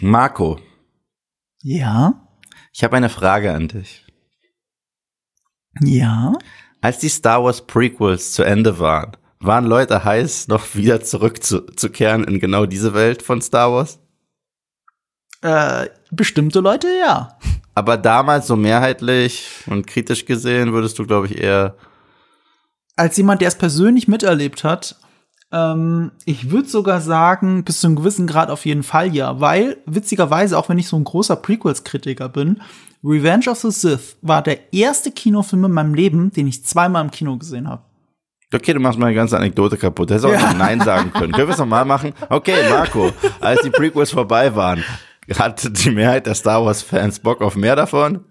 Marco, Ja? ich habe eine Frage an dich. Ja? Als die Star Wars Prequels zu Ende waren, waren Leute heiß, noch wieder zurückzukehren in genau diese Welt von Star Wars? Äh, bestimmte Leute, ja. Aber damals so mehrheitlich und kritisch gesehen würdest du, glaube ich, eher. Als jemand, der es persönlich miterlebt hat, ähm, ich würde sogar sagen, bis zu einem gewissen Grad auf jeden Fall ja, weil witzigerweise, auch wenn ich so ein großer Prequels-Kritiker bin, Revenge of the Sith war der erste Kinofilm in meinem Leben, den ich zweimal im Kino gesehen habe. Okay, du machst meine ganze Anekdote kaputt. Du hättest auch ja. Nein sagen können. Können wir es nochmal machen? Okay, Marco, als die Prequels vorbei waren, hatte die Mehrheit der Star Wars-Fans Bock auf mehr davon?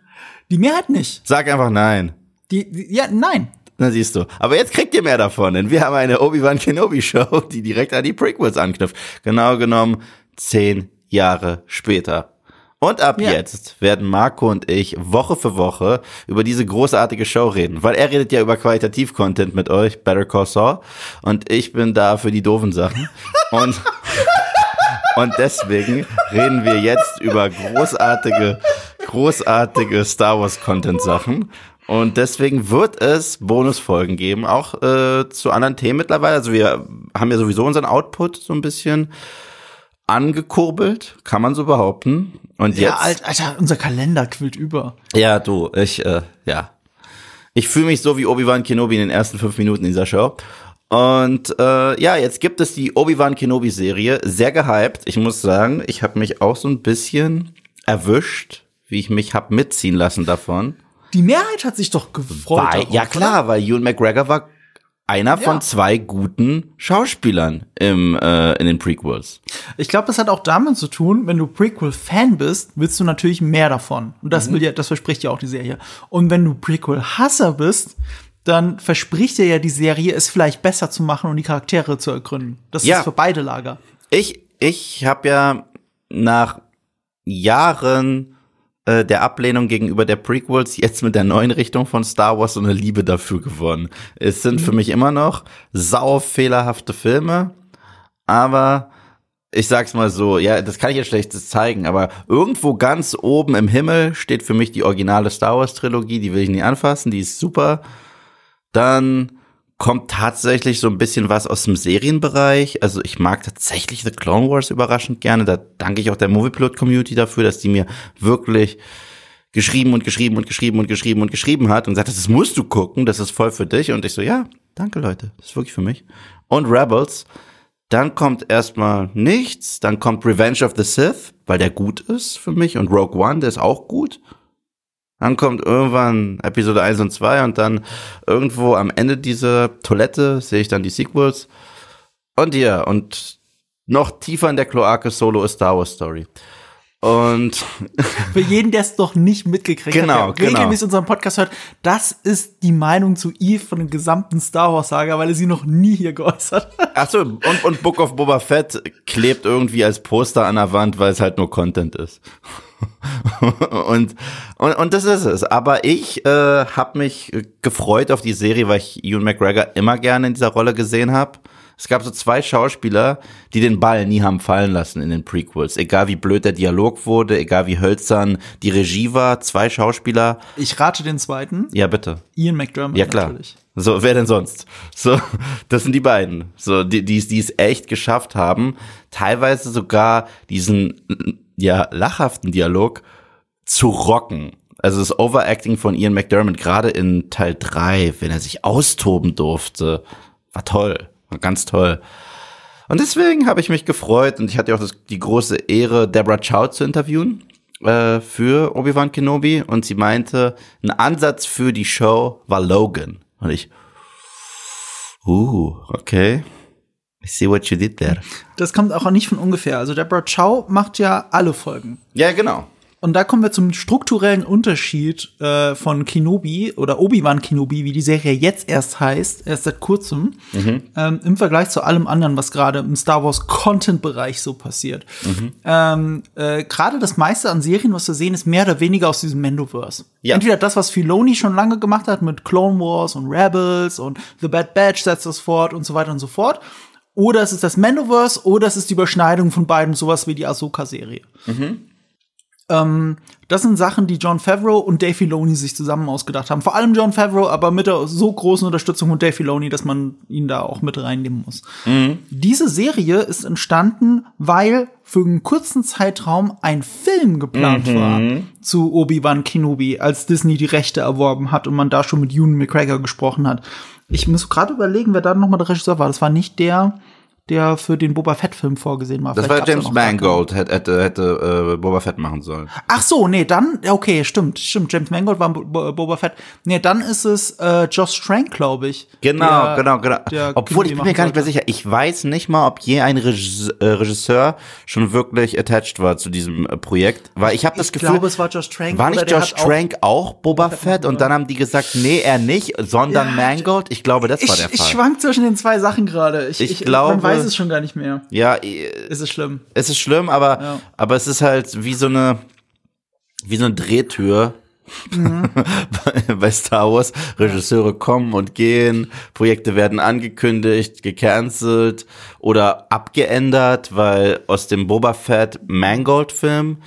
Die Mehrheit nicht. Sag einfach nein. Die, die ja, nein. Na siehst du. Aber jetzt kriegt ihr mehr davon, denn wir haben eine Obi-Wan Kenobi-Show, die direkt an die Prequels anknüpft. Genau genommen zehn Jahre später. Und ab ja. jetzt werden Marco und ich Woche für Woche über diese großartige Show reden, weil er redet ja über Qualitativ-Content mit euch, Better Call Saul, und ich bin da für die doofen Sachen. und und deswegen reden wir jetzt über großartige, großartige Star Wars Content Sachen. Und deswegen wird es Bonusfolgen geben, auch äh, zu anderen Themen mittlerweile. Also wir haben ja sowieso unseren Output so ein bisschen angekurbelt, kann man so behaupten. Und ja, jetzt, Alter, unser Kalender quillt über. Ja, du, ich, äh, ja. Ich fühle mich so wie Obi-Wan Kenobi in den ersten fünf Minuten dieser Show. Und äh, ja, jetzt gibt es die Obi-Wan Kenobi-Serie, sehr gehypt. Ich muss sagen, ich habe mich auch so ein bisschen erwischt, wie ich mich hab mitziehen lassen davon. Die Mehrheit hat sich doch gefreut. Weil, darauf, ja klar, oder? weil Ewan McGregor war einer von zwei guten Schauspielern im, äh, in den Prequels. Ich glaube, das hat auch damit zu tun, wenn du Prequel-Fan bist, willst du natürlich mehr davon. Und das will ja, das verspricht ja auch die Serie. Und wenn du Prequel-Hasser bist, dann verspricht dir ja die Serie, es vielleicht besser zu machen und die Charaktere zu ergründen. Das Ja. ist für beide Lager. Ich, ich habe ja nach Jahren äh, der Ablehnung gegenüber der Prequels jetzt mit der neuen Richtung von Star Wars so eine Liebe dafür gewonnen. Es sind für mich immer noch sau fehlerhafte Filme, aber ich sag's mal so, ja, das kann ich jetzt schlecht zeigen, aber irgendwo ganz oben im Himmel steht für mich die originale Star Wars Trilogie, die will ich nie anfassen, die ist super. Dann kommt tatsächlich so ein bisschen was aus dem Serienbereich. Also ich mag tatsächlich The Clone Wars überraschend gerne. Da danke ich auch der Movieplot Community dafür, dass die mir wirklich geschrieben und geschrieben und geschrieben und geschrieben und geschrieben hat und gesagt, das musst du gucken, das ist voll für dich. Und ich so, ja, danke Leute, das ist wirklich für mich. Und Rebels. Dann kommt erstmal nichts. Dann kommt Revenge of the Sith, weil der gut ist für mich. Und Rogue One, der ist auch gut. Dann kommt irgendwann Episode 1 und 2 und dann irgendwo am Ende dieser Toilette sehe ich dann die Sequels. Und ja, und noch tiefer in der Kloake Solo A Star Wars Story. Und Für jeden, der es doch nicht mitgekriegt Genau, hat, der genau. regelmäßig unseren Podcast hört, das ist die Meinung zu Eve von dem gesamten Star Wars Saga, weil er sie noch nie hier geäußert hat. Achso, und, und Book of Boba Fett klebt irgendwie als Poster an der Wand, weil es halt nur Content ist. und, und, und das ist es. Aber ich äh, habe mich gefreut auf die Serie, weil ich Ewan McGregor immer gerne in dieser Rolle gesehen habe. Es gab so zwei Schauspieler, die den Ball nie haben fallen lassen in den Prequels. Egal wie blöd der Dialog wurde, egal wie hölzern die Regie war. Zwei Schauspieler. Ich rate den zweiten, Ja, bitte. Ian McDermott Ja, klar. natürlich. So, wer denn sonst? So, das sind die beiden. So, die, die, die es echt geschafft haben, teilweise sogar diesen, ja, lachhaften Dialog zu rocken. Also das Overacting von Ian McDermott, gerade in Teil 3, wenn er sich austoben durfte, war toll. Ganz toll. Und deswegen habe ich mich gefreut und ich hatte auch das, die große Ehre, Deborah Chow zu interviewen äh, für Obi-Wan Kenobi und sie meinte, ein Ansatz für die Show war Logan. Und ich, uh, okay. I see what you did there. Das kommt auch nicht von ungefähr. Also Deborah Chow macht ja alle Folgen. Ja, genau. Und da kommen wir zum strukturellen Unterschied äh, von Kenobi oder Obi-Wan Kenobi, wie die Serie jetzt erst heißt, erst seit kurzem, ähm, im Vergleich zu allem anderen, was gerade im Star Wars Content-Bereich so passiert. Ähm, äh, gerade das meiste an Serien, was wir sehen, ist mehr oder weniger aus diesem Mandoverse. Ja. Entweder das, was Filoni schon lange gemacht hat mit Clone Wars und Rebels und The Bad Batch setzt das fort und so weiter und so fort. oder es ist das Mandoverse, oder es ist die Überschneidung von beiden, sowas wie die Ahsoka-Serie. Ähm, das sind Sachen, die John Favreau und Dave Filoni sich zusammen ausgedacht haben. Vor allem John Favreau, aber mit der so großen Unterstützung von Dave Filoni, dass man ihn da auch mit reinnehmen muss. Diese Serie ist entstanden, weil für einen kurzen Zeitraum ein Film geplant war zu Obi-Wan Kenobi, als Disney die Rechte erworben hat und man da schon mit Ewan McGregor gesprochen hat. Ich muss gerade überlegen, wer da nochmal der Regisseur war. Das war nicht der, der für den Boba Fett-Film vorgesehen war. Das Vielleicht war James. Mangold, hätte, hätte, hätte äh, Boba Fett machen sollen. Ach so, nee, dann, okay, stimmt, stimmt. James Mangold war Bo Bo Boba Fett. Nee, dann ist es äh, Josh Trank, glaube ich. Genau, der- genau, genau. Obwohl, ich bin mir gar nicht mehr sicher. Ich weiß nicht mal, ob je ein äh, Regisseur schon wirklich attached war zu diesem äh, Projekt. Weil ich habe das Ich Gefühl, glaube, es war Josh Trank. war nicht Josh hat auch- Trank auch, Boba Fett? Und dann haben die gesagt, nee, er nicht, sondern Ja, Mangold. Ich glaube, das war der Ich, ich Fall. schwank zwischen den zwei Sachen gerade. Ich, Ich ich, glaube- weiß es schon gar nicht mehr. ja, äh, Ist es schlimm. es ist schlimm, aber, Ja. aber es ist halt wie so eine, wie so eine Drehtür. Mhm. bei, Star Wars. Regisseure kommen und gehen, Projekte werden angekündigt, gecancelt oder abgeändert, weil aus dem Boba Fett Mangold Film,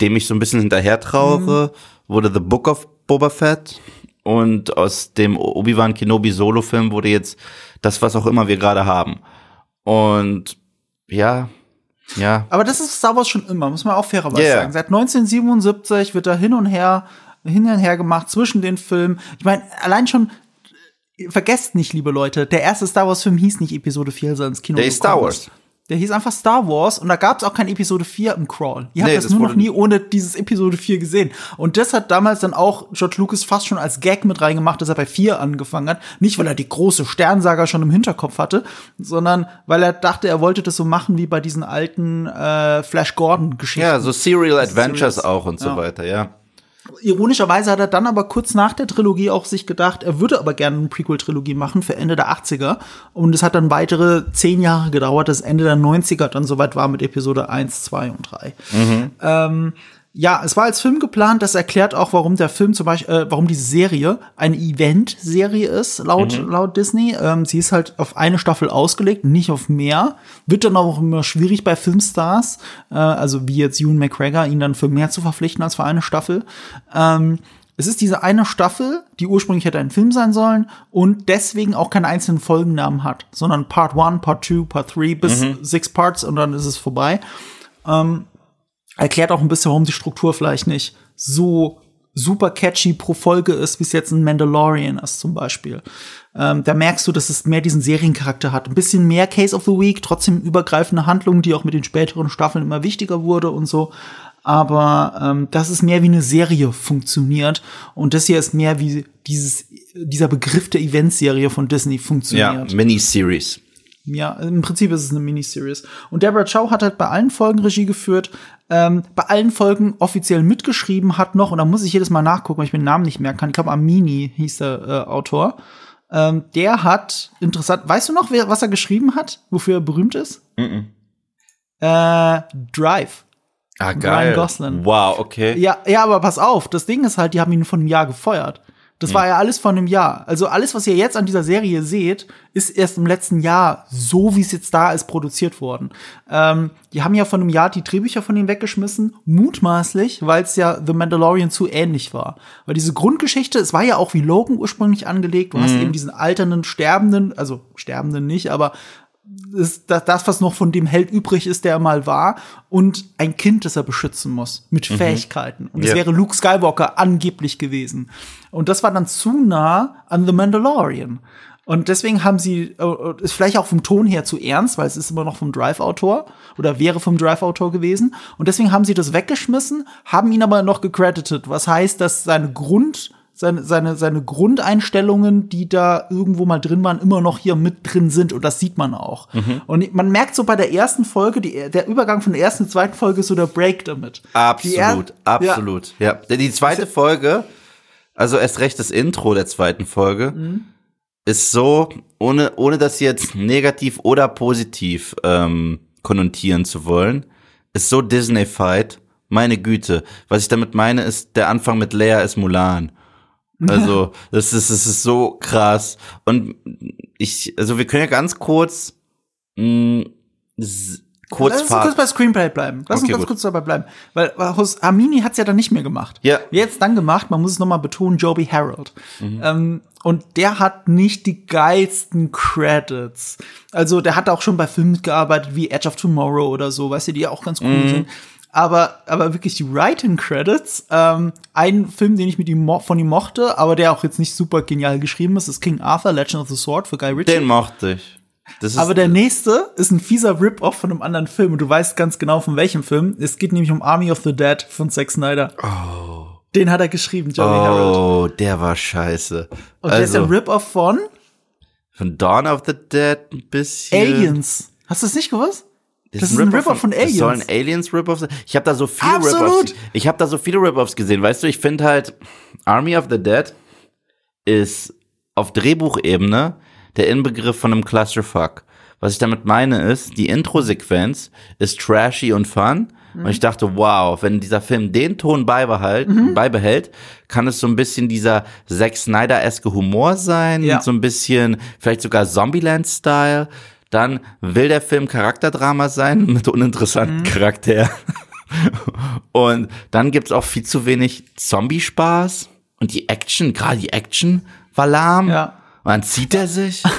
dem ich so ein bisschen hinterher trauere, wurde The Book of Boba Fett und aus dem Obi-Wan Kenobi Solo Film wurde jetzt das, was auch immer wir gerade haben. Und ja, ja, Aber das ist Star Wars schon immer, muss man auch fairerweise ja. sagen. Seit 1977 wird da hin und her, hin und her gemacht zwischen den Filmen. Ich meine, allein schon, vergesst nicht, liebe Leute, der erste Star Wars-Film hieß nicht Episode 4, als er ins Kino Der gekommen Star ist. Der hieß einfach Star Wars und da gab es auch kein Episode 4 im Crawl. Ihr habt Nee, das, das nur noch nie ohne dieses Episode 4 gesehen. Und das hat damals dann auch George Lucas fast schon als Gag mit reingemacht, dass er bei 4 angefangen hat. Nicht, weil er die große Sternsaga schon im Hinterkopf hatte, sondern weil er dachte, er wollte das so machen wie bei diesen alten äh, Flash Gordon-Geschichten. ja, so Serial Adventures Serials. auch und so Ja. weiter, ja. Ironischerweise hat er dann aber kurz nach der Trilogie auch sich gedacht, er würde aber gerne eine Prequel-Trilogie machen für Ende der 80er. Und es hat dann weitere zehn Jahre gedauert, dass Ende der 90er dann soweit war mit Episode 1, 2 und 3. Ähm, ja, es war als Film geplant. Das erklärt auch, warum der Film zum Beispiel, äh, warum diese Serie eine Event-Serie ist, laut, laut Disney. Ähm, sie ist halt auf eine Staffel ausgelegt, nicht auf mehr. Wird dann auch immer schwierig bei Filmstars, äh, also wie jetzt Ewan McGregor, ihn dann für mehr zu verpflichten als für eine Staffel. Ähm, es ist diese eine Staffel, die ursprünglich hätte ein Film sein sollen und deswegen auch keine einzelnen Folgennamen hat, sondern Part 1, Part 2, Part 3 bis six Parts und dann ist es vorbei erklärt auch ein bisschen, warum die Struktur vielleicht nicht so super catchy pro Folge ist, wie es jetzt ein Mandalorian ist zum Beispiel. Ähm, da merkst du, dass es mehr diesen Seriencharakter hat. Ein bisschen mehr Case of the Week, trotzdem übergreifende Handlungen, die auch mit den späteren Staffeln immer wichtiger wurde und so. Aber ähm, das ist mehr wie eine Serie funktioniert. Und das hier ist mehr wie dieses, dieser Begriff der Eventserie von Disney Ja, funktioniert. Miniseries. Ja, im Prinzip ist es eine Miniseries. Und Deborah Chow hat halt bei allen Folgen Regie geführt, ähm, bei allen Folgen offiziell mitgeschrieben hat noch, und da muss ich jedes Mal nachgucken, weil ich mir den Namen nicht merken kann. Ich glaube, Amini hieß der äh, Autor. Ähm, der hat interessant, weißt du noch, wer, was er geschrieben hat, wofür er berühmt ist? Äh, Drive. Ah, Ryan geil. Gosling. Wow, okay. Ja, ja, aber pass auf, das Ding ist halt, die haben ihn von einem Jahr gefeuert. Das war ja alles von einem Jahr. Also alles, was ihr jetzt an dieser Serie seht, ist erst im letzten Jahr, so wie es jetzt da ist, produziert worden. Ähm, die haben ja von einem Jahr die Drehbücher von ihm weggeschmissen, mutmaßlich, weil es ja The Mandalorian zu ähnlich war. Weil diese Grundgeschichte, es war ja auch wie Logan ursprünglich angelegt. Du hast eben diesen alternden, sterbenden, also sterbenden nicht, aber ist das, was noch von dem Held übrig ist, der er mal war, und ein Kind, das er beschützen muss, mit Fähigkeiten. Und das Ja. wäre Luke Skywalker angeblich gewesen. Und das war dann zu nah an The Mandalorian. Und deswegen haben sie, äh, ist vielleicht auch vom Ton her zu ernst, weil es ist immer noch vom Drive-Autor oder wäre vom Drive-Autor gewesen. Und deswegen haben sie das weggeschmissen, haben ihn aber noch gecredited. Was heißt, dass seine Grund, seine, seine, seine Grundeinstellungen, die da irgendwo mal drin waren, immer noch hier mit drin sind. Und das sieht man auch. Und man merkt so bei der ersten Folge, die, der Übergang von der ersten zur zweiten Folge ist so der Break damit. Die er- Absolut, absolut. Ja. Die zweite Folge, also erst recht das Intro der zweiten Folge, Mhm. ist so, ohne, ohne das jetzt negativ oder positiv ähm, konnotieren zu wollen, ist so Disney-fied. Meine Güte. Was ich damit meine, ist, der Anfang mit Leia ist Mulan. Also, das ist, das ist so krass. Und ich, also wir können ja ganz kurz mh, s- kurz Lass uns kurz bei Screenplay bleiben. Lass Okay, uns ganz gut. kurz dabei bleiben. Weil, weil Hos- Amini hat's ja dann nicht mehr gemacht. Ja. Wer jetzt dann gemacht, man muss es nochmal betonen, Joby Harold. Ähm, und der hat nicht die geilsten Credits. Also der hat auch schon bei Filmen mitgearbeitet wie Edge of Tomorrow oder so, weißt du, die ja auch ganz cool sind. Aber, aber wirklich die Writing Credits, ähm, ein Film, den ich mit ihm von ihm mochte, aber der auch jetzt nicht super genial geschrieben ist, ist King Arthur, Legend of the Sword für Guy Ritchie. Den mochte ich. Das Aber der nächste ist ein fieser Rip-Off von einem anderen Film und du weißt ganz genau von welchem Film. Es geht nämlich um Army of the Dead von Zack Snyder. Den hat er geschrieben, Joey Harold. oh, der war scheiße. Und der ist also, ein Rip-Off von von Dawn of the Dead ein bisschen. Aliens. Hast du es nicht gewusst? Das, ist ein Rip-Off von Das Aliens. sollen Aliens Rip-Offs sein? Ich habe da so viele Absolut. Rip-Offs. Ich habe da so viele Rip-Offs gesehen. Weißt du, ich finde halt Army of the Dead ist auf Drehbuchebene der Inbegriff von einem Clusterfuck. Was ich damit meine ist, die Intro-Sequenz ist trashy und fun. Und ich dachte, wow, wenn dieser Film den Ton beibehält, Mhm. beibehält, kann es so ein bisschen dieser Zack Snyder-eske Humor sein, Ja. so ein bisschen, vielleicht sogar Zombieland-Style. Dann will der Film Charakterdrama sein mit uninteressanten Mhm. Charakteren. Und dann gibt's auch viel zu wenig Zombie-Spaß. Und die Action, gerade die Action war lahm. Ja. Und dann zieht er sich.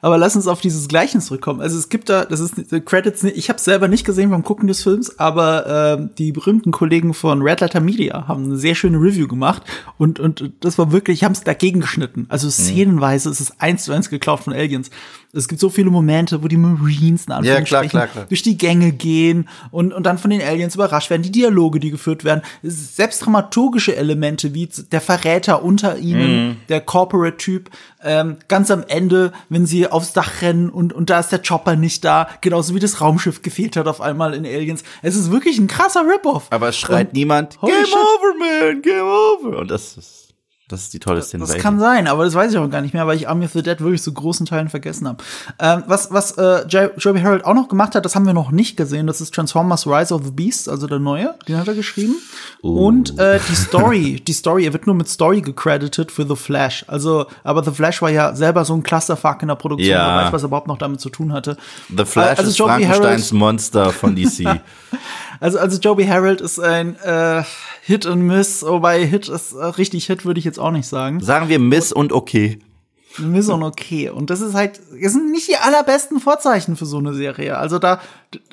Aber lass uns auf dieses Gleichen zurückkommen. Also es gibt da, das ist die Credits, nicht- ich habe selber nicht gesehen beim Gucken des Films, aber ähm, die berühmten Kollegen von Red Letter Media haben eine sehr schöne Review gemacht und und das war wirklich, haben es dagegen geschnitten. Also szenenweise ist es eins zu eins geklaut von Aliens. Es gibt so viele Momente, wo die Marines in Ja, klar, klar, klar. durch die Gänge gehen und, und dann von den Aliens überrascht werden, die Dialoge, die geführt werden, selbst dramaturgische Elemente wie der Verräter unter ihnen, Mhm. der Corporate-Typ, ähm, ganz am Ende, wenn sie aufs Dach rennen und, und da ist der Chopper nicht da, genauso wie das Raumschiff gefehlt hat auf einmal in Aliens. Es ist wirklich ein krasser Rip-Off. Aber es schreit Und- niemand, Game shit. over, man, Game over. Und das ist, das ist die tolle Szene. Das kann sein, aber das weiß ich auch gar nicht mehr, weil ich Army of the Dead wirklich zu großen Teilen vergessen habe. Ähm, was was äh, Jo- Joby Harold auch noch gemacht hat, das haben wir noch nicht gesehen, das ist Transformers Rise of the Beasts, also der neue, den hat er geschrieben. Und äh, die Story, die Story, er wird nur mit Story gecredited für The Flash. Also, aber The Flash war ja selber so ein Clusterfuck in der Produktion, Ja. wer weiß, was er überhaupt noch damit zu tun hatte. The Flash Also ist Joby Frankensteins Harold- Monster von DC. Also, also Joby Harold ist ein äh, Hit und Miss, wobei Hit ist äh, richtig Hit, würde ich jetzt auch nicht sagen. Sagen wir Miss und okay. Mission okay. Und das ist halt, das sind nicht die allerbesten Vorzeichen für so eine Serie. Also da,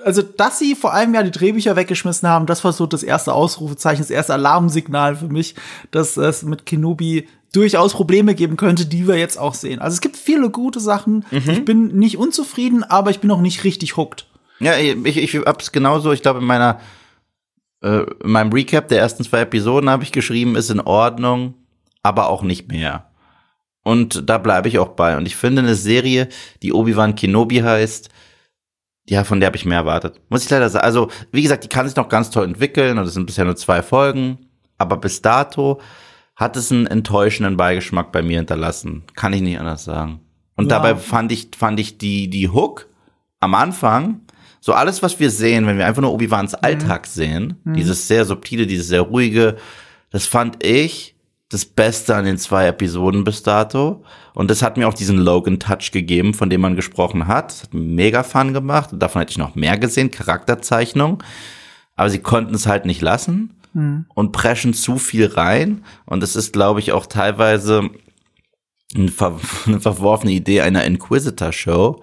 also dass sie vor allem ja die Drehbücher weggeschmissen haben, das war so das erste Ausrufezeichen, das erste Alarmsignal für mich, dass es mit Kenobi durchaus Probleme geben könnte, die wir jetzt auch sehen. Also es gibt viele gute Sachen. Ich bin nicht unzufrieden, aber ich bin auch nicht richtig hooked. Ja, ich, ich hab's genauso. Ich glaube, in meiner, äh, in meinem Recap der ersten zwei Episoden habe ich geschrieben, ist in Ordnung, aber auch nicht mehr. Und da bleibe ich auch bei. Und ich finde eine Serie, die Obi-Wan Kenobi heißt, ja, von der habe ich mehr erwartet. Muss ich leider sagen. Also, wie gesagt, die kann sich noch ganz toll entwickeln und es sind bisher nur zwei Folgen. Aber bis dato hat es einen enttäuschenden Beigeschmack bei mir hinterlassen. Kann ich nicht anders sagen. Und Ja. dabei fand ich, fand ich die, die Hook am Anfang, so alles, was wir sehen, wenn wir einfach nur Obi-Wans Alltag sehen, dieses sehr subtile, dieses sehr ruhige, das fand ich das Beste an den zwei Episoden bis dato. Und das hat mir auch diesen Logan-Touch gegeben, von dem man gesprochen hat. Das hat mega Fun gemacht. Und davon hätte ich noch mehr gesehen, Charakterzeichnung. Aber sie konnten es halt nicht lassen und preschen zu viel rein. Und es ist, glaube ich, auch teilweise eine, ver eine verworfene Idee einer Inquisitor-Show,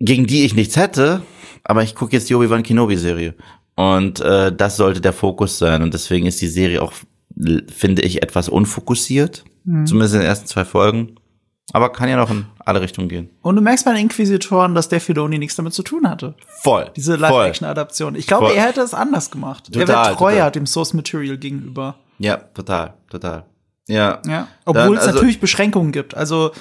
gegen die ich nichts hätte, aber ich gucke jetzt die Obi-Wan Kenobi-Serie. Und äh, das sollte der Fokus sein. Und deswegen ist die Serie auch, finde ich, etwas unfokussiert. Zumindest in den ersten zwei Folgen. Aber kann ja noch in alle Richtungen gehen. Und du merkst bei den Inquisitoren, dass der Filoni nichts damit zu tun hatte. Voll. Diese. Live-Action-Adaption. Ich glaube, Voll. er hätte es anders gemacht. er Total, wäre treuer total. dem Source-Material gegenüber. Ja, total, total. Ja. Ja. Obwohl Dann, es also- natürlich Beschränkungen gibt. Also,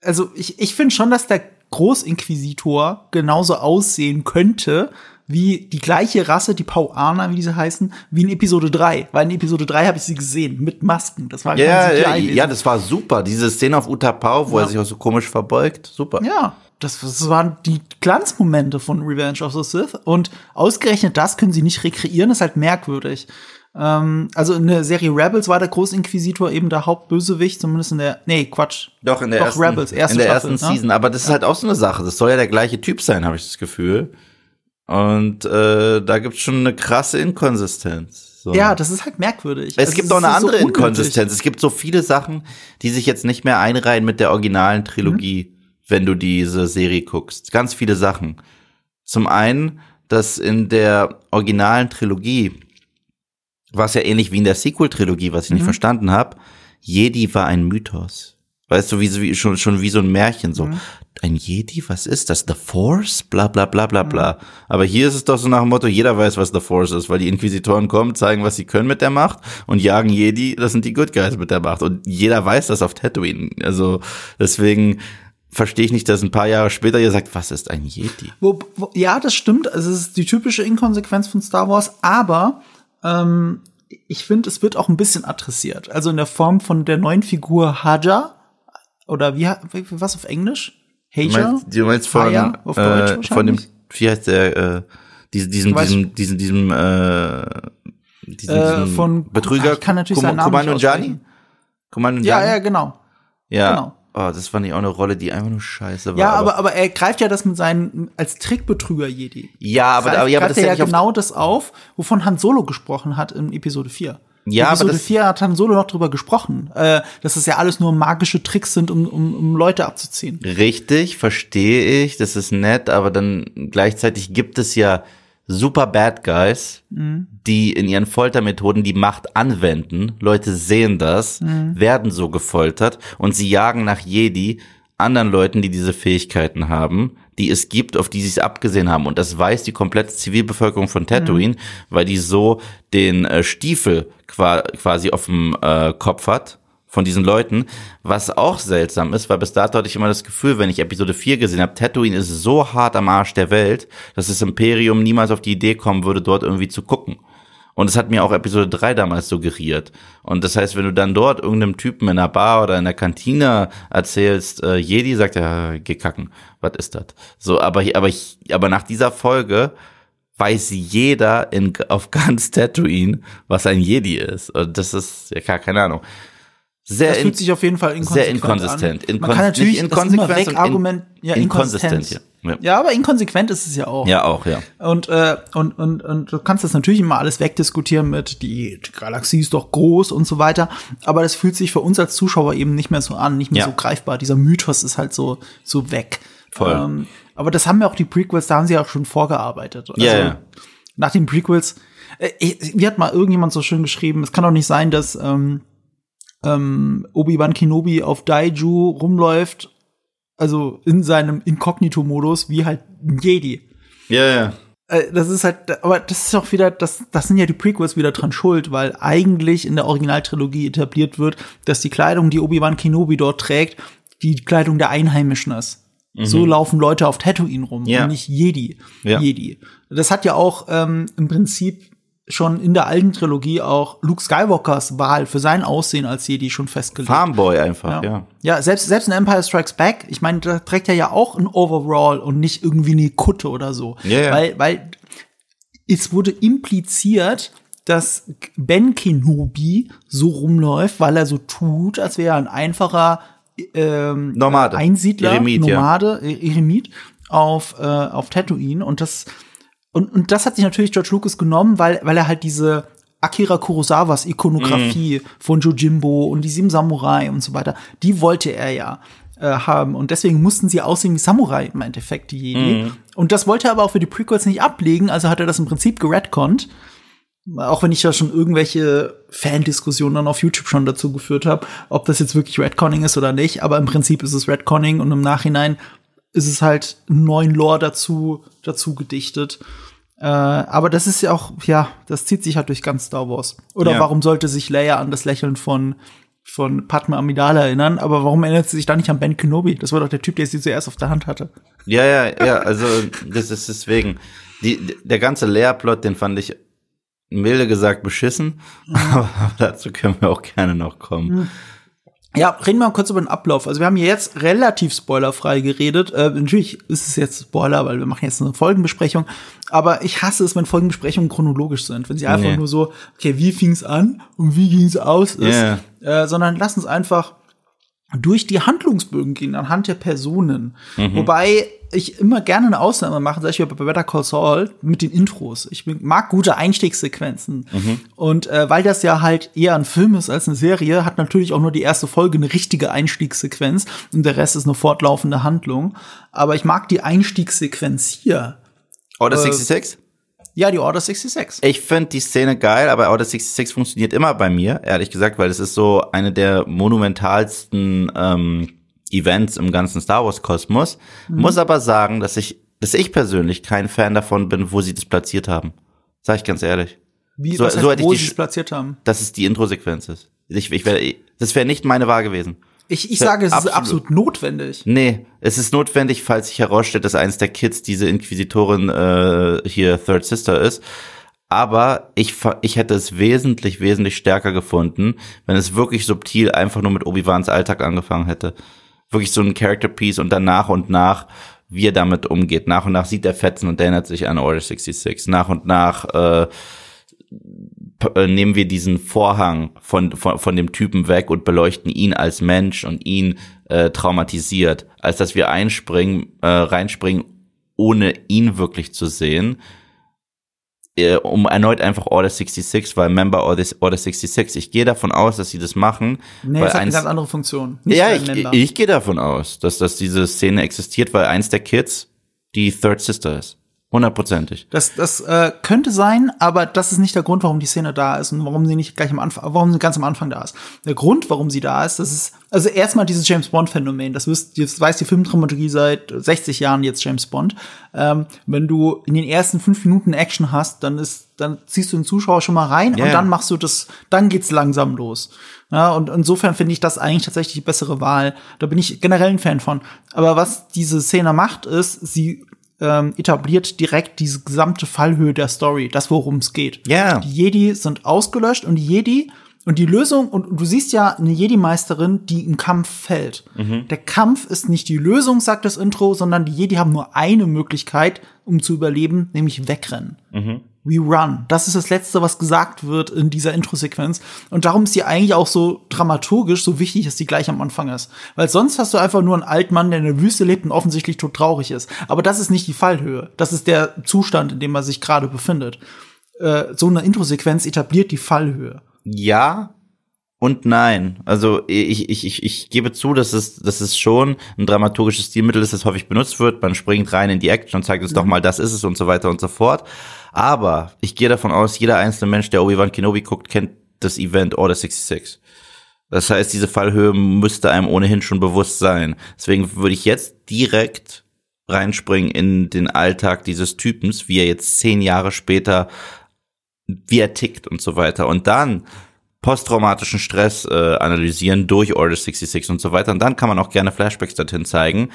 also ich, ich finde schon, dass der Großinquisitor genauso aussehen könnte wie die gleiche Rasse, die Pauaner, wie diese heißen, wie in Episode 3. Weil in Episode 3 habe ich sie gesehen, mit Masken. Das war Ja, ja, ja, das war super. Diese Szene auf Utapau, wo Ja. er sich auch so komisch verbeugt. Super. Ja, das, das waren die Glanzmomente von Revenge of the Sith. Und ausgerechnet das können sie nicht rekreieren, ist halt merkwürdig. Ähm, also in der Serie Rebels war der Großinquisitor eben der Hauptbösewicht, zumindest in der, nee, Quatsch. Doch, in der Doch, ersten, Rebels, erste in der Staffel, ersten ne? Season. Aber das ist halt auch so eine Sache. Das soll ja der gleiche Typ sein, habe ich das Gefühl. Und äh, da gibt's schon eine krasse Inkonsistenz. So. Ja, das ist halt merkwürdig. Es Also gibt noch eine so andere unnötig. Inkonsistenz. Es gibt so viele Sachen, die sich jetzt nicht mehr einreihen mit der originalen Trilogie, wenn du diese Serie guckst. Ganz viele Sachen. Zum einen, dass in der originalen Trilogie, was ja ähnlich wie in der Sequel-Trilogie, was ich nicht verstanden habe, Jedi war ein Mythos. Weißt du, wie, wie schon, schon wie so ein Märchen, so. Ein Jedi, was ist das? The Force? Bla, bla, bla, bla, bla. Aber hier ist es doch so nach dem Motto, jeder weiß, was The Force ist, weil die Inquisitoren kommen, zeigen, was sie können mit der Macht und jagen Jedi, das sind die Good Guys mit der Macht. Und jeder weiß das auf Tatooine. Also, deswegen verstehe ich nicht, dass ein paar Jahre später ihr sagt, was ist ein Jedi? Wo, wo, ja, das stimmt. Also es ist die typische Inkonsequenz von Star Wars, aber ähm, ich finde, es wird auch ein bisschen adressiert. Also in der Form von der neuen Figur Haja oder wie, was auf Englisch? Du Haja? meinst, du meinst von, Haja auf Deutsch äh, von dem, wie heißt der, äh, diesem, diesem, Du diesem, diesem, diesem, äh, diesem, Äh, von- Betrüger, ich kann natürlich Kum- seinen Namen Kumano nicht Jani? Kumano Ja, Jani? ja, genau. ja. genau. Oh, das fand ich auch eine Rolle, die einfach nur scheiße war. Ja, aber, aber er greift ja das mit seinen als Trickbetrüger Jedi. ja, aber, Greift- aber, ja, aber das ist er ja ja genau das auf, wovon Han Solo gesprochen hat in Episode 4. Ja, aber Episode das- 4 hat Han Solo noch drüber gesprochen, äh, dass es ja alles nur magische Tricks sind, um, um, um Leute abzuziehen. Richtig, verstehe ich, das ist nett, aber dann gleichzeitig gibt es ja super Bad Guys, die in ihren Foltermethoden die Macht anwenden. Leute sehen das, werden so gefoltert und sie jagen nach Jedi anderen Leuten, die diese Fähigkeiten haben, die es gibt, auf die sie es abgesehen haben. Und das weiß die komplette Zivilbevölkerung von Tatooine, weil die so den äh, Stiefel qua quasi auf dem äh, Kopf hat von diesen Leuten, was auch seltsam ist, weil bis dato hatte ich immer das Gefühl, wenn ich Episode 4 gesehen habe, Tatooine ist so hart am Arsch der Welt, dass das Imperium niemals auf die Idee kommen würde, dort irgendwie zu gucken. Und es hat mir auch Episode 3 damals suggeriert. Und das heißt, wenn du dann dort irgendeinem Typen in einer Bar oder in der Kantine erzählst, äh, Jedi sagt ja, geh kacken, was ist das? So, aber, aber, ich, aber nach dieser Folge weiß jeder in, auf ganz Tatooine, was ein Jedi ist. Und das ist, ja, keine Ahnung. Sehr Das fühlt sich auf jeden Fall inkonsequent sehr inkonsistent. an. Inkon- Man kann natürlich nicht das weg sondern in- Argument, ja, inkonsistent, ja. Ja. Ja, aber inkonsequent ist es ja auch. ja, auch, ja. Und, äh, und, und, und du kannst das natürlich immer alles wegdiskutieren mit, die, die Galaxie ist doch groß und so weiter. Aber das fühlt sich für uns als Zuschauer eben nicht mehr so an, nicht mehr Ja. so greifbar. Dieser Mythos ist halt so, so weg. Voll. Ähm, aber das haben ja auch die Prequels, da haben sie ja auch schon vorgearbeitet. Also, Ja, ja. Nach den Prequels, äh, wie hat mal irgendjemand so schön geschrieben, es kann doch nicht sein, dass ähm, ähm, Obi-Wan Kenobi auf Daiju rumläuft, also in seinem Inkognito-Modus, wie halt ein Jedi. Ja, ja. Äh, das ist halt, aber das ist auch wieder, das, das sind ja die Prequels wieder dran schuld, weil eigentlich in der Originaltrilogie etabliert wird, dass die Kleidung, die Obi-Wan Kenobi dort trägt, die Kleidung der Einheimischen ist. So laufen Leute auf Tatooine rum Mhm. Ja. und nicht Jedi. Ja. Jedi. Das hat ja auch ähm, im Prinzip schon in der alten Trilogie auch Luke Skywalkers Wahl für sein Aussehen als Jedi schon festgelegt. Farmboy einfach, ja. Ja, selbst, selbst in Empire Strikes Back, ich meine, da trägt er ja auch ein Overall und nicht irgendwie eine Kutte oder so. Ja, ja. Weil, weil es wurde impliziert, dass Ben Kenobi so rumläuft, weil er so tut, als wäre er ein einfacher ähm, Nomade. Einsiedler, Eremit, ja. Nomade, äh, Eremit auf, äh, auf Tatooine. Und das, und, und das hat sich natürlich George Lucas genommen, weil, weil er halt diese Akira Kurosawas Ikonografie Mhm. von Jojimbo und die Sieben Samurai und so weiter, die wollte er ja äh, haben. Und deswegen mussten sie aussehen wie Samurai im Endeffekt, die Jedi. Mhm. Und das wollte er aber auch für die Prequels nicht ablegen, also hat er das im Prinzip geredconnt. Auch wenn ich ja schon irgendwelche Fan-Diskussionen dann auf YouTube schon dazu geführt habe, ob das jetzt wirklich Redconning ist oder nicht. Aber im Prinzip ist es Redconning und im Nachhinein ist es halt einen neuen Lore dazu, dazu gedichtet. Äh, aber das ist ja auch, ja, das zieht sich halt durch ganz Star Wars. Oder Ja. warum sollte sich Leia an das Lächeln von, von Padme Amidala erinnern? Aber warum erinnert sie sich da nicht an Ben Kenobi? Das war doch der Typ, der sie zuerst auf der Hand hatte. Ja, ja, ja, also das ist deswegen. Die, der ganze Lehrplot, den fand ich milde gesagt beschissen, aber dazu können wir auch gerne noch kommen. Ja, reden wir mal kurz über den Ablauf. Also wir haben hier jetzt relativ spoilerfrei geredet. Äh, natürlich ist es jetzt Spoiler, weil wir machen jetzt eine Folgenbesprechung. Aber ich hasse es, wenn Folgenbesprechungen chronologisch sind. Wenn sie einfach Nee. nur so, okay, wie fing's an und wie ging's aus ist. Ja. Äh, sondern lass uns einfach durch die Handlungsbögen gehen, anhand der Personen. Wobei ich immer gerne eine Ausnahme mache, sag ich mal bei Better Call Saul, mit den Intros. Ich mag gute Einstiegssequenzen. Und äh, weil das ja halt eher ein Film ist als eine Serie, hat natürlich auch nur die erste Folge eine richtige Einstiegssequenz und der Rest ist eine fortlaufende Handlung. Aber ich mag die Einstiegssequenz hier. Order Äh, 66? Ja, die Order 66. Ich finde die Szene geil, aber Order 66 funktioniert immer bei mir, ehrlich gesagt, weil es ist so eine der monumentalsten ähm, Events im ganzen Star Wars Kosmos. Mhm. Muss aber sagen, dass ich, dass ich persönlich kein Fan davon bin, wo sie das platziert haben. Sag ich ganz ehrlich. Wie, so- was so heißt, hätte ich wo die sie es platziert haben. Dass es die Intro-Sequenz ist. Ich, ich wär, das wäre nicht meine Wahl gewesen. Ich, ich Ja, sage, es ist absolut. absolut notwendig. Nee, es ist notwendig, falls sich herausstellt, dass eins der Kids diese Inquisitorin äh, hier Third Sister ist. Aber ich, ich hätte es wesentlich, wesentlich stärker gefunden, wenn es wirklich subtil einfach nur mit Obi-Wans Alltag angefangen hätte. Wirklich so ein Character Piece und dann nach und nach, wie er damit umgeht. Nach und nach sieht er Fetzen und erinnert sich an Order 66. Nach und nach äh, äh, nehmen wir diesen Vorhang von, von, von dem Typen weg und beleuchten ihn als Mensch und ihn äh, traumatisiert, als dass wir einspringen, äh, reinspringen, ohne ihn wirklich zu sehen, äh, um erneut einfach Order 66, weil Member Order, Order 66. Ich gehe davon aus, dass sie das machen. Nee, weil es hat eine ganz andere Funktion. Nicht ja, ich, ich gehe davon aus, dass, dass diese Szene existiert, weil eins der Kids die Third Sister ist. Hundertprozentig. Das, das äh, könnte sein, aber das ist nicht der Grund, warum die Szene da ist und warum sie nicht gleich am Anfang, warum sie ganz am Anfang da ist. Der Grund, warum sie da ist, das ist, also erstmal dieses James Bond-Phänomen. Das, wisst, das weiß die Filmdramaturgie seit 60 Jahren jetzt James Bond. Ähm, wenn du in den ersten fünf Minuten Action hast, dann ist, dann ziehst du den Zuschauer schon mal rein Ja, und dann machst du das, dann geht's langsam los. Ja, und insofern finde ich das eigentlich tatsächlich die bessere Wahl. Da bin ich generell ein Fan von. Aber was diese Szene macht, ist, sie ähm, etabliert direkt diese gesamte Fallhöhe der Story, das worum es geht. Ja. Die Jedi sind ausgelöscht und die Jedi und die Lösung, und du siehst ja eine Jedi-Meisterin, die im Kampf fällt. Der Kampf ist nicht die Lösung, sagt das Intro, sondern die Jedi haben nur eine Möglichkeit, um zu überleben, nämlich wegrennen. We run. Das ist das Letzte, was gesagt wird in dieser Intro-Sequenz. Und darum ist sie eigentlich auch so dramaturgisch so wichtig, dass die gleich am Anfang ist. Weil sonst hast du einfach nur einen alten Mann, der in der Wüste lebt und offensichtlich tot traurig ist. Aber das ist nicht die Fallhöhe. Das ist der Zustand, in dem er sich gerade befindet. Äh, so eine Intro-Sequenz etabliert die Fallhöhe. Ja und nein. Also ich, ich, ich, ich gebe zu, dass es, dass es schon ein dramaturgisches Stilmittel ist, das häufig benutzt wird. Man springt rein in die Action und zeigt uns doch mal, das ist es und so weiter und so fort. Aber ich gehe davon aus, jeder einzelne Mensch, der Obi-Wan Kenobi guckt, kennt das Event Order 66. Das heißt, diese Fallhöhe müsste einem ohnehin schon bewusst sein. Deswegen würde ich jetzt direkt reinspringen in den Alltag dieses Typens, wie er jetzt zehn Jahre später, wie er tickt und so weiter. Und dann posttraumatischen Stress äh, analysieren durch Order 66 und so weiter. Und dann kann man auch gerne Flashbacks dorthin zeigen.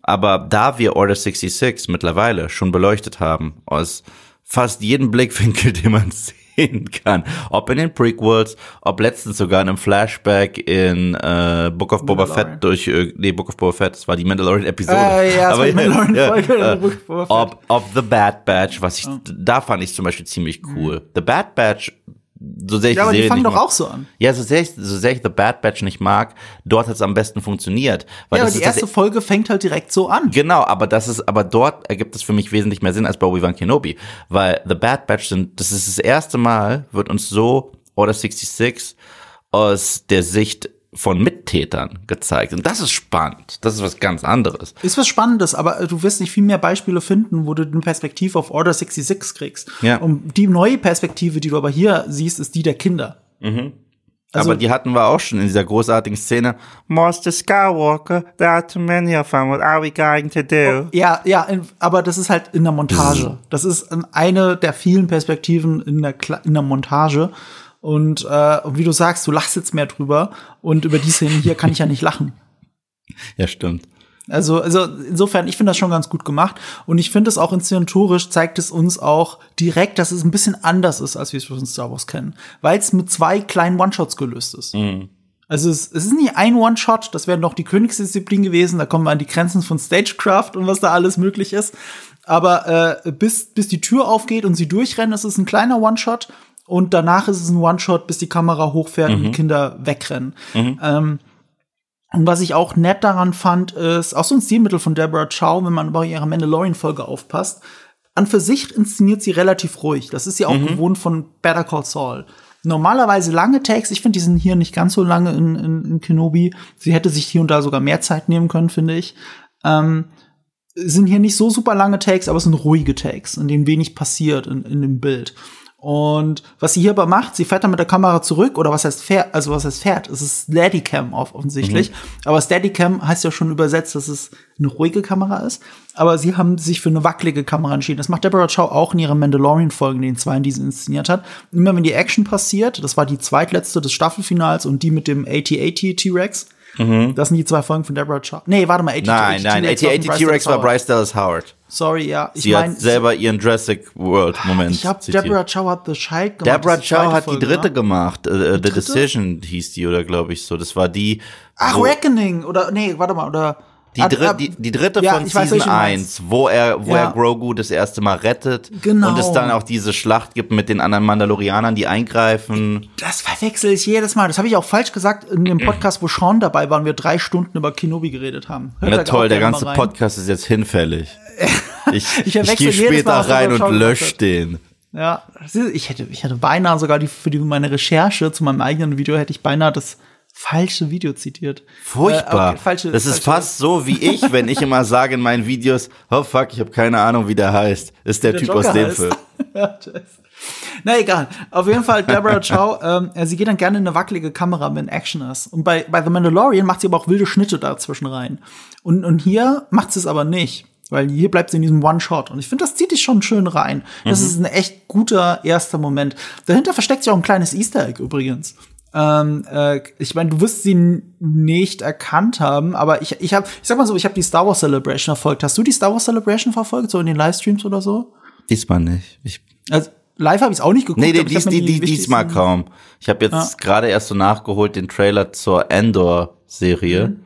Aber da wir Order 66 mittlerweile schon beleuchtet haben, aus fast jedem Blickwinkel, den man sehen kann, ob in den Prequels, ob letztens sogar in einem Flashback in äh, Book of Boba. Fett durch, äh, nee, Book of Boba Fett, das war die Mandalorian-Episode. Äh, ja, war die Mandalorian-Folge, ja, Fett. ob, ob The Bad Batch, was ich, da fand ich zum Beispiel ziemlich cool. The Bad Batch, so sehr ich Ja, aber die Serie fangen nicht doch mag- auch so an. Ja, so sehr, ich, so sehr ich The Bad Batch nicht mag, dort hat es am besten funktioniert. Weil Ja, aber das die erste Folge fängt halt direkt so an. Genau, aber das ist, aber dort ergibt es für mich wesentlich mehr Sinn als bei Obi-Wan Kenobi. Weil The Bad Batch sind, das ist das erste Mal, wird uns so Order 66 aus der Sicht von Mittätern gezeigt. Und das ist spannend. Das ist was ganz anderes. Ist was Spannendes, aber äh, du wirst nicht viel mehr Beispiele finden, wo du eine Perspektive auf Order 66 kriegst. Ja. Und die neue Perspektive, die du aber hier siehst, ist die der Kinder. Also- aber die hatten wir auch schon in dieser großartigen Szene. Master Skywalker, there are too many of them. What are we going to do? Ja, ja, in, aber das ist halt in der Montage. Das ist eine der vielen Perspektiven in der, Kla- in der Montage. Und, äh, und wie du sagst, du lachst jetzt mehr drüber. Und über die Szene hier kann ich ja nicht lachen. Ja, stimmt. Also, also insofern, ich finde das schon ganz gut gemacht. Und ich finde es auch inszenatorisch zeigt es uns auch direkt, dass es ein bisschen anders ist, als wir es von Star Wars kennen. Weil es mit zwei kleinen One-Shots gelöst ist. Also es, es ist nicht ein One-Shot, das wäre noch die Königsdisziplin gewesen, da kommen wir an die Grenzen von Stagecraft und was da alles möglich ist. Aber äh, bis, bis die Tür aufgeht und sie durchrennen, ist es ein kleiner One-Shot und danach ist es ein One-Shot, bis die Kamera hochfährt mhm. und die Kinder wegrennen. Mhm. Ähm, und was ich auch nett daran fand, ist auch so ein Stilmittel von Deborah Chow, wenn man bei ihrer Mandalorian-Folge aufpasst. An für sich inszeniert sie relativ ruhig. Das ist sie auch mhm. gewohnt von Better Call Saul normalerweise lange Takes. Ich finde, die sind hier nicht ganz so lange in, in, in Kenobi. Sie hätte sich hier und da sogar mehr Zeit nehmen können, finde ich. Ähm, sind hier nicht so super lange Takes, aber es sind ruhige Takes, in denen wenig passiert in, in dem Bild. Und was sie hier aber macht, sie fährt dann mit der Kamera zurück, oder was heißt fährt, also was heißt fährt, es ist Steadicam offensichtlich. Mhm. Aber Steadicam heißt ja schon übersetzt, dass es eine ruhige Kamera ist. Aber sie haben sich für eine wackelige Kamera entschieden. Das macht Deborah Chow auch in ihren Mandalorian-Folgen, den zwei, die sie inszeniert hat. Immer wenn die Action passiert, das war die zweitletzte des Staffelfinals und die mit dem AT-AT T-Rex, Mhm. Das sind die zwei Folgen von Deborah Chow. Nee, warte mal, 80 Nein, nein, 80 T-Rex war Bryce Dallas Howard. Sorry, ja. Ich sie mein, hat selber ihren Jurassic World Moment. Ich habe Deborah Chow hat The Child gemacht. Deborah Chow hat Folge, die dritte ne? gemacht. Uh, The dritte? Decision hieß die oder glaube ich so. Das war die. Ach, Reckoning oder nee, warte mal oder die, dr die, die dritte ja, von Season weiß, 1, wo er, wo ja. er Grogu das erste Mal rettet. Genau. Und es dann auch diese Schlacht gibt mit den anderen Mandalorianern, die eingreifen. Das verwechsel ich jedes Mal. Das habe ich auch falsch gesagt in dem Podcast, wo Sean dabei war, wir drei Stunden über Kenobi geredet haben. Hört ja, toll, der ganze Podcast ist jetzt hinfällig. Ich, ich, ich gehe später rein und lösche den. Ja, ich hätte, ich hätte beinahe sogar die, für die, meine Recherche zu meinem eigenen Video hätte ich beinahe das falsche Video zitiert. Furchtbar. Äh, okay, falsche, das ist fast so wie ich, wenn ich immer sage in meinen Videos, oh fuck, ich habe keine Ahnung, wie der heißt. Ist der, der Typ Joker aus dem heißt. Film. Na egal. Auf jeden Fall, Deborah Chow, ähm, sie geht dann gerne in eine wackelige Kamera, wenn Action ist. Und bei, bei The Mandalorian macht sie aber auch wilde Schnitte dazwischen rein. Und, und hier macht sie es aber nicht. Weil hier bleibt sie in diesem One-Shot. Und ich finde, das zieht dich schon schön rein. Das mhm. ist ein echt guter erster Moment. Dahinter versteckt sich auch ein kleines Easter Egg übrigens. Ähm, äh, ich meine, du wirst sie nicht erkannt haben, aber ich, ich habe, ich sag mal so, ich habe die Star Wars Celebration verfolgt. Hast du die Star Wars Celebration verfolgt, so in den Livestreams oder so? Diesmal nicht. Ich also, live habe ich es auch nicht geguckt. Nee, nee dies, die, die, diesmal kaum. Ich habe jetzt ja. gerade erst so nachgeholt den Trailer zur Endor-Serie. Mhm.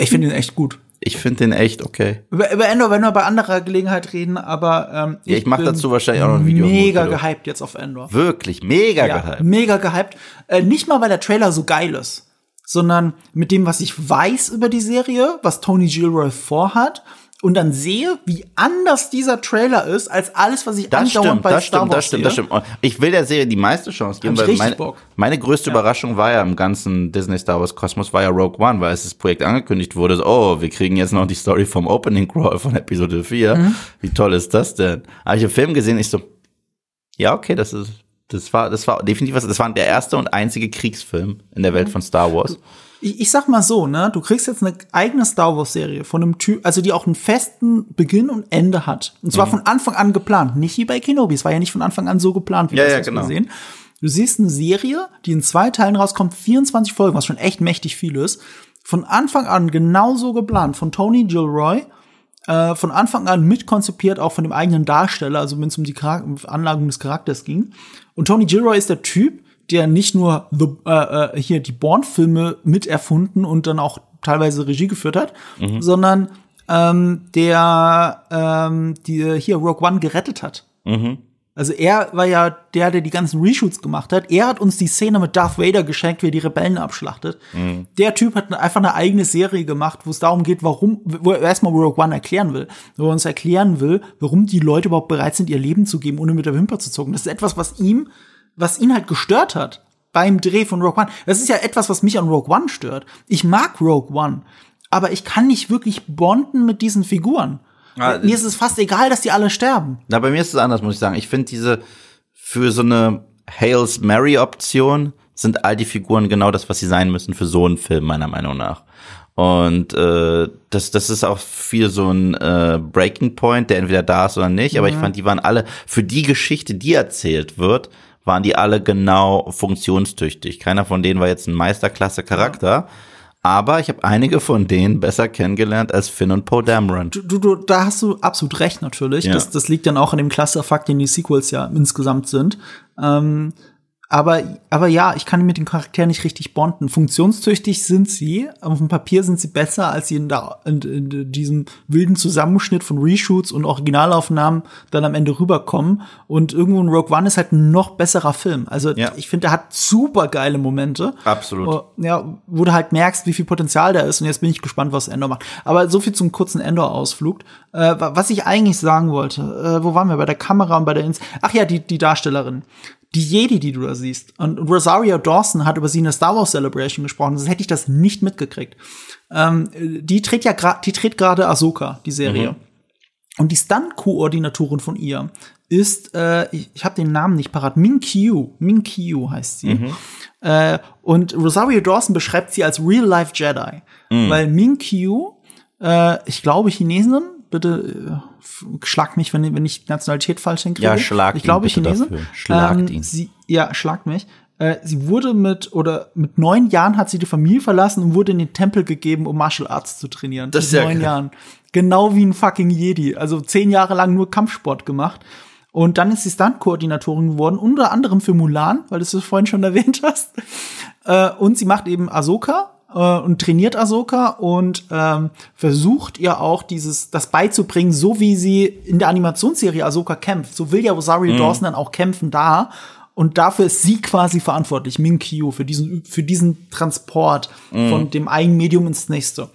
Ich finde ihn echt gut ich finde den echt okay. Über, über Endor werden wir bei anderer Gelegenheit reden, aber ähm, ich, ja, ich mache dazu wahrscheinlich auch noch ein Video. Mega gehypt jetzt auf Endor. Wirklich, mega ja, gehypt. Mega gehypt. Äh, nicht mal, weil der Trailer so geil ist, sondern mit dem, was ich weiß über die Serie, was Tony Gilroy vorhat und dann sehe, wie anders dieser Trailer ist, als alles, was ich das andauernd stimmt, bei das Star stimmt, Wars Das stimmt, das stimmt. Ich will der Serie die meiste Chance geben, weil meine, meine, größte ja. Überraschung war ja im ganzen Disney Star Wars Kosmos war ja Rogue One, weil es das Projekt angekündigt wurde, so, oh, wir kriegen jetzt noch die Story vom Opening Crawl von Episode 4. Mhm. Wie toll ist das denn? Habe ich im Film gesehen, ich so, ja, okay, das ist, das war, das war definitiv was, das war der erste und einzige Kriegsfilm in der Welt mhm. von Star Wars ich, ich sag mal so, ne, du kriegst jetzt eine eigene Star Wars Serie von einem Typ, also die auch einen festen Beginn und Ende hat. Und zwar mhm. von Anfang an geplant, nicht wie bei Kenobi. Es war ja nicht von Anfang an so geplant, wie ja, das ja, genau. sehen. Du siehst eine Serie, die in zwei Teilen rauskommt, 24 Folgen, was schon echt mächtig viel ist. Von Anfang an genauso geplant von Tony Gilroy. Äh, von Anfang an mitkonzipiert, auch von dem eigenen Darsteller, also wenn es um die Charak Anlagung des Charakters ging. Und Tony Gilroy ist der Typ, der nicht nur the, äh, äh, hier die Bourne-Filme miterfunden und dann auch teilweise Regie geführt hat, mhm. sondern ähm, der ähm, die hier Rogue One gerettet hat. Mhm. Also er war ja der, der die ganzen Reshoots gemacht hat. Er hat uns die Szene mit Darth Vader geschenkt, wie er die Rebellen abschlachtet. Mhm. Der Typ hat einfach eine eigene Serie gemacht, wo es darum geht, warum, wo er erstmal Rogue One erklären will. Wo er uns erklären will, warum die Leute überhaupt bereit sind, ihr Leben zu geben, ohne mit der Wimper zu zucken. Das ist etwas, was ihm was ihn halt gestört hat beim Dreh von Rogue One. Das ist ja etwas, was mich an Rogue One stört. Ich mag Rogue One, aber ich kann nicht wirklich bonden mit diesen Figuren. Ja, mir ist es fast egal, dass die alle sterben. Na, bei mir ist es anders, muss ich sagen. Ich finde diese für so eine Hales Mary Option sind all die Figuren genau das, was sie sein müssen für so einen Film meiner Meinung nach. Und äh, das, das ist auch viel so ein äh, Breaking Point, der entweder da ist oder nicht. Aber ich fand, die waren alle für die Geschichte, die erzählt wird, waren die alle genau funktionstüchtig. Keiner von denen war jetzt ein Meisterklasse-Charakter. Ja. Aber ich habe einige von denen besser kennengelernt als Finn und Poe Dameron. Du, du, du, da hast du absolut recht natürlich. Ja. Das, das liegt dann auch an dem Klasse-Fakt, den die Sequels ja insgesamt sind. Ähm, aber, aber ja, ich kann mit den Charakteren nicht richtig bonden. Funktionstüchtig sind sie, auf dem Papier sind sie besser, als sie in, der, in, in diesem wilden Zusammenschnitt von Reshoots und Originalaufnahmen dann am Ende rüberkommen. Und irgendwo in Rogue One ist halt ein noch besserer Film. Also ja. ich finde, der hat super geile Momente. Absolut. Wo, ja, wo du halt merkst, wie viel Potenzial da ist. Und jetzt bin ich gespannt, was Endor macht. Aber so viel zum kurzen Endor-Ausflug. Äh, was ich eigentlich sagen wollte, äh, wo waren wir? Bei der Kamera und bei der Ins Ach ja, die, die Darstellerin die Jedi, die du da siehst. Und Rosario Dawson hat über sie in der Star Wars Celebration gesprochen, sonst hätte ich das nicht mitgekriegt. Ähm, die dreht ja gerade, die dreht gerade Ahsoka, die Serie. Mhm. Und die Stunt-Koordinatorin von ihr ist, äh, ich, ich habe den Namen nicht parat, Min Kyu. Min Kyu heißt sie. Mhm. Äh, und Rosario Dawson beschreibt sie als Real-Life Jedi. Mhm. Weil Min Kyu, äh, ich glaube Chinesin, bitte äh, schlag mich, wenn, wenn ich Nationalität falsch hinkriege. Ja, schlag Ich glaube Chinesen. Schlagt ähm, ihn. Sie, ja, schlagt mich. Äh, sie wurde mit, oder mit neun Jahren hat sie die Familie verlassen und wurde in den Tempel gegeben, um Martial Arts zu trainieren. Das ist ja neun Jahren. Genau wie ein fucking Jedi. Also zehn Jahre lang nur Kampfsport gemacht. Und dann ist sie Stunt-Koordinatorin geworden, unter anderem für Mulan, weil du es vorhin schon erwähnt hast. Äh, und sie macht eben Ahsoka, äh, und trainiert Ahsoka und ähm, versucht ihr auch dieses das beizubringen, so wie sie in der Animationsserie Ahsoka kämpft. So will ja Rosario mhm. Dawson dann auch kämpfen da. Und dafür ist sie quasi verantwortlich, Min Kyo, für diesen, für diesen Transport mhm. von dem einen Medium ins nächste.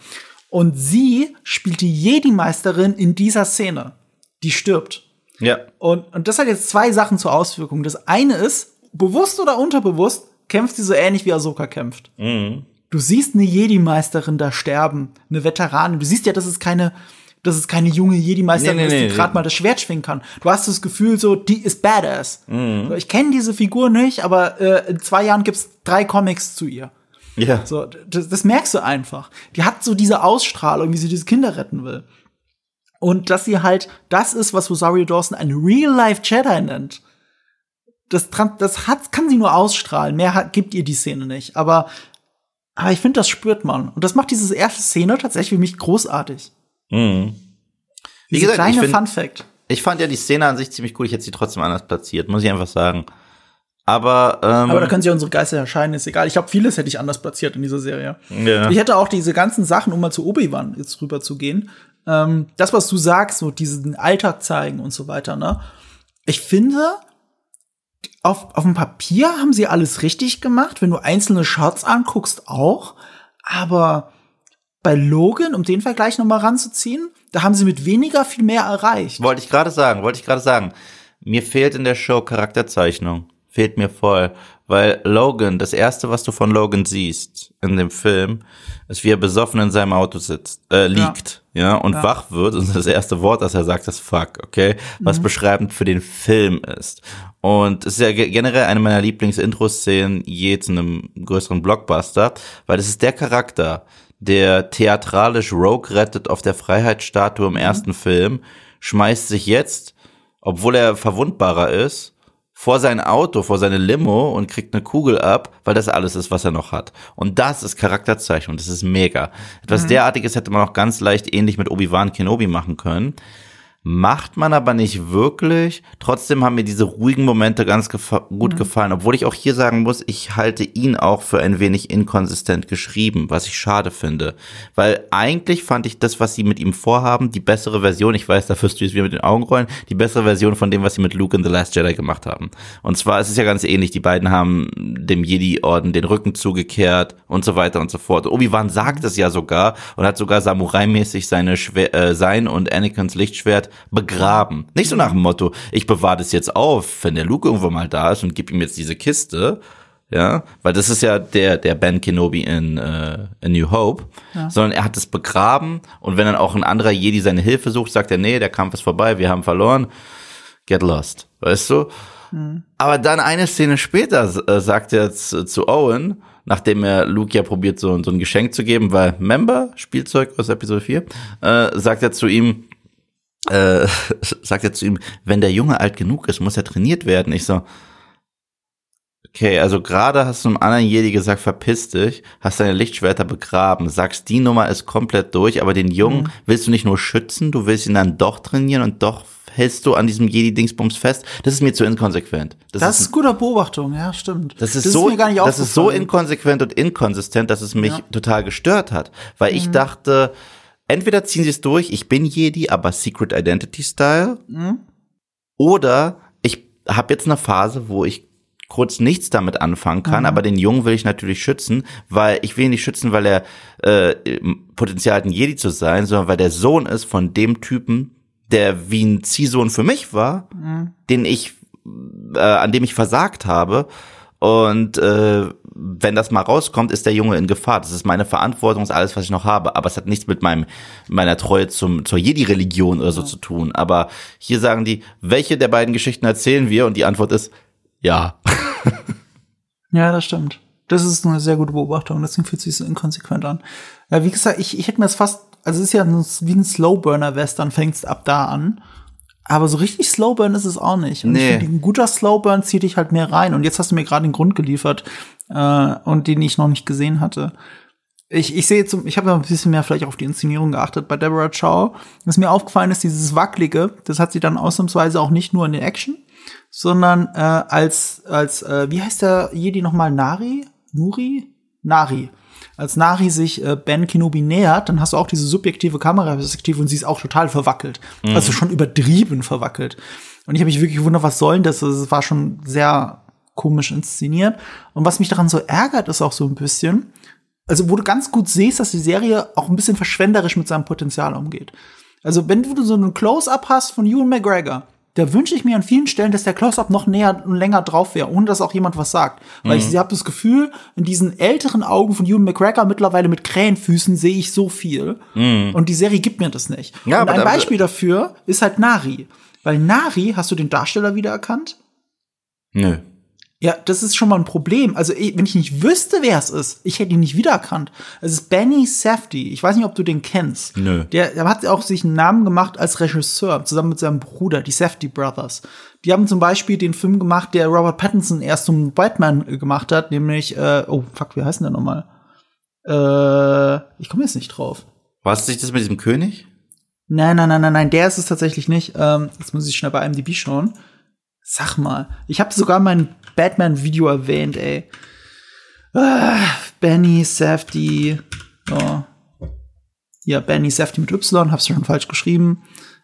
Und sie spielt die Jedi-Meisterin in dieser Szene. Die stirbt. Ja. Und, und das hat jetzt zwei Sachen zur Auswirkung. Das eine ist, bewusst oder unterbewusst, kämpft sie so ähnlich wie Ahsoka kämpft. Mhm du siehst eine Jedi-Meisterin da sterben, eine Veteranin. Du siehst ja, dass es keine, dass es keine junge Jedi-Meisterin nee, nee, ist, die nee, gerade mal das Schwert schwingen kann. Du hast das Gefühl, so, die ist badass. Mhm. Ich kenne diese Figur nicht, aber äh, in zwei Jahren gibt's drei Comics zu ihr. Ja. So, das, das merkst du einfach. Die hat so diese Ausstrahlung, wie sie diese Kinder retten will. Und dass sie halt das ist, was Rosario Dawson ein Real-Life Jedi nennt. Das, das hat, kann sie nur ausstrahlen. Mehr hat, gibt ihr die Szene nicht. Aber aber ich finde, das spürt man. Und das macht diese erste Szene tatsächlich für mich großartig. Mhm. Wie gesagt, kleine ich Fun Fact. Ich fand ja die Szene an sich ziemlich cool. Ich hätte sie trotzdem anders platziert, muss ich einfach sagen. Aber, ähm, Aber da können sich unsere Geister erscheinen, ist egal. Ich glaube, vieles hätte ich anders platziert in dieser Serie. Ja. Ich hätte auch diese ganzen Sachen, um mal zu Obi-Wan jetzt rüber zu gehen. Ähm, das, was du sagst, so diesen Alltag zeigen und so weiter, ne? Ich finde, auf, auf dem Papier haben sie alles richtig gemacht, wenn du einzelne Shots anguckst auch, aber bei Logan, um den Vergleich noch mal ranzuziehen, da haben sie mit weniger viel mehr erreicht. Wollte ich gerade sagen, wollte ich gerade sagen. Mir fehlt in der Show Charakterzeichnung. Fehlt mir voll. Weil Logan, das erste, was du von Logan siehst in dem Film, ist, wie er besoffen in seinem Auto sitzt, äh, liegt, ja, ja und ja. wach wird. Und das erste Wort, das er sagt, ist fuck, okay? Was mhm. beschreibend für den Film ist. Und es ist ja generell eine meiner Lieblings-Intro-Szenen je zu einem größeren Blockbuster, weil es ist der Charakter, der theatralisch Rogue rettet auf der Freiheitsstatue im mhm. ersten Film, schmeißt sich jetzt, obwohl er verwundbarer ist, vor sein Auto, vor seine Limo und kriegt eine Kugel ab, weil das alles ist, was er noch hat. Und das ist Charakterzeichnung, das ist mega. Etwas mhm. derartiges hätte man auch ganz leicht ähnlich mit Obi-Wan Kenobi machen können. Macht man aber nicht wirklich. Trotzdem haben mir diese ruhigen Momente ganz gefa gut mhm. gefallen, obwohl ich auch hier sagen muss, ich halte ihn auch für ein wenig inkonsistent geschrieben, was ich schade finde. Weil eigentlich fand ich das, was sie mit ihm vorhaben, die bessere Version, ich weiß, da wirst du jetzt wieder mit den Augen rollen, die bessere Version von dem, was sie mit Luke in The Last Jedi gemacht haben. Und zwar es ist ja ganz ähnlich, die beiden haben dem Jedi-Orden den Rücken zugekehrt und so weiter und so fort. Obi-Wan sagt es ja sogar und hat sogar Samurai-mäßig seine Schwer äh, sein und Anakins Lichtschwert begraben. Nicht so nach dem Motto, ich bewahre das jetzt auf, wenn der Luke irgendwo mal da ist und gib ihm jetzt diese Kiste. Ja, weil das ist ja der, der Ben Kenobi in, äh, in New Hope, ja. sondern er hat es begraben und wenn dann auch ein anderer Jedi seine Hilfe sucht, sagt er, nee, der Kampf ist vorbei, wir haben verloren, get lost, weißt du? Mhm. Aber dann eine Szene später äh, sagt er zu, zu Owen, nachdem er Luke ja probiert, so, so ein Geschenk zu geben, weil Member, Spielzeug aus Episode 4, äh, sagt er zu ihm, äh, sagt er zu ihm, wenn der Junge alt genug ist, muss er trainiert werden. Ich so, okay, also gerade hast du einem anderen Jedi gesagt, verpiss dich, hast deine Lichtschwerter begraben, sagst, die Nummer ist komplett durch, aber den Jungen mhm. willst du nicht nur schützen, du willst ihn dann doch trainieren und doch hältst du an diesem Jedi-Dingsbums fest? Das ist mir zu inkonsequent. Das, das ist, eine gute Beobachtung, ja, stimmt. Das ist, das so, ist mir gar nicht das ist so inkonsequent und inkonsistent, dass es mich ja. total gestört hat. Weil mhm. ich dachte, entweder ziehen sie es durch, ich bin Jedi, aber Secret Identity Style. Mhm. Oder ich habe jetzt eine Phase, wo ich kurz nichts damit anfangen kann, mhm. aber den Jungen will ich natürlich schützen, weil ich will ihn nicht schützen, weil er äh, Potenzial hat, ein Jedi zu sein, sondern weil der Sohn ist von dem Typen, der wie ein Ziehsohn für mich war, mhm. den ich, äh, an dem ich versagt habe. Und äh, wenn das mal rauskommt, ist der Junge in Gefahr. Das ist meine Verantwortung, ist alles, was ich noch habe. Aber es hat nichts mit meinem meiner Treue zum zur Jedi-Religion oder so ja. zu tun. Aber hier sagen die, welche der beiden Geschichten erzählen wir? Und die Antwort ist ja. ja, das stimmt. Das ist eine sehr gute Beobachtung. Deswegen fühlt sich so inkonsequent an. Ja, wie gesagt, ich, ich hätte mir das fast, also es ist ja wie ein Slowburner-Western, fängt es ab da an. Aber so richtig Slowburn ist es auch nicht. Und nee. ich finde, ein guter Slowburn zieht dich halt mehr rein. Und jetzt hast du mir gerade den Grund geliefert, äh, und den ich noch nicht gesehen hatte. Ich, ich sehe jetzt, ich habe ein bisschen mehr vielleicht auf die Inszenierung geachtet bei Deborah Chow. Was mir aufgefallen ist, dieses Wackelige, das hat sie dann ausnahmsweise auch nicht nur in der Action, sondern äh, als, als äh, wie heißt der Jedi nochmal? Nari? Nuri? Nari. Als Nari sich äh, Ben Kenobi nähert, dann hast du auch diese subjektive Kameraperspektive und sie ist auch total verwackelt. Mhm. Also schon übertrieben verwackelt. Und ich habe mich wirklich gewundert, was soll denn das? Also, es war schon sehr komisch inszeniert. Und was mich daran so ärgert, ist auch so ein bisschen, also wo du ganz gut siehst, dass die Serie auch ein bisschen verschwenderisch mit seinem Potenzial umgeht. Also wenn du so einen Close-up hast von Ewan McGregor, da wünsche ich mir an vielen Stellen, dass der Close-Up noch näher und länger drauf wäre, ohne dass auch jemand was sagt. Weil mhm. ich habe das Gefühl, in diesen älteren Augen von Ewan McGregor mittlerweile mit Krähenfüßen sehe ich so viel. Mhm. Und die Serie gibt mir das nicht. Ja, und ein Beispiel dafür ist halt Nari. Weil Nari, hast du den Darsteller wiedererkannt? Nö. Ja, das ist schon mal ein Problem. Also, ich, wenn ich nicht wüsste, wer es ist, ich hätte ihn nicht wiedererkannt. Es ist Benny Safdie. Ich weiß nicht, ob du den kennst. Nö. Der, der hat auch sich einen Namen gemacht als Regisseur, zusammen mit seinem Bruder, die Safdie Brothers. Die haben zum Beispiel den Film gemacht, der Robert Pattinson erst zum Batman gemacht hat, nämlich, äh, oh, fuck, wie heißt denn der nochmal? Äh, ich komme jetzt nicht drauf. War es nicht das mit diesem König? Nein, nein, nein, nein, nein, der ist es tatsächlich nicht. Ähm, jetzt muss ich schnell bei IMDb schauen. Sag mal, ich habe sogar mein Batman-Video erwähnt, ey. Ah, Benny Safety. Oh. Ja, Benny Safety mit Y, hab's schon falsch geschrieben.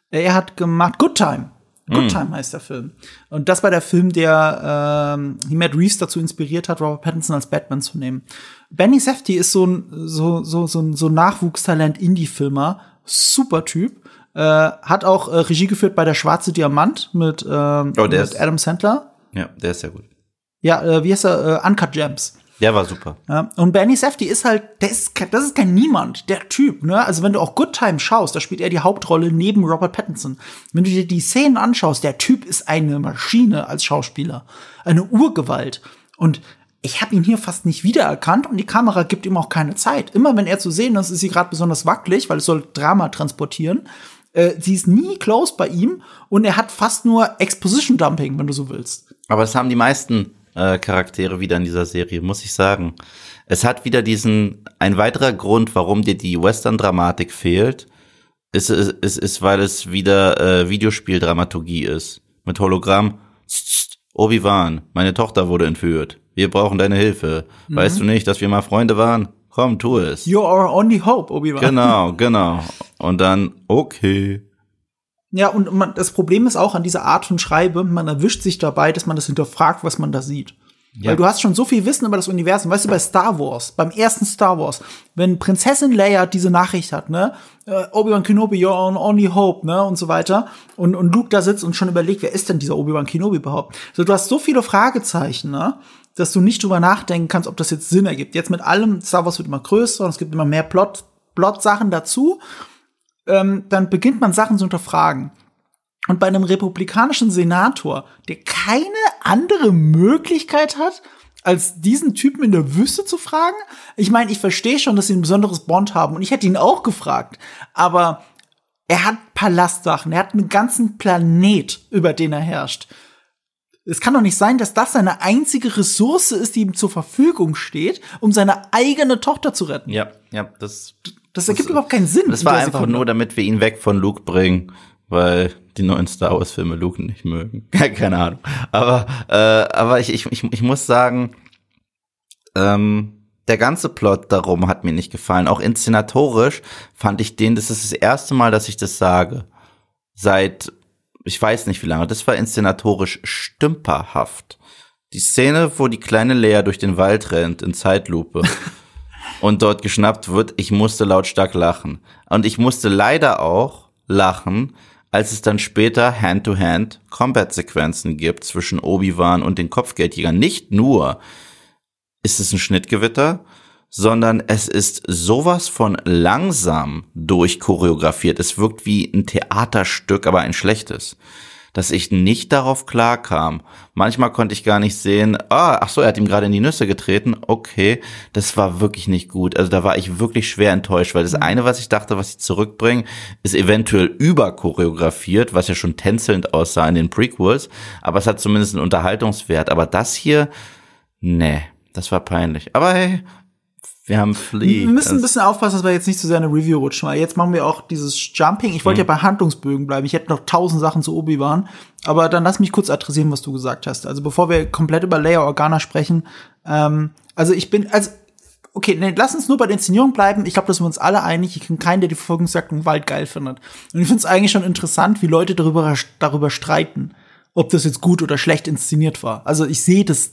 Er hat gemacht Good Time. Good mm. Time heißt der Film. Und das war der Film, der ähm, Matt Reeves dazu inspiriert hat, Robert Pattinson als Batman zu nehmen. Benny Safety ist so ein so so so ein so Nachwuchstalent Indie-Filmer, super Typ. Äh, hat auch äh, Regie geführt bei Der Schwarze Diamant mit, ähm, oh, mit Adam Sandler. Ja, der ist sehr gut. Ja, äh, wie heißt er? Äh, Uncut Gems. Der war super. Ja, und Benny Safdie ist halt, der ist, das ist kein Niemand, der Typ, ne? Also wenn du auch Good Time schaust, da spielt er die Hauptrolle neben Robert Pattinson. Wenn du dir die Szenen anschaust, der Typ ist eine Maschine als Schauspieler, eine Urgewalt. Und ich habe ihn hier fast nicht wiedererkannt und die Kamera gibt ihm auch keine Zeit. Immer wenn er zu sehen ist, ist sie gerade besonders wackelig, weil es soll Drama transportieren. Äh, sie ist nie close bei ihm und er hat fast nur Exposition Dumping, wenn du so willst. Aber das haben die meisten äh, Charaktere wieder in dieser Serie, muss ich sagen. Es hat wieder diesen, ein weiterer Grund, warum dir die Western-Dramatik fehlt, ist, ist, ist, ist, weil es wieder äh, Videospieldramaturgie ist. Mit Hologramm. Obi-Wan, meine Tochter wurde entführt. Wir brauchen deine Hilfe. Mhm. Weißt du nicht, dass wir mal Freunde waren? Komm, tu es. You are only hope, Obi-Wan. Genau, genau. Und dann, okay. Ja, und man, das Problem ist auch an dieser Art von Schreibe, man erwischt sich dabei, dass man das hinterfragt, was man da sieht. Ja. Weil du hast schon so viel Wissen über das Universum. Weißt du, bei Star Wars, beim ersten Star Wars, wenn Prinzessin Leia diese Nachricht hat, ne, äh, Obi-Wan Kenobi, you're on only hope, ne, und so weiter, und, und Luke da sitzt und schon überlegt, wer ist denn dieser Obi-Wan Kenobi überhaupt? So, du hast so viele Fragezeichen, ne, dass du nicht drüber nachdenken kannst, ob das jetzt Sinn ergibt. Jetzt mit allem, Star Wars wird immer größer und es gibt immer mehr Plot, Plot-Sachen dazu ähm, dann beginnt man Sachen zu hinterfragen. Und bei einem republikanischen Senator, der keine andere Möglichkeit hat, als diesen Typen in der Wüste zu fragen? Ich meine, ich verstehe schon, dass sie ein besonderes Bond haben und ich hätte ihn auch gefragt. Aber er hat Palastsachen, er hat einen ganzen Planet, über den er herrscht. Es kann doch nicht sein, dass das seine einzige Ressource ist, die ihm zur Verfügung steht, um seine eigene Tochter zu retten. Ja, ja, das das ergibt das, überhaupt keinen Sinn. Das war einfach Sekunde. nur, damit wir ihn weg von Luke bringen, weil die neuen Star Wars Filme Luke nicht mögen. Keine Ahnung. Aber, äh, aber ich, ich, ich, ich muss sagen, ähm, der ganze Plot darum hat mir nicht gefallen. Auch inszenatorisch fand ich den, das ist das erste Mal, dass ich das sage. Seit, ich weiß nicht wie lange, das war inszenatorisch stümperhaft. Die Szene, wo die kleine Lea durch den Wald rennt in Zeitlupe und dort geschnappt wird, ich musste lautstark lachen. Und ich musste leider auch lachen, als es dann später Hand-to-Hand Combat-Sequenzen gibt zwischen Obi-Wan und den Kopfgeldjägern. Nicht nur ist es ein Schnittgewitter, sondern es ist sowas von langsam durchchoreografiert. Es wirkt wie ein Theaterstück, aber ein schlechtes dass ich nicht darauf klarkam. Manchmal konnte ich gar nicht sehen, ah, ach so, er hat ihm gerade in die Nüsse getreten. Okay, das war wirklich nicht gut. Also da war ich wirklich schwer enttäuscht, weil das mhm. eine, was ich dachte, was sie zurückbringen, ist eventuell überchoreografiert, was ja schon tänzelnd aussah in den Prequels, aber es hat zumindest einen Unterhaltungswert. Aber das hier, nee, das war peinlich. Aber hey, wir haben Flea. Wir müssen ein bisschen aufpassen, dass wir jetzt nicht zu sehr eine Review rutschen, weil jetzt machen wir auch dieses Jumping. Ich wollte mhm. ja bei Handlungsbögen bleiben. Ich hätte noch tausend Sachen zu Obi-Wan. Aber dann lass mich kurz adressieren, was du gesagt hast. Also bevor wir komplett über Leia Organa sprechen. Ähm, also ich bin, also okay, nee, lass uns nur bei der Inszenierung bleiben. Ich glaube, da sind wir uns alle einig. Ich kenne keinen, der die Verfolgungsjagd Wald geil findet. Und ich finde es eigentlich schon interessant, wie Leute darüber, darüber streiten, ob das jetzt gut oder schlecht inszeniert war. Also ich sehe das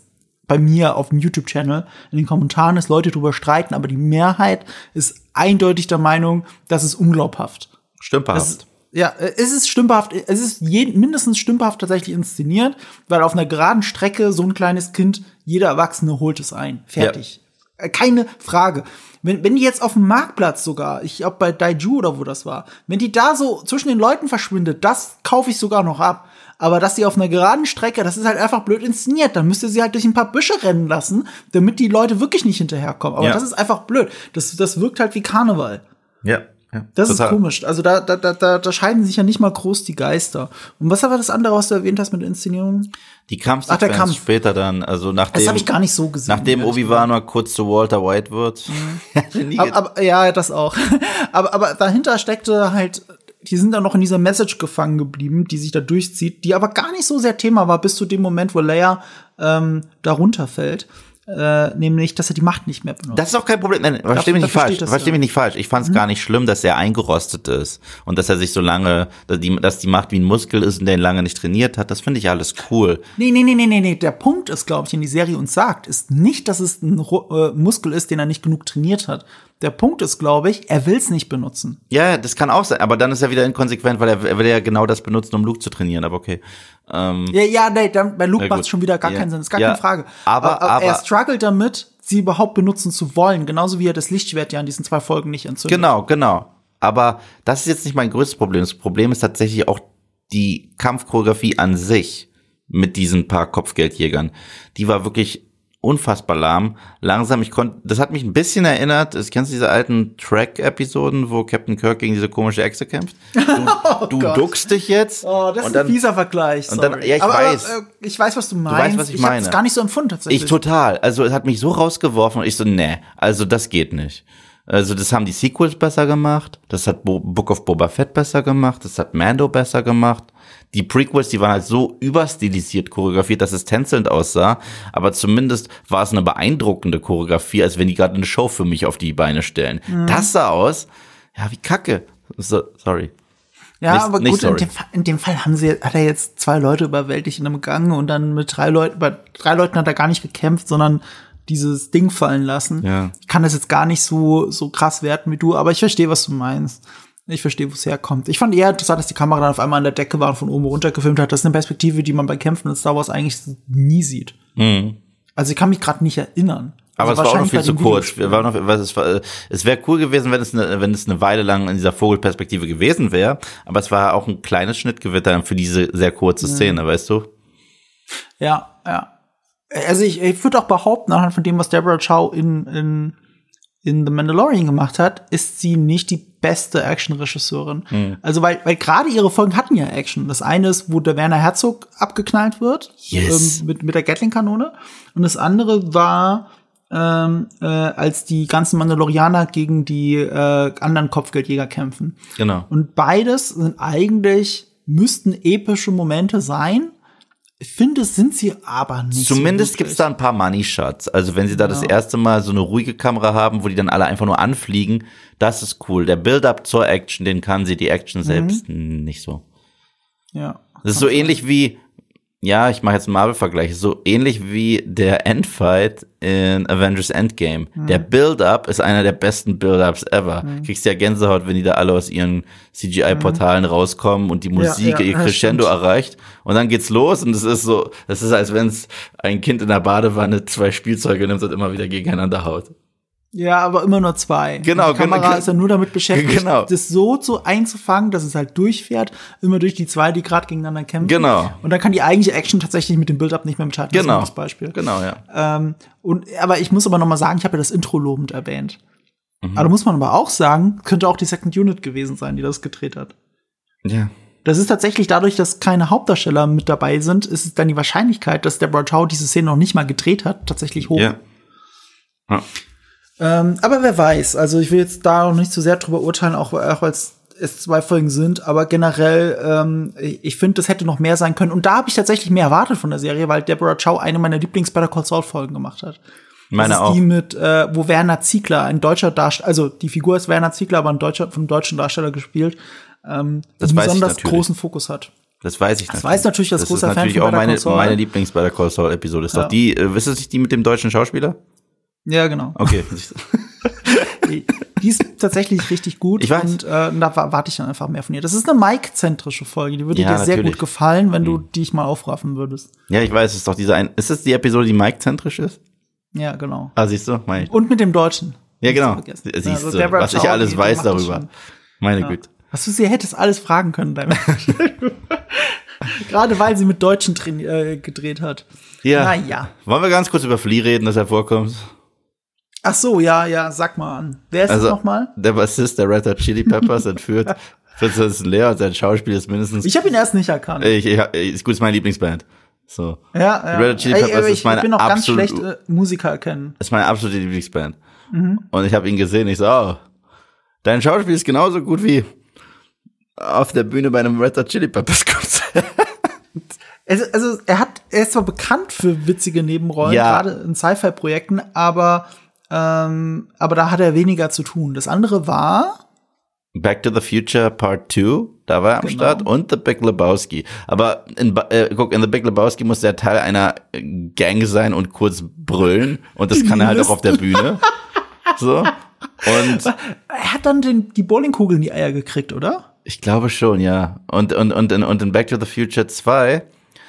bei mir auf dem YouTube-Channel in den Kommentaren, dass Leute drüber streiten, aber die Mehrheit ist eindeutig der Meinung, das ist unglaubhaft. Stümperhaft. Das, ja, es ist stümperhaft, es ist jeden, mindestens stümperhaft tatsächlich inszeniert, weil auf einer geraden Strecke so ein kleines Kind, jeder Erwachsene holt es ein. Fertig. Ja. Äh, keine Frage. Wenn, wenn die jetzt auf dem Marktplatz sogar, ich glaube bei Daiju oder wo das war, wenn die da so zwischen den Leuten verschwindet, das kaufe ich sogar noch ab. Aber dass sie auf einer geraden Strecke, das ist halt einfach blöd inszeniert. Dann müsst ihr sie halt durch ein paar Büsche rennen lassen, damit die Leute wirklich nicht hinterherkommen. Aber ja. das ist einfach blöd. Das, das wirkt halt wie Karneval. Ja. Ja, das total. ist komisch. Also da, da, da, da scheiden sich ja nicht mal groß die Geister. Und was war das andere, was du erwähnt hast mit Inszenierung? Die Kampfsequenz Ach, der Kampf. später dann, also nachdem. Das habe ich gar nicht so gesehen. Nachdem Obi-Wan mal kurz zu Walter White wird. Mhm. aber, aber, ja, das auch. aber, aber dahinter steckte halt die sind dann noch in dieser Message gefangen geblieben, die sich da durchzieht, die aber gar nicht so sehr Thema war, bis zu dem Moment, wo Leia ähm, da runterfällt. Äh, nämlich, dass er die Macht nicht mehr benutzt. Das ist auch kein Problem. Nein, versteh mich nicht falsch. Das, versteh ja. mich nicht falsch. Ich fand es mhm. gar nicht schlimm, dass er eingerostet ist und dass er sich so lange, dass die, dass die Macht wie ein Muskel ist und der ihn lange nicht trainiert hat. Das finde ich alles cool. Nee, nee, nee, nee, nee, nee. Der Punkt ist, glaube ich, in die Serie uns sagt, ist nicht, dass es ein äh, Muskel ist, den er nicht genug trainiert hat. Der Punkt ist, glaube ich, er will es nicht benutzen. Ja, das kann auch sein, aber dann ist er wieder inkonsequent, weil er, er will ja genau das benutzen, um Luke zu trainieren, aber okay. Ähm, ja, ja, nee, dann, bei Luke macht es schon wieder gar ja. keinen Sinn, ist gar ja, keine Frage. Aber, aber, aber er struggelt damit, sie überhaupt benutzen zu wollen, genauso wie er das Lichtschwert ja in diesen zwei Folgen nicht entzündet. Genau, genau. Aber das ist jetzt nicht mein größtes Problem. Das Problem ist tatsächlich auch die Kampfchoreografie an sich mit diesen paar Kopfgeldjägern. Die war wirklich unfassbar lahm, langsam. Ich konnte, das hat mich ein bisschen erinnert. Ich kennst du diese alten Track-Episoden, wo Captain Kirk gegen diese komische Echse kämpft? Du, oh du duckst dich jetzt. Oh, das ist ein fieser Vergleich. Sorry. Und dann, ja, ich aber, weiß. Aber, äh, ich weiß, was du meinst. Du weißt, was ich, ich meine. Ich gar nicht so empfunden tatsächlich. Ich total. Also es hat mich so rausgeworfen und ich so, nee, also das geht nicht. Also das haben die Sequels besser gemacht, das hat Bo Book of Boba Fett besser gemacht, das hat Mando besser gemacht die Prequels, die waren halt so überstilisiert choreografiert, dass es tänzelnd aussah. Aber zumindest war es eine beeindruckende Choreografie, als wenn die gerade eine Show für mich auf die Beine stellen. Mhm. Das sah aus, ja, wie Kacke. So, sorry. Ja, nicht, aber gut, in dem, Fall, in dem, Fall, haben sie, hat er jetzt zwei Leute überwältigt in einem Gang und dann mit drei Leuten, bei drei Leuten hat er gar nicht gekämpft, sondern dieses Ding fallen lassen. Ja. Ich kann das jetzt gar nicht so, so krass werten wie du, aber ich verstehe, was du meinst. Ich verstehe, wo es herkommt. Ich fand eher interessant, dass die Kamera dann auf einmal an der Decke war und von oben runter gefilmt hat. Das ist eine Perspektive, die man bei Kämpfen in Star Wars eigentlich nie sieht. Mhm. Also ich kann mich gerade nicht erinnern. Aber also es war auch noch viel zu kurz. War noch, es, war, es wäre cool gewesen, wenn es, eine, wenn es eine Weile lang in dieser Vogelperspektive gewesen wäre. Aber es war auch ein kleines Schnittgewitter für diese sehr kurze Szene, mhm. weißt du? Ja, ja. Also ich, ich würde auch behaupten, anhand von dem, was Deborah Chow in, in in The Mandalorian gemacht hat, ist sie nicht die beste Action-Regisseurin. Mhm. Also, weil, weil gerade ihre Folgen hatten ja Action. Das eine ist, wo der Werner Herzog abgeknallt wird yes. ähm, mit, mit der Gatling-Kanone. Und das andere war, ähm, äh, als die ganzen Mandalorianer gegen die äh, anderen Kopfgeldjäger kämpfen. Genau. Und beides sind eigentlich müssten epische Momente sein. Ich finde, es sind sie aber nicht. Zumindest so gibt's da ein paar Money Shots. Also wenn sie da das erste Mal so eine ruhige Kamera haben, wo die dann alle einfach nur anfliegen, das ist cool. Der Build-up zur Action, den kann sie, die Action selbst Mhm. nicht so. Ja. Das ist so ähnlich wie, ja, ich mache jetzt einen Marvel-Vergleich, so ähnlich wie der Endfight in Avengers Endgame. Mhm. Der Build-up ist einer der besten Build-ups ever. Kriegst ja Gänsehaut, wenn die da alle aus ihren CGI-Portalen rauskommen und die Musik ja, ihr das Crescendo stimmt. erreicht. Und dann geht's los und es ist so, das ist, als wenn es ein Kind in der Badewanne zwei Spielzeuge nimmt und immer wieder gegeneinander haut. Ja, aber immer nur zwei. Genau, Die Kamera genau. ist ja nur damit beschäftigt, Genau. das so zu einzufangen, dass es halt durchfährt, immer durch die zwei, die gerade gegeneinander kämpfen. Genau. Und dann kann die eigentliche Action tatsächlich mit dem Build-up nicht mehr mithalten. Das Genau. nur Das Beispiel. Genau, ja. Ähm, und, aber ich muss aber noch mal sagen, ich habe ja das Intro lobend erwähnt. Mhm. Aber da muss man aber auch sagen, könnte auch die Second Unit gewesen sein, die das gedreht hat. Ja. Das ist tatsächlich dadurch, dass keine Hauptdarsteller mit dabei sind, ist es dann die Wahrscheinlichkeit, dass Deborah Chow diese Szene noch nicht mal gedreht hat, tatsächlich hoch. Ja. ja. Ähm, aber wer weiß, also ich will jetzt da noch nicht zu sehr drüber urteilen, auch, auch als es zwei Folgen sind, aber generell, ähm, ich, finde, das hätte noch mehr sein können. Und da habe ich tatsächlich mehr erwartet von der Serie, weil Deborah Chow eine meiner Lieblings-Better Call Saul-Folgen gemacht hat. Meine das ist auch. die mit, äh, wo Werner Ziegler, ein deutscher Darsteller, also die Figur ist Werner Ziegler, aber ein deutscher, vom deutschen Darsteller gespielt, ähm, Das einen besonders natürlich. großen Fokus hat. Das weiß ich Das weiß natürlich das das großer ist natürlich auch meine, meine Lieblings Better Call Saul Episode. Ist Ja. doch die, äh, wisst ihr nicht die mit dem deutschen Schauspieler? Ja, genau. Okay. Die, die ist tatsächlich richtig gut Ich weiß. und äh, da wa- warte ich dann einfach mehr von ihr. Das ist eine Mike-zentrische Folge, die würde Ja, dir sehr natürlich. Mhm. gut gefallen, wenn du dich mal aufraffen würdest. ja, ich weiß, es ist doch dieser ein, ist das die Episode, die Mike-zentrisch ist? Ja, genau. Ah, siehst du? Mein, Und mit dem Deutschen. ja, genau. Siehst Also du, Deborah was ich Chow, alles die- die weiß darüber. Meine Güte. Was du sie hättest alles fragen können, deine Gerade weil sie mit Deutschen äh, gedreht hat. Ja. Naja. Wollen wir ganz kurz über Flea reden, dass er vorkommt? Ach so, ja, ja, sag mal an. Wer ist Also, das nochmal? der Bassist der Red Hot Chili Peppers entführt Prinzessin Lea und sein Schauspiel ist mindestens. Ich habe ihn erst nicht erkannt. ich, ich, ist gut, ist meine Lieblingsband. So. ja, ja. Red Hot Chili Ey, Peppers ist ich, meine ich bin noch ganz schlecht äh, Musiker erkennen. ist meine absolute Lieblingsband. Mhm. Und ich habe ihn gesehen, ich so, oh, dein Schauspiel ist genauso gut wie auf der Bühne bei einem Red Hot Chili Peppers Konzert. Also, also er hat, er ist zwar bekannt für witzige Nebenrollen, Ja. gerade in Sci-Fi-Projekten, aber, ähm, aber da hat er weniger zu tun. Das andere war, Back to the Future Part 2, da war er am Genau. Start und The Big Lebowski. Aber in, äh, guck, in The Big Lebowski muss der Teil einer Gang sein und kurz brüllen und das kann er halt auch auf der Bühne. So. Und er hat dann den, die Bowlingkugel in die Eier gekriegt, oder? ich glaube schon, ja. Und, und, und, in, und in Back to the Future 2,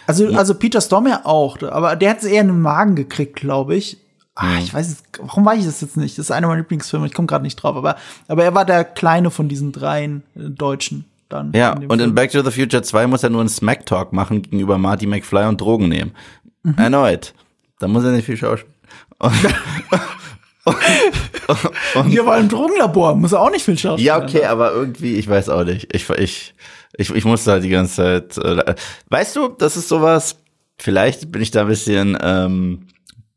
Also, also Peter Stormare auch, aber der hat es eher in den Magen gekriegt, glaube ich. Ah, ich weiß es, warum weiß ich das jetzt nicht? Das ist einer meiner Lieblingsfilme, ich komme gerade nicht drauf, aber, aber er war der kleine von diesen dreien äh, Deutschen dann. ja, in und in Film. Back to the Future 2 muss er nur einen Smack Talk machen gegenüber Marty McFly und Drogen nehmen. Mhm. Erneut. Da muss er nicht viel schauspielen. Und, Hier war im Drogenlabor, muss er auch nicht viel schauen. Ja, okay, aber irgendwie, ich weiß auch nicht. Ich, ich, ich, ich musste halt die ganze Zeit. Äh, weißt du, das ist sowas, vielleicht bin ich da ein bisschen ähm,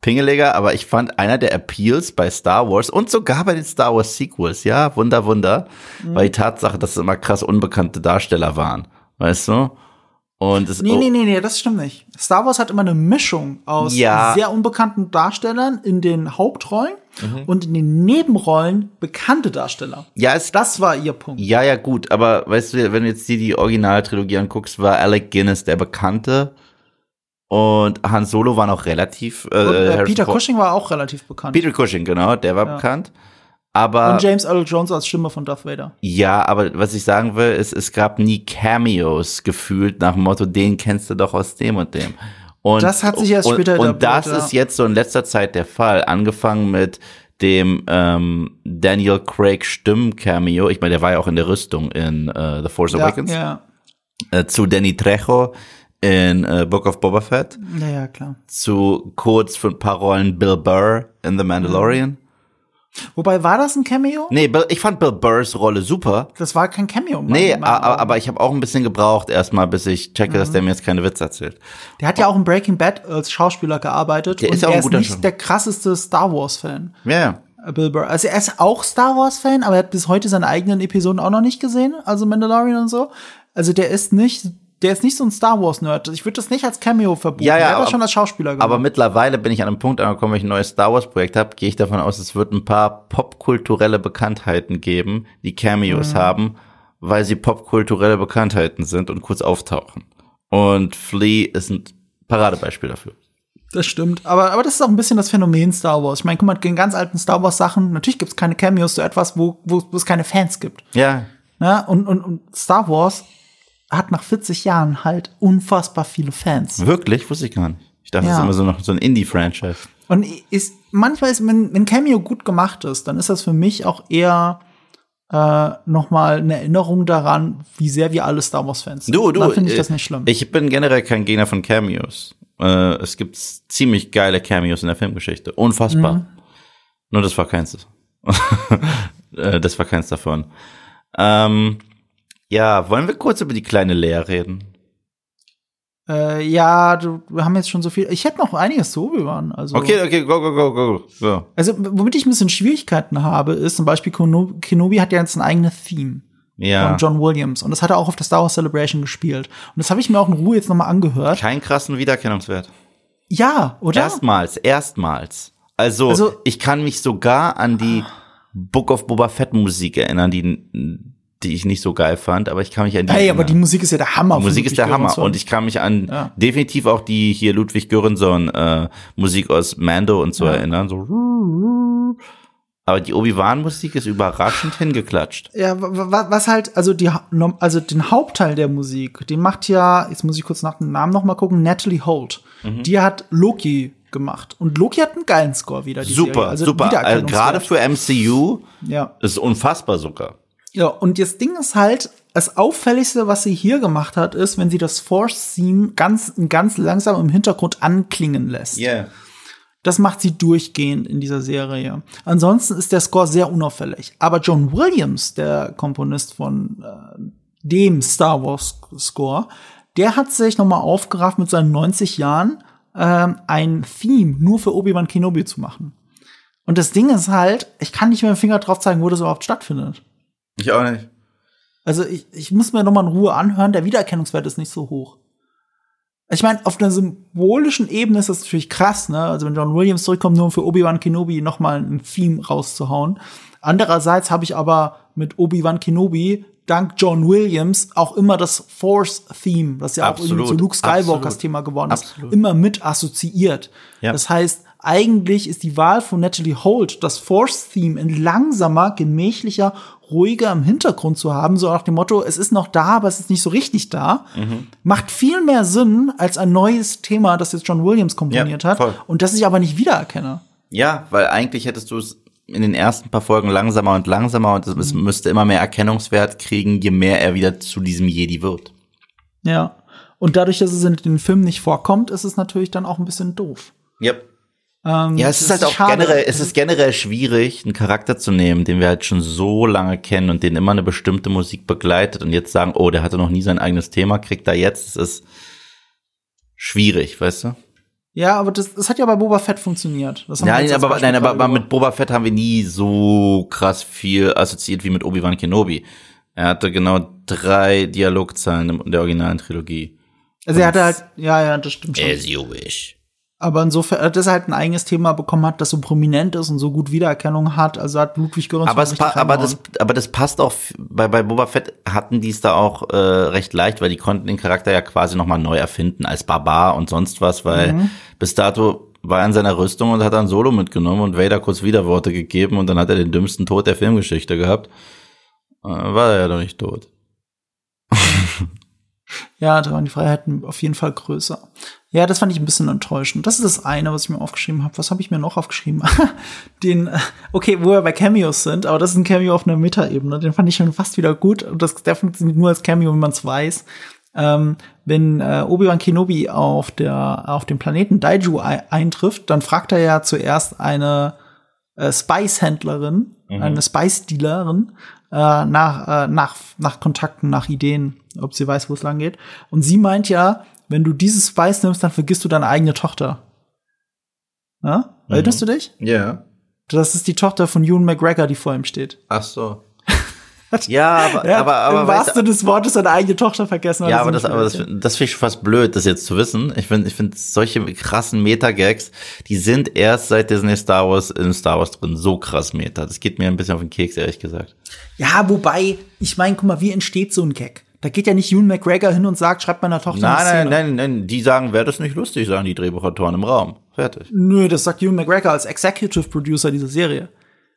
pingeliger, aber ich fand einer der Appeals bei Star Wars und sogar bei den Star Wars Sequels, ja, Wunder, Wunder, Mhm. war die Tatsache, dass es immer krass unbekannte Darsteller waren. Weißt du? Und es, Nee, nee, nee, nee, das stimmt nicht. Star Wars hat immer eine Mischung aus Ja. sehr unbekannten Darstellern in den Hauptrollen Mhm. und in den Nebenrollen bekannte Darsteller. ja, es Das war ihr Punkt. Ja, ja, gut, aber weißt du, wenn du jetzt die, die Originaltrilogie anguckst, war Alec Guinness der Bekannte und Han Solo war noch relativ. Äh, Und, äh, Peter Cushing war auch relativ bekannt. Peter Cushing, genau, der war Ja. bekannt. Aber und James Earl Jones als Stimme von Darth Vader. ja, aber was ich sagen will, ist, es gab nie Cameos gefühlt nach dem Motto, den kennst du doch aus dem und dem. Und, Das hat sich erst und, später Und das ja. ist jetzt so in letzter Zeit der Fall. Angefangen mit dem ähm, Daniel Craig Stimmen-Cameo. Ich meine, der war ja auch in der Rüstung in äh, The Force Ja, Awakens. ja, Äh, zu Danny Trejo in äh, Book of Boba Fett. ja, ja, klar. Zu kurz für ein paar Rollen Bill Burr in The Mandalorian. Wobei, war das ein Cameo? Nee, ich fand Bill Burrs Rolle super. Das war kein Cameo. Nee, meinen- in meinen a- a- Augen. aber ich habe auch ein bisschen gebraucht erstmal, bis ich checke, dass der mir jetzt keine Witze erzählt. Der hat ja auch in Breaking Bad als Schauspieler gearbeitet. Der und ist ja auch ein ist guter nicht Schau- der krasseste Star Wars-Fan. Ja, ja. äh, Bill Burr. Also er ist auch Star Wars-Fan, aber er hat bis heute seine eigenen Episoden auch noch nicht gesehen, also Mandalorian und so. Also der ist nicht, der ist nicht so ein Star Wars Nerd. Ich würde das nicht als Cameo verbuchen. Ja, ja, der hat das schon als Schauspieler gemacht. Aber mittlerweile bin ich an einem Punkt angekommen, wenn ich ein neues Star Wars Projekt habe, gehe ich davon aus, es wird ein paar popkulturelle Bekanntheiten geben, die Cameos Mhm. haben, weil sie popkulturelle Bekanntheiten sind und kurz auftauchen. Und Flea ist ein Paradebeispiel dafür. Das stimmt. Aber, aber das ist auch ein bisschen das Phänomen Star Wars. Ich meine, guck mal, in ganz alten Star Wars Sachen, natürlich gibt es keine Cameos, so etwas, wo, wo, wo es keine Fans gibt. Ja, Ja, und, und, und Star Wars hat nach 40 Jahren halt unfassbar viele Fans. wirklich? Wusste ich gar nicht. Ich dachte, das Ja. ist immer so noch so ein Indie-Franchise. Und ist, manchmal ist, wenn, wenn Cameo gut gemacht ist, dann ist das für mich auch eher äh, noch mal eine Erinnerung daran, wie sehr wir alle Star Wars Fans sind. Du, du. Dann finde ich äh, das nicht schlimm. Ich bin generell kein Gegner von Cameos. Äh, es gibt ziemlich geile Cameos in der Filmgeschichte. Unfassbar. Mhm. Nur das war keins. Äh, das war keins davon. Ähm, ja, wollen wir kurz über die kleine Lea reden? äh, ja, du, wir haben jetzt schon so viel. Ich hätte noch einiges zu Obi-Wan. Also, Okay, okay, go, go, go, go, go. also womit ich ein bisschen Schwierigkeiten habe, ist zum Beispiel Keno- Kenobi hat ja jetzt ein eigenes Theme. Ja. von John Williams. Und das hat er auch auf der Star Wars Celebration gespielt. Und das habe ich mir auch in Ruhe jetzt nochmal angehört. Keinen krassen Wiedererkennungswert. Ja, oder? Erstmals, erstmals. Also, Also- ich kann mich sogar an die Book of Boba Fett Musik erinnern, die, die ich nicht so geil fand, aber ich kann mich an die Hey, aber die Musik ist ja der Hammer. Die Musik ist der Hammer Göransson. und ich kann mich an Ja. definitiv auch die hier Ludwig Göransson äh, Musik aus Mando und so Ja. erinnern. So. Aber die Obi-Wan-Musik ist überraschend hingeklatscht. Ja, wa- wa- was halt, also die, also den Hauptteil der Musik, den macht ja, jetzt muss ich kurz nach dem Namen noch mal gucken, Natalie Holt. Mhm. Die hat Loki gemacht und Loki hat einen geilen Score wieder. Die Super. Also super. Gerade für MCU ja. ist unfassbar sogar. Ja, und das Ding ist halt, das Auffälligste, was sie hier gemacht hat, ist, wenn sie das Force-Theme ganz, ganz langsam im Hintergrund anklingen lässt. Yeah. Das macht sie durchgehend in dieser Serie. Ansonsten ist der Score sehr unauffällig. Aber John Williams, der Komponist von äh, dem Star Wars Score, der hat sich nochmal aufgerafft mit seinen 90 Jahren ähm, ein Theme nur für Obi-Wan Kenobi zu machen. Und das Ding ist halt, ich kann nicht mit dem Finger drauf zeigen, wo das überhaupt stattfindet. Ich auch nicht. Also ich, ich muss mir noch mal in Ruhe anhören, der Wiedererkennungswert ist nicht so hoch. Ich meine, auf einer symbolischen Ebene ist das natürlich krass, ne? Also wenn John Williams zurückkommt, nur um für Obi-Wan Kenobi noch mal ein Theme rauszuhauen. Andererseits habe ich aber mit Obi-Wan Kenobi dank John Williams auch immer das Force-Theme, das ja auch irgendwie Absolut, zu Luke Skywalkers absolut. Thema geworden ist, Absolut. immer mit assoziiert. Ja. Das heißt, eigentlich ist die Wahl von Natalie Holt, das Force-Theme in langsamer, gemächlicher, ruhiger im Hintergrund zu haben, so nach dem Motto, es ist noch da, aber es ist nicht so richtig da, Mhm. macht viel mehr Sinn als ein neues Thema, das jetzt John Williams komponiert Ja, hat voll. und das ich aber nicht wiedererkenne. Ja, weil eigentlich hättest du es in den ersten paar Folgen langsamer und langsamer und es Mhm. müsste immer mehr Erkennungswert kriegen, je mehr er wieder zu diesem Jedi wird. Ja. Und dadurch, dass es in den Filmen nicht vorkommt, ist es natürlich dann auch ein bisschen doof. Yep. Ähm, Ja, es ist halt auch schade. generell, es ist generell schwierig, einen Charakter zu nehmen, den wir halt schon so lange kennen und den immer eine bestimmte Musik begleitet und jetzt sagen, oh, der hatte noch nie sein eigenes Thema, kriegt er jetzt, es ist schwierig, weißt du? Ja, aber das, das hat ja bei Boba Fett funktioniert. Nein, aber, Beispiel nein, aber, aber mit. Boba Fett haben wir nie so krass viel assoziiert wie mit Obi-Wan Kenobi. Er hatte genau drei Dialogzeilen in der originalen Trilogie. Also er hatte halt, ja, ja, das stimmt schon. As you wish. Aber insofern, dass er halt ein eigenes Thema bekommen hat, das so prominent ist und so gut Wiedererkennung hat, also hat Ludwig Göransson Aber, es aber, das, aber das passt auch, bei, bei Boba Fett hatten die es da auch äh, recht leicht, weil die konnten den Charakter ja quasi nochmal neu erfinden als Barbar und sonst was, weil Mhm. bis dato war er in seiner Rüstung und hat dann Solo mitgenommen und Vader kurz Widerworte gegeben und dann hat er den dümmsten Tod der Filmgeschichte gehabt. Äh, war er ja doch nicht tot. Ja, da waren die Freiheiten auf jeden Fall größer. Ja, das fand ich ein bisschen enttäuschend. Das ist das eine, was ich mir aufgeschrieben habe. Was habe ich mir noch aufgeschrieben? den, äh, okay, wo wir bei Cameos sind, aber das ist ein Cameo auf einer Metaebene. Den fand ich schon fast wieder gut. Und das, der funktioniert nur als Cameo, wenn man es weiß. Ähm, wenn äh, Obi-Wan Kenobi auf der auf dem Planeten Daiju ei- eintrifft, dann fragt er ja zuerst eine äh, Spice-Händlerin, eine Spice-Dealerin äh, nach, äh, nach, nach Kontakten, nach Ideen, ob sie weiß, wo es lang geht. Und sie meint ja, wenn du dieses Spice nimmst, dann vergisst du deine eigene Tochter. Ja? Erinnerst du dich? Ja. Das ist die Tochter von Ewan McGregor, die vor ihm steht. Ach so. Ja, aber, Ja, aber, aber Im wahrsten Sinne des Wortes seine eigene Tochter vergessen. Ja, er aber das, aber das, das finde ich schon fast blöd, das jetzt zu wissen. Ich finde, ich finde solche krassen Meta-Gags, die sind erst seit Disney Star Wars in Star Wars drin. So krass Meta. Das geht mir ein bisschen auf den Keks, ehrlich gesagt. Ja, wobei, ich meine, guck mal, wie entsteht so ein Gag? Da geht ja nicht Ewan McGregor hin und sagt, schreibt meiner Tochter eine Nein, Szene. nein, nein, nein. Die sagen, wäre das nicht lustig, sagen die Drehbuchautoren im Raum. Fertig. Nö, das sagt Ewan McGregor als Executive Producer dieser Serie.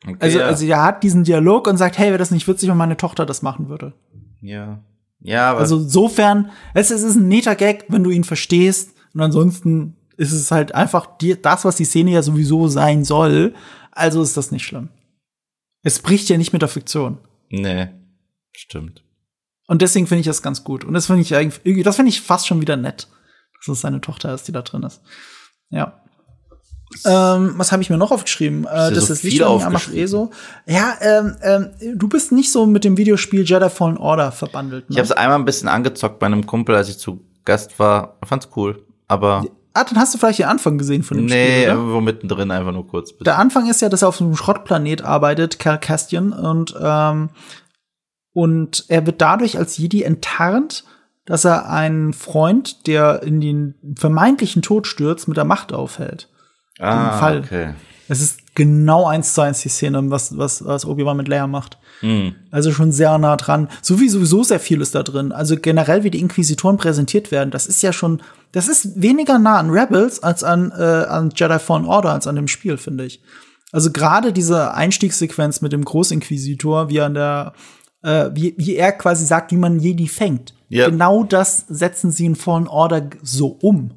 Okay, Also, ja. also er hat diesen Dialog und sagt, hey, wäre das nicht witzig, wenn meine Tochter das machen würde. ja. Ja, aber. Also insofern, es, es ist ein netter Gag, wenn du ihn verstehst. Und ansonsten ist es halt einfach die, das, was die Szene ja sowieso sein soll. Also ist das nicht schlimm. Es bricht ja nicht mit der Fiktion. nee. Stimmt. Und deswegen finde ich das ganz gut. Und das finde ich eigentlich, irgendwie- das finde ich fast schon wieder nett, dass es seine Tochter ist, die da drin ist. Ja. Ähm, was habe ich mir noch aufgeschrieben? Äh, das so ist an macht eh so. Ja, ähm, ähm, du bist nicht so mit dem Videospiel Jedi Fallen Order verbandelt. Ne? Ich habe es einmal ein bisschen angezockt bei einem Kumpel, als ich zu Gast war. Fand's cool. Aber ah, dann hast du vielleicht den Anfang gesehen von dem nee, Spiel, oder? irgendwo mittendrin einfach nur kurz. Der Anfang ist ja, dass er auf einem Schrottplanet arbeitet, Cal Castian, und, ähm, und er wird dadurch als Jedi enttarnt, dass er einen Freund, der in den vermeintlichen Tod stürzt, mit der Macht aufhält. ah, Fall. okay. Es ist genau eins zu eins die Szene, was, was, was Obi-Wan mit Leia macht. Hm. Also schon sehr nah dran. So wie sowieso sehr viel ist da drin. Also generell, wie die Inquisitoren präsentiert werden, das ist ja schon, das ist weniger nah an Rebels als an, äh, an Jedi Fallen Order, als an dem Spiel, finde ich. Also gerade diese Einstiegssequenz mit dem Großinquisitor, wie er an der, äh, wie, wie er quasi sagt, wie man Jedi fängt. Ja. Genau das setzen sie in Fallen Order so um.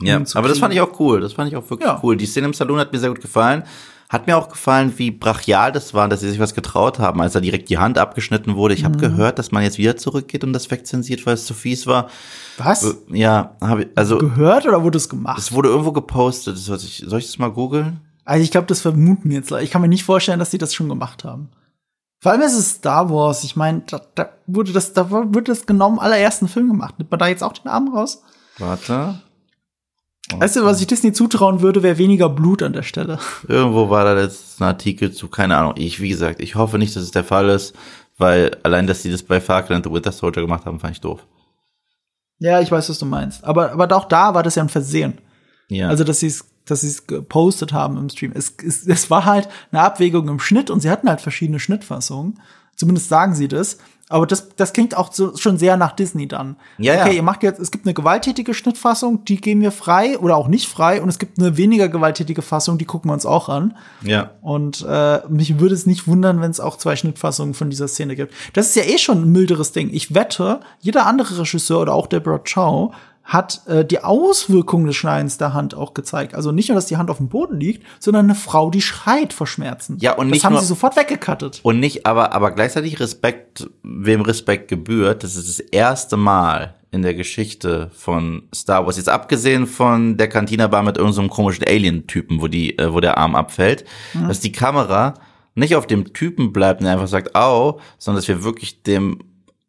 Ja, aber das fand ich auch cool. Das fand ich auch wirklich Ja. cool. Die Szene im Saloon hat mir sehr gut gefallen. Hat mir auch gefallen, wie brachial das war, dass sie sich was getraut haben, als da direkt die Hand abgeschnitten wurde. Ich habe gehört, dass man jetzt wieder zurückgeht und das wegzensiert, weil es zu fies war. Was? Ja, habe ich, also Gehört oder wurde es gemacht? es wurde irgendwo gepostet. Soll ich, soll ich das mal googeln? Also ich glaube, das vermuten jetzt. Ich kann mir nicht vorstellen, dass die das schon gemacht haben. Vor allem ist es Star Wars. Ich meine, da, da wurde das, da wurde das genau im allerersten Film gemacht. Nimmt man da jetzt auch den Arm raus? Warte. Weißt du, was ich Disney zutrauen würde, wäre weniger Blut an der Stelle. Irgendwo war da jetzt ein Artikel zu, keine Ahnung. Ich, wie gesagt, ich hoffe nicht, dass es der Fall ist, weil allein, dass sie das bei Falcon and the Winter Soldier gemacht haben, fand ich doof. Ja, ich weiß, was du meinst. Aber, aber auch da war das ja ein Versehen. Ja. Also, dass sie es dass sie es gepostet haben im Stream. Es, es, es war halt eine Abwägung im Schnitt und sie hatten halt verschiedene Schnittfassungen. Zumindest sagen sie das. Aber das, das klingt auch so, schon sehr nach Disney dann. Ja, ja. okay, ihr macht jetzt, es gibt eine gewalttätige Schnittfassung, die geben wir frei oder auch nicht frei. Und es gibt eine weniger gewalttätige Fassung, die gucken wir uns auch an. ja. Und äh, mich würde es nicht wundern, wenn es auch zwei Schnittfassungen von dieser Szene gibt. Das ist ja eh schon ein milderes Ding. Ich wette, jeder andere Regisseur oder auch Deborah Chow hat äh, die Auswirkungen des Schneidens der Hand auch gezeigt. Also nicht nur, dass die Hand auf dem Boden liegt, sondern eine Frau, die schreit vor Schmerzen. Ja, und das nicht haben nur- sie sofort weggekattet. Und nicht, aber, aber gleichzeitig Respekt, wem Respekt gebührt. Das ist das erste Mal in der Geschichte von Star Wars. Jetzt abgesehen von der Cantina-Bar mit irgendeinem komischen Alien-Typen, wo die, äh, wo der Arm abfällt, dass die Kamera nicht auf dem Typen bleibt und einfach sagt, au, sondern dass wir wirklich dem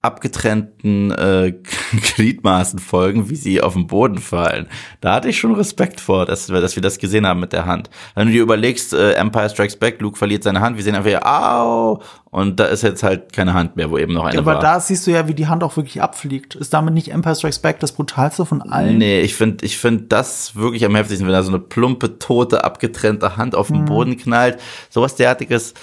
abgetrennten äh, Gliedmaßen folgen, wie sie auf den Boden fallen. Da hatte ich schon Respekt vor, dass wir, dass wir das gesehen haben mit der Hand. Wenn du dir überlegst, äh, Empire Strikes Back, Luke verliert seine Hand, wir sehen einfach, au, und da ist jetzt halt keine Hand mehr, wo eben noch eine Aber war. da siehst du ja, wie die Hand auch wirklich abfliegt. Ist damit nicht Empire Strikes Back das brutalste von allen? Nee, ich finde ich find das wirklich am heftigsten, wenn da so eine plumpe, tote, abgetrennte Hand auf den Mhm. Boden knallt. Sowas derartiges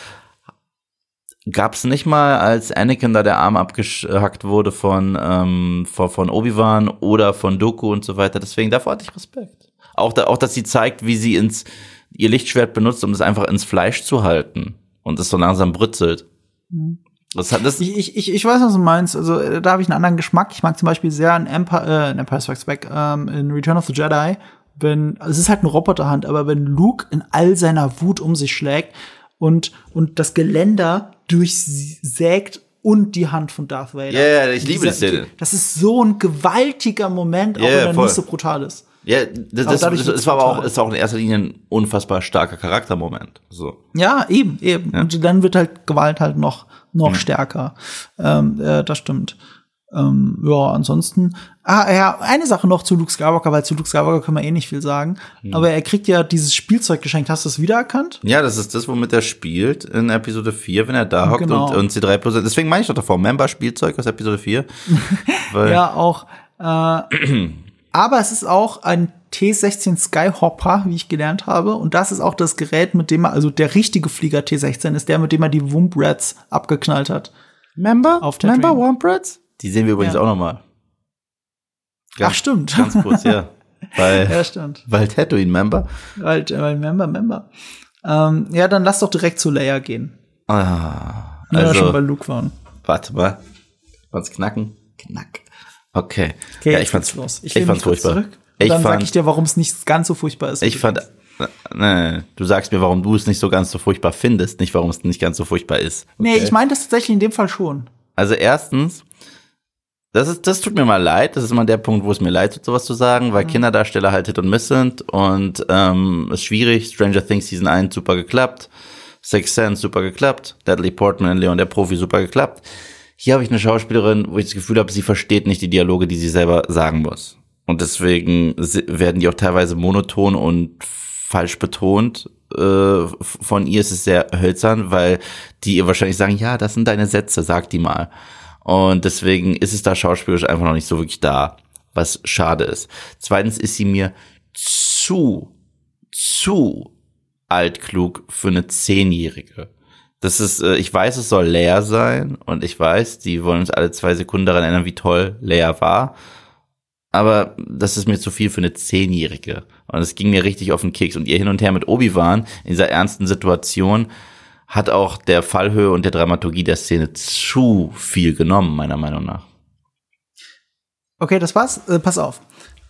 gab's nicht mal, als Anakin da der Arm abgehackt wurde von, ähm, von, von Obi-Wan oder von Doku und so weiter. Deswegen, davor hatte ich Respekt. Auch, da, auch, dass sie zeigt, wie sie ins, ihr Lichtschwert benutzt, um es einfach ins Fleisch zu halten und es so langsam britzelt. Das hat, das, Ich, ich, ich, ich weiß, was du meinst. Also, äh, da habe ich einen anderen Geschmack. Ich mag zum Beispiel sehr in Empire, äh, in Empire Strikes Back, ähm, in Return of the Jedi, wenn, also es ist halt eine Roboterhand, aber wenn Luke in all seiner Wut um sich schlägt und, und das Geländer durchsägt und die Hand von Darth Vader. Ja, ja, ich liebe die Szene. Das ist so ein gewaltiger Moment, auch Ja, wenn er voll. nicht so brutal ist. ja, das, das, das, das war aber auch, ist auch in erster Linie ein unfassbar starker Charaktermoment. So. Ja, eben, eben. Und dann wird halt Gewalt halt noch, noch Mhm. stärker. Ähm, äh, das stimmt. Ähm, ja, ansonsten, ah, ja, eine Sache noch zu Luke Skywalker, weil zu Luke Skywalker können wir eh nicht viel sagen. Hm. Aber er kriegt ja dieses Spielzeug geschenkt. Hast du es wiedererkannt? Ja, das ist das, womit er spielt in Episode 4, wenn er da hockt Genau. und, und C3+. Deswegen meine ich doch davor, Member-Spielzeug aus Episode 4. Weil, Ja, auch. Äh, aber es ist auch ein T16 Skyhopper, wie ich gelernt habe. Und das ist auch das Gerät, mit dem er, also der richtige Flieger T16 ist der, mit dem er die Wump Rats abgeknallt hat. Member? Auf Tatooine. Member Womprats? Die sehen wir übrigens Ja. auch noch mal. Ach, stimmt. Ganz kurz, ja. Weil, Ja, stimmt. weil Tatooine-Member. Weil, weil Member, Member. Ähm, ja, dann lass doch direkt zu Leia gehen. Ah, Wenn wir schon also, bei Luke waren. warte mal. Fand's knacken? Knack. Okay. Okay, ja, ich fand's, los. ich, lehne fand's furchtbar. zurück. Ich dann sag fand, ich dir, warum es nicht ganz so furchtbar ist. ich fand, nee, du sagst mir, warum du es nicht so ganz so furchtbar findest, nicht warum es nicht ganz so furchtbar ist. Nee, Okay? ich meine das tatsächlich in dem Fall schon. Also erstens, das ist, das tut mir mal leid. Das ist immer der Punkt, wo es mir leid tut, sowas zu sagen, Mhm. weil Kinderdarsteller halt Hit und Miss sind und ähm, ist schwierig. Stranger Things Season 1 super geklappt, Sixth Sense super geklappt, Dudley Portman, Leon der Profi super geklappt. Hier habe ich eine Schauspielerin, wo ich das Gefühl habe, sie versteht nicht die Dialoge, die sie selber sagen muss. Und deswegen werden die auch teilweise monoton und falsch betont. Äh, von ihr ist es sehr hölzern, weil die ihr wahrscheinlich sagen, ja, das sind deine Sätze, sag die mal. Und deswegen ist es da schauspielerisch einfach noch nicht so wirklich da, was schade ist. Zweitens ist sie mir zu, zu altklug für eine Zehnjährige. Das ist, äh, ich weiß, es soll Leia sein und ich weiß, die wollen uns alle zwei Sekunden daran erinnern, wie toll Leia war. Aber das ist mir zu viel für eine Zehnjährige. Und es ging mir richtig auf den Keks. Und ihr Hin und Her mit Obi-Wan in dieser ernsten Situation hat auch der Fallhöhe und der Dramaturgie der Szene zu viel genommen, meiner Meinung nach. Okay, das war's. Äh, pass auf.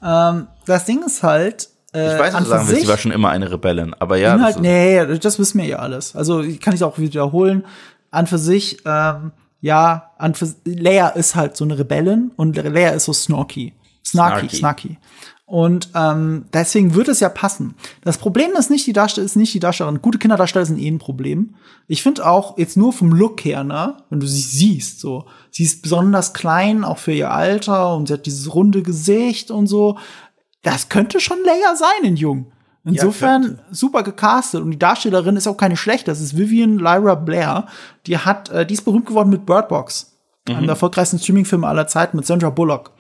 Ähm, das Ding ist halt. Äh, Ich weiß, was an du sagen willst, sich- sie war schon immer eine Rebellin. Aber ja, Inhalt, das nee, das wissen wir ja alles. Also ich kann ich auch wiederholen. An für sich, ähm, ja, an für, Leia ist halt so eine Rebellin und Leia ist so snarky. Snarky, Snarky. snarky. Und ähm, deswegen wird es ja passen. Das Problem ist nicht die Darsteller, ist nicht die Darstellerin. Gute Kinderdarsteller sind eh ein Problem. Ich finde auch jetzt nur vom Look her, ne, wenn du sie siehst, so, sie ist besonders klein, auch für ihr Alter und sie hat dieses runde Gesicht und so. Das könnte schon Leia sein in Jung. Insofern könnte. super gecastet und die Darstellerin ist auch keine schlechte. Das ist Vivian Lyra Blair. Die hat, äh, die ist berühmt geworden mit Bird Box, einem der erfolgreichsten Streamingfilme aller Zeiten mit Sandra Bullock.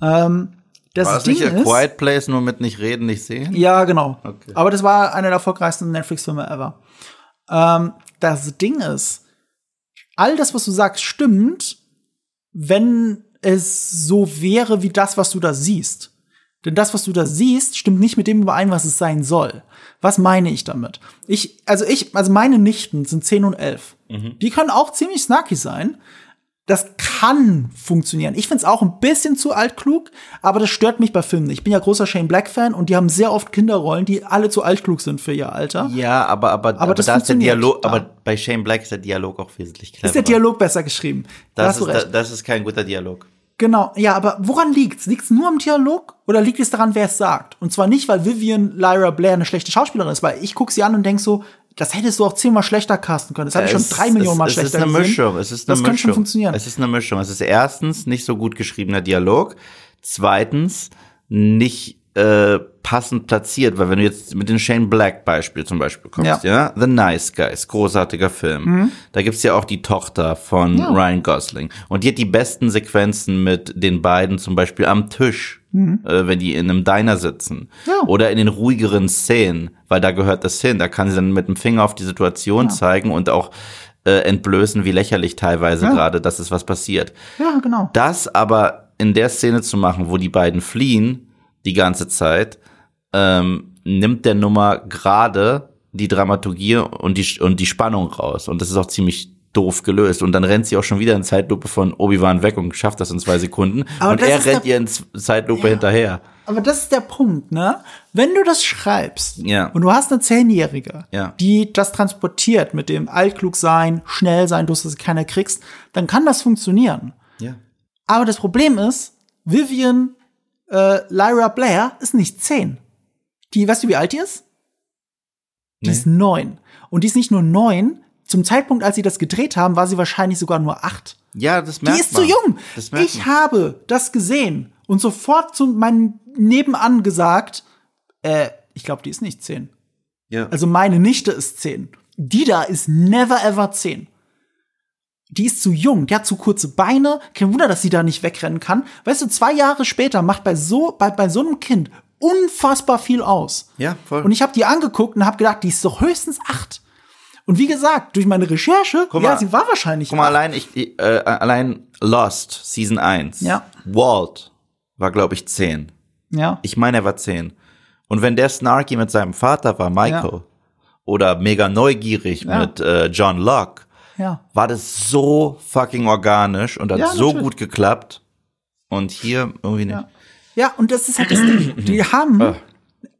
Ähm, das war das Ding nicht A ist, Quiet Place, nur mit nicht reden, nicht sehen? ja, genau. Okay. Aber das war einer der erfolgreichsten Netflix-Filme ever. Ähm, das Ding ist, all das, was du sagst, stimmt, wenn es so wäre wie das, was du da siehst. Denn das, was du da siehst, stimmt nicht mit dem überein, was es sein soll. Was meine ich damit? Ich, also ich, also meine Nichten sind 10 und 11. Die können auch ziemlich snarky sein. Das kann funktionieren. Ich find's auch ein bisschen zu altklug, aber das stört mich bei Filmen. Ich bin ja großer Shane Black-Fan und die haben sehr oft Kinderrollen, die alle zu altklug sind für ihr Alter. Ja, aber, aber, aber, das da ist der Dialog, da. aber bei Shane Black ist der Dialog auch wesentlich cleverer. Ist der Dialog besser geschrieben? Da das du ist, da- das ist kein guter Dialog. Genau, ja, aber woran liegt's? Liegt's nur am Dialog oder liegt es daran, wer es sagt? Und zwar nicht, weil Vivian Lyra Blair eine schlechte Schauspielerin ist, weil ich guck sie an und denk so, das hättest du auch zehnmal schlechter casten können. Das habe ich schon drei Millionen Mal es, schlechter Es ist eine gesehen. Mischung. Es ist eine Das könnte Mischung. schon funktionieren. Es ist eine Mischung. Es ist erstens nicht so gut geschriebener Dialog. Zweitens nicht äh, passend platziert, weil wenn du jetzt mit dem Shane Black Beispiel zum Beispiel kommst, ja, Ja. The Nice Guys, großartiger Film. Da gibt's ja auch die Tochter von Ja. Ryan Gosling und die hat die besten Sequenzen mit den beiden zum Beispiel am Tisch, äh, wenn die in einem Diner sitzen Ja. oder in den ruhigeren Szenen, weil da gehört das hin. Da kann sie dann mit dem Finger auf die Situation zeigen und auch äh, entblößen, wie lächerlich teilweise gerade, dass es was passiert. Ja, genau. Das aber in der Szene zu machen, wo die beiden fliehen, die ganze Zeit, ähm, nimmt der Nummer gerade die Dramaturgie und die, und die Spannung raus. Und das ist auch ziemlich doof gelöst. Und dann rennt sie auch schon wieder in Zeitlupe von Obi-Wan weg und schafft das in zwei Sekunden. Aber und er rennt ihr in Zeitlupe hinterher. Aber das ist der Punkt, ne? Wenn du das schreibst Ja. und du hast eine Zehnjährige, Ja. die das transportiert mit dem altklug sein, schnell sein, du dass du keiner kriegst, dann kann das funktionieren. Ja. Aber das Problem ist, Vivian äh, Lyra Blair ist nicht zehn. Die, weißt du, wie alt die ist? Die Nee. ist neun. Und die ist nicht nur neun, zum Zeitpunkt, als sie das gedreht haben, war sie wahrscheinlich sogar nur acht. Ja, das Die merkt ist man. zu jung. Das merkt Ich man. habe das gesehen und sofort zu meinem Nebenan gesagt, äh, ich glaube, die ist nicht zehn. Ja. Also meine Nichte ist zehn. Die da ist never ever zehn. Die ist zu jung, die hat zu kurze Beine. Kein Wunder, dass sie da nicht wegrennen kann. Weißt du, zwei Jahre später macht bei so, bei, bei so einem Kind unfassbar viel aus. Ja, voll. Und ich habe die angeguckt und habe gedacht, die ist doch höchstens acht. Und wie gesagt, durch meine Recherche, Guck ja, mal. sie war wahrscheinlich Guck mal, acht. allein, ich, äh, allein Lost, Season 1. Ja. Walt war, glaube ich, 10. Ja. Ich meine, er war 10. Und wenn der Snarky mit seinem Vater war, Michael, Ja. oder mega neugierig Ja. mit äh, John Locke, ja. war das so fucking organisch und hat Ja, so gut geklappt. Und hier irgendwie nicht. Ja. Ja, und das ist halt das Ding. Die haben Ah.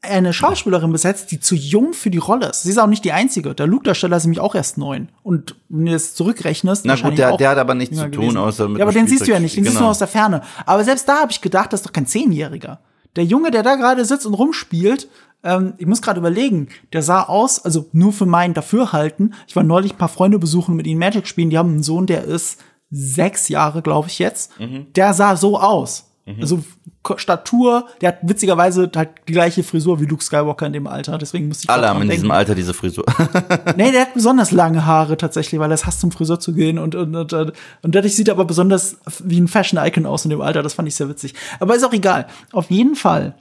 eine Schauspielerin besetzt, die zu jung für die Rolle ist. Sie ist auch nicht die einzige. Der Luke-Darsteller ist nämlich auch erst neun. Und wenn du das zurückrechnest, Na gut, der, der hat aber nichts zu tun, gewesen. außer mit Ja, aber den siehst du ja nicht, den siehst du Genau. nur aus der Ferne. Aber selbst da habe ich gedacht, das ist doch kein Zehnjähriger. Der Junge, der da gerade sitzt und rumspielt, ähm, ich muss gerade überlegen, der sah aus, also nur für mein Dafürhalten. Ich war neulich ein paar Freunde besuchen und mit ihnen Magic spielen. Die haben einen Sohn, der ist sechs Jahre, glaube ich jetzt. Mhm. Der sah so aus. Also Ko- Statur, der hat witzigerweise halt die gleiche Frisur wie Luke Skywalker in dem Alter. Deswegen musste ich Alle haben in denken. diesem Alter diese Frisur. Nee, der hat besonders lange Haare tatsächlich, weil er es hasst, zum Friseur zu gehen und, und, und, und dadurch sieht er aber besonders wie ein Fashion-Icon aus in dem Alter. Das fand ich sehr witzig. Aber ist auch egal. Auf jeden Fall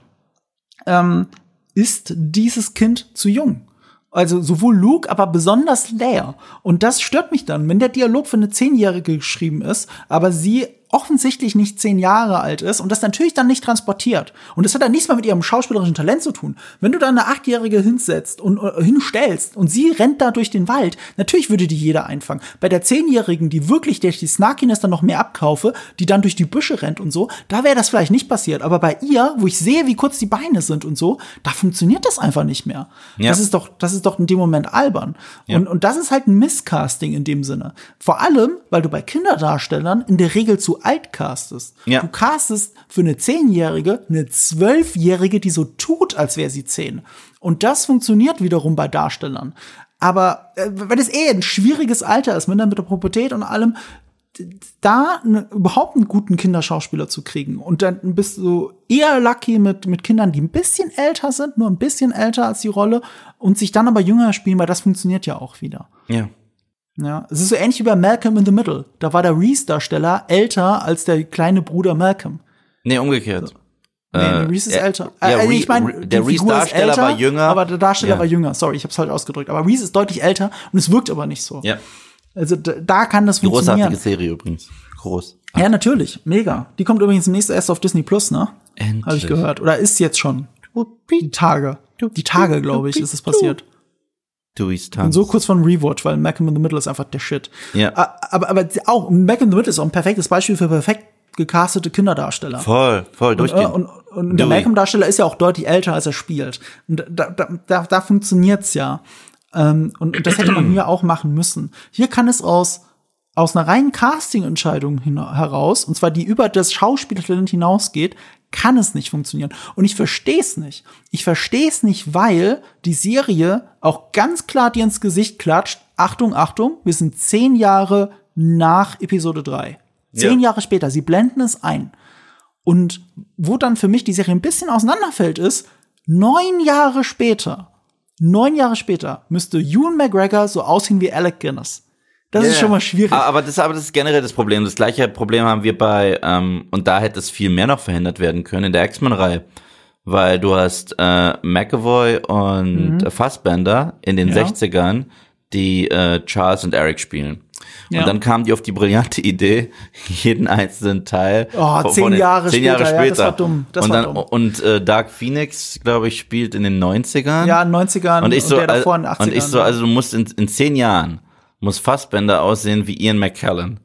ähm, ist dieses Kind zu jung. Also sowohl Luke, aber besonders Leia. Und das stört mich dann, wenn der Dialog für eine Zehnjährige geschrieben ist, aber sie offensichtlich nicht zehn Jahre alt ist und das natürlich dann nicht transportiert. Und das hat dann nichts mehr mit ihrem schauspielerischen Talent zu tun. Wenn du da eine Achtjährige hinsetzt und äh, hinstellst und sie rennt da durch den Wald, natürlich würde die jeder einfangen. Bei der Zehnjährigen, die wirklich durch die Snarkiness dann noch mehr abkaufe, die dann durch die Büsche rennt und so, da wäre das vielleicht nicht passiert. Aber bei ihr, wo ich sehe, wie kurz die Beine sind und so, da funktioniert das einfach nicht mehr. Ja. Das ist doch, das ist doch in dem Moment albern. Ja. Und, und das ist halt ein Misscasting in dem Sinne. Vor allem, weil du bei Kinderdarstellern in der Regel zu alt castest. Ja. Du castest für eine Zehnjährige eine Zwölfjährige, die so tut, als wäre sie zehn. Und das funktioniert wiederum bei Darstellern. Aber äh, weil es eh ein schwieriges Alter ist, mit der, mit der Pubertät und allem, da ne, überhaupt einen guten Kinderschauspieler zu kriegen. Und dann bist du eher lucky mit, mit Kindern, die ein bisschen älter sind, nur ein bisschen älter als die Rolle und sich dann aber jünger spielen, weil das funktioniert ja auch wieder. ja. Ja, es ist so ähnlich wie bei Malcolm in the Middle. Da war der Reese-Darsteller älter als der kleine Bruder Malcolm. Nee, umgekehrt. Nee, Äh, nee, Reese ist ja, älter. ja, Re- ich meine, der Reese-Darsteller war jünger. Aber der Darsteller Ja. war jünger. Sorry, ich hab's falsch ausgedrückt. Aber Reese ist deutlich älter und es wirkt aber nicht so. Ja. Also da, kann das funktionieren. Großartige Serie übrigens. Groß. Ja, natürlich. Mega. Die kommt übrigens nächste erst auf Disney Plus, ne? Endlich. Habe ich gehört. Oder ist jetzt schon. Die Tage. Die Tage, glaube ich, ist es passiert. Dewey's Und Tanz. so kurz von Rewatch, weil Malcolm in the Middle ist einfach der Shit. Ja. Aber, aber auch, Malcolm in the Middle ist auch ein perfektes Beispiel für perfekt gecastete Kinderdarsteller. Voll, voll, Und, durchgehend. und, und der Dewey. Malcolm-Darsteller ist ja auch deutlich älter, als er spielt. Und da, da, da, da funktioniert's ja. Ähm, und, und das hätte man hier auch machen müssen. Hier kann es aus, aus einer reinen Casting-Entscheidung heraus, und zwar die über das Schauspielertalent hinausgeht, kann es nicht funktionieren. Und ich verstehe es nicht. Ich verstehe es nicht, weil die Serie auch ganz klar dir ins Gesicht klatscht. Achtung, Achtung, wir sind zehn Jahre nach Episode 3. Zehn Ja. Jahre später. Sie blenden es ein. Und wo dann für mich die Serie ein bisschen auseinanderfällt, ist, neun Jahre später, neun Jahre später müsste Ewan McGregor so aussehen wie Alec Guinness. Das ist Ja. schon mal schwierig. Aber das, aber das ist generell das Problem. Das gleiche Problem haben wir bei, ähm, und da hätte es viel mehr noch verhindert werden können in der X-Men-Reihe. Weil du hast äh, McAvoy und äh, Fassbender in den Mhm. Ja. 60ern, die äh, Charles und Eric spielen. Ja. Und dann kamen die auf die brillante Idee, jeden einzelnen Teil. Oh, zehn von den- Jahre zehn Jahre später, ja, das war dumm, das und war dann, dumm. Und äh, Dark Phoenix, glaube ich, spielt in den 90ern. ja, in den 90ern Und ich so, der davor in den also, 80ern. und ich so, also du musst in, in zehn Jahren muss Fassbender aussehen wie Ian McKellen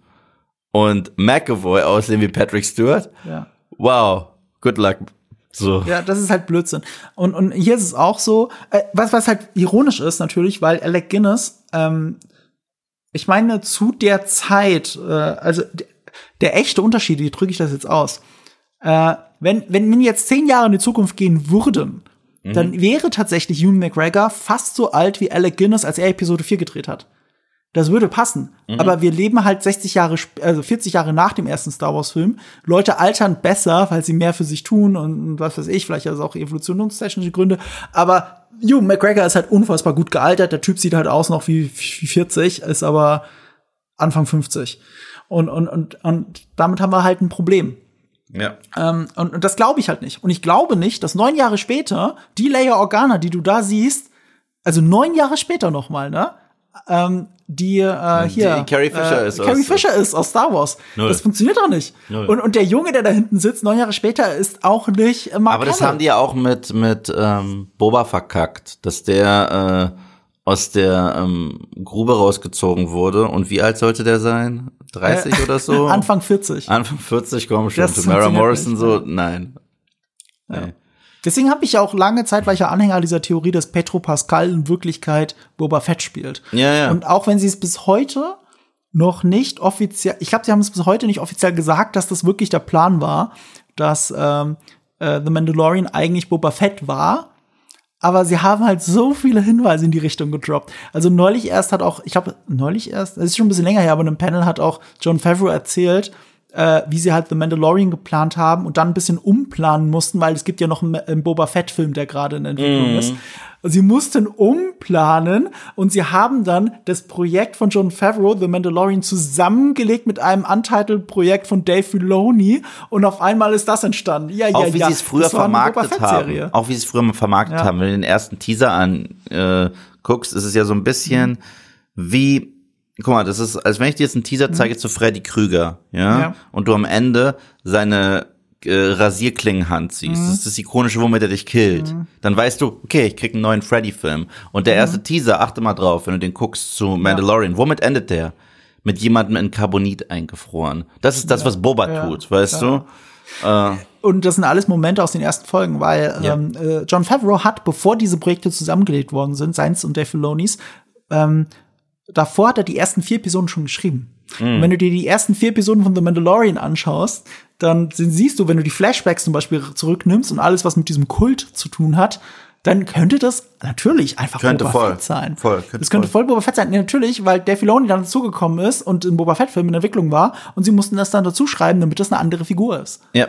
und McAvoy aussehen wie Patrick Stewart. ja. Wow, good luck. So. Ja, das ist halt Blödsinn. Und, und hier ist es auch so, äh, was, was halt ironisch ist natürlich, weil Alec Guinness, ähm, ich meine, zu der Zeit, äh, also der, echte Unterschied, wie drücke ich das jetzt aus? Äh, wenn, wenn wir jetzt zehn Jahre in die Zukunft gehen würden, dann wäre tatsächlich Ewan McGregor fast so alt wie Alec Guinness, als er Episode 4 gedreht hat. Das würde passen. Mhm. Aber wir leben halt 60 Jahre, also 40 Jahre nach dem ersten Star Wars Film. Leute altern besser, weil sie mehr für sich tun und, was weiß ich, vielleicht also auch evolutionstechnische Gründe. Aber Hugh McGregor ist halt unfassbar gut gealtert. Der Typ sieht halt aus noch wie, wie 40, ist aber Anfang 50. Und, und, und, und damit haben wir halt ein Problem. Ja. Ähm, und, und das glaube ich halt nicht. Und ich glaube nicht, dass neun Jahre später die Leia Organa, die du da siehst, also neun Jahre später noch mal, ne? Ähm, die äh, hier Die Carrie Fisher äh, ist Carrie aus- Fisher ist aus Star Wars. Null. Das funktioniert doch nicht. Null. Und, und der Junge, der da hinten sitzt, neun Jahre später, ist auch nicht äh, Mark Aber das Hamill. haben die ja auch mit, mit ähm, Boba verkackt, dass der äh, aus der ähm, Grube rausgezogen wurde. Und wie alt sollte der sein? 30 oder so? Anfang 40. Anfang 40, komm schon. Tamara Morrison nicht, so, nein. Nee. Deswegen habe ich ja auch lange Zeit, war ich ja Anhänger dieser Theorie, dass Petro Pascal in Wirklichkeit Boba Fett spielt. Ja, ja. Und auch wenn sie es bis heute noch nicht offiziell, ich glaube, sie haben es bis heute nicht offiziell gesagt, dass das wirklich der Plan war, dass ähm, äh, The Mandalorian eigentlich Boba Fett war. Aber sie haben halt so viele Hinweise in die Richtung gedroppt. Also neulich erst hat auch, ich glaube, neulich erst, das ist schon ein bisschen länger her, aber in einem Panel hat auch John Favreau erzählt, äh, wie sie halt The Mandalorian geplant haben und dann ein bisschen umplanen mussten, weil es gibt ja noch einen, einen Boba Fett-Film, der gerade in Entwicklung ist. Sie mussten umplanen und sie haben dann das Projekt von John Favreau, The Mandalorian, zusammengelegt mit einem Untitled-Projekt von Dave Filoni und auf einmal ist das entstanden. Ja, ja, Auch wie ja. sie es früher vermarktet haben. Auch wie sie es früher vermarktet Ja. haben. Wenn du den ersten Teaser anguckst, äh, ist es ja so ein bisschen Mhm. wie, guck mal, das ist, als wenn ich dir jetzt einen Teaser zeige zu Freddy Krüger, ja? Mhm. Ja. Und du am Ende seine äh, Rasierklingenhand siehst. Mhm. Das ist das ikonische, womit er dich killt. Dann weißt du, okay, ich krieg einen neuen Freddy-Film. Und Mhm. der erste Teaser, achte mal drauf, wenn du den guckst zu Mandalorian, womit endet der? Mit jemandem in Carbonit eingefroren. Das ist das, was Boba Ja. tut, weißt du? Äh, Und das sind alles Momente aus den ersten Folgen, weil Ja. ähm, äh, John Favreau hat, bevor diese Projekte zusammengelegt worden sind, seins und Dave Filonis, ähm, davor hat er die ersten vier Episoden schon geschrieben. Und wenn du dir die ersten vier Episoden von The Mandalorian anschaust, dann sie- siehst du, wenn du die Flashbacks zum Beispiel zurücknimmst und alles, was mit diesem Kult zu tun hat, dann könnte das natürlich einfach Könnte Boba voll. Fett sein. Voll, könnte das könnte voll. voll Boba Fett sein. Natürlich, weil Dave Filoni dann dazugekommen ist und ein Boba Fett-Film in Entwicklung war und sie mussten das dann dazu schreiben, damit das eine andere Figur ist. ja.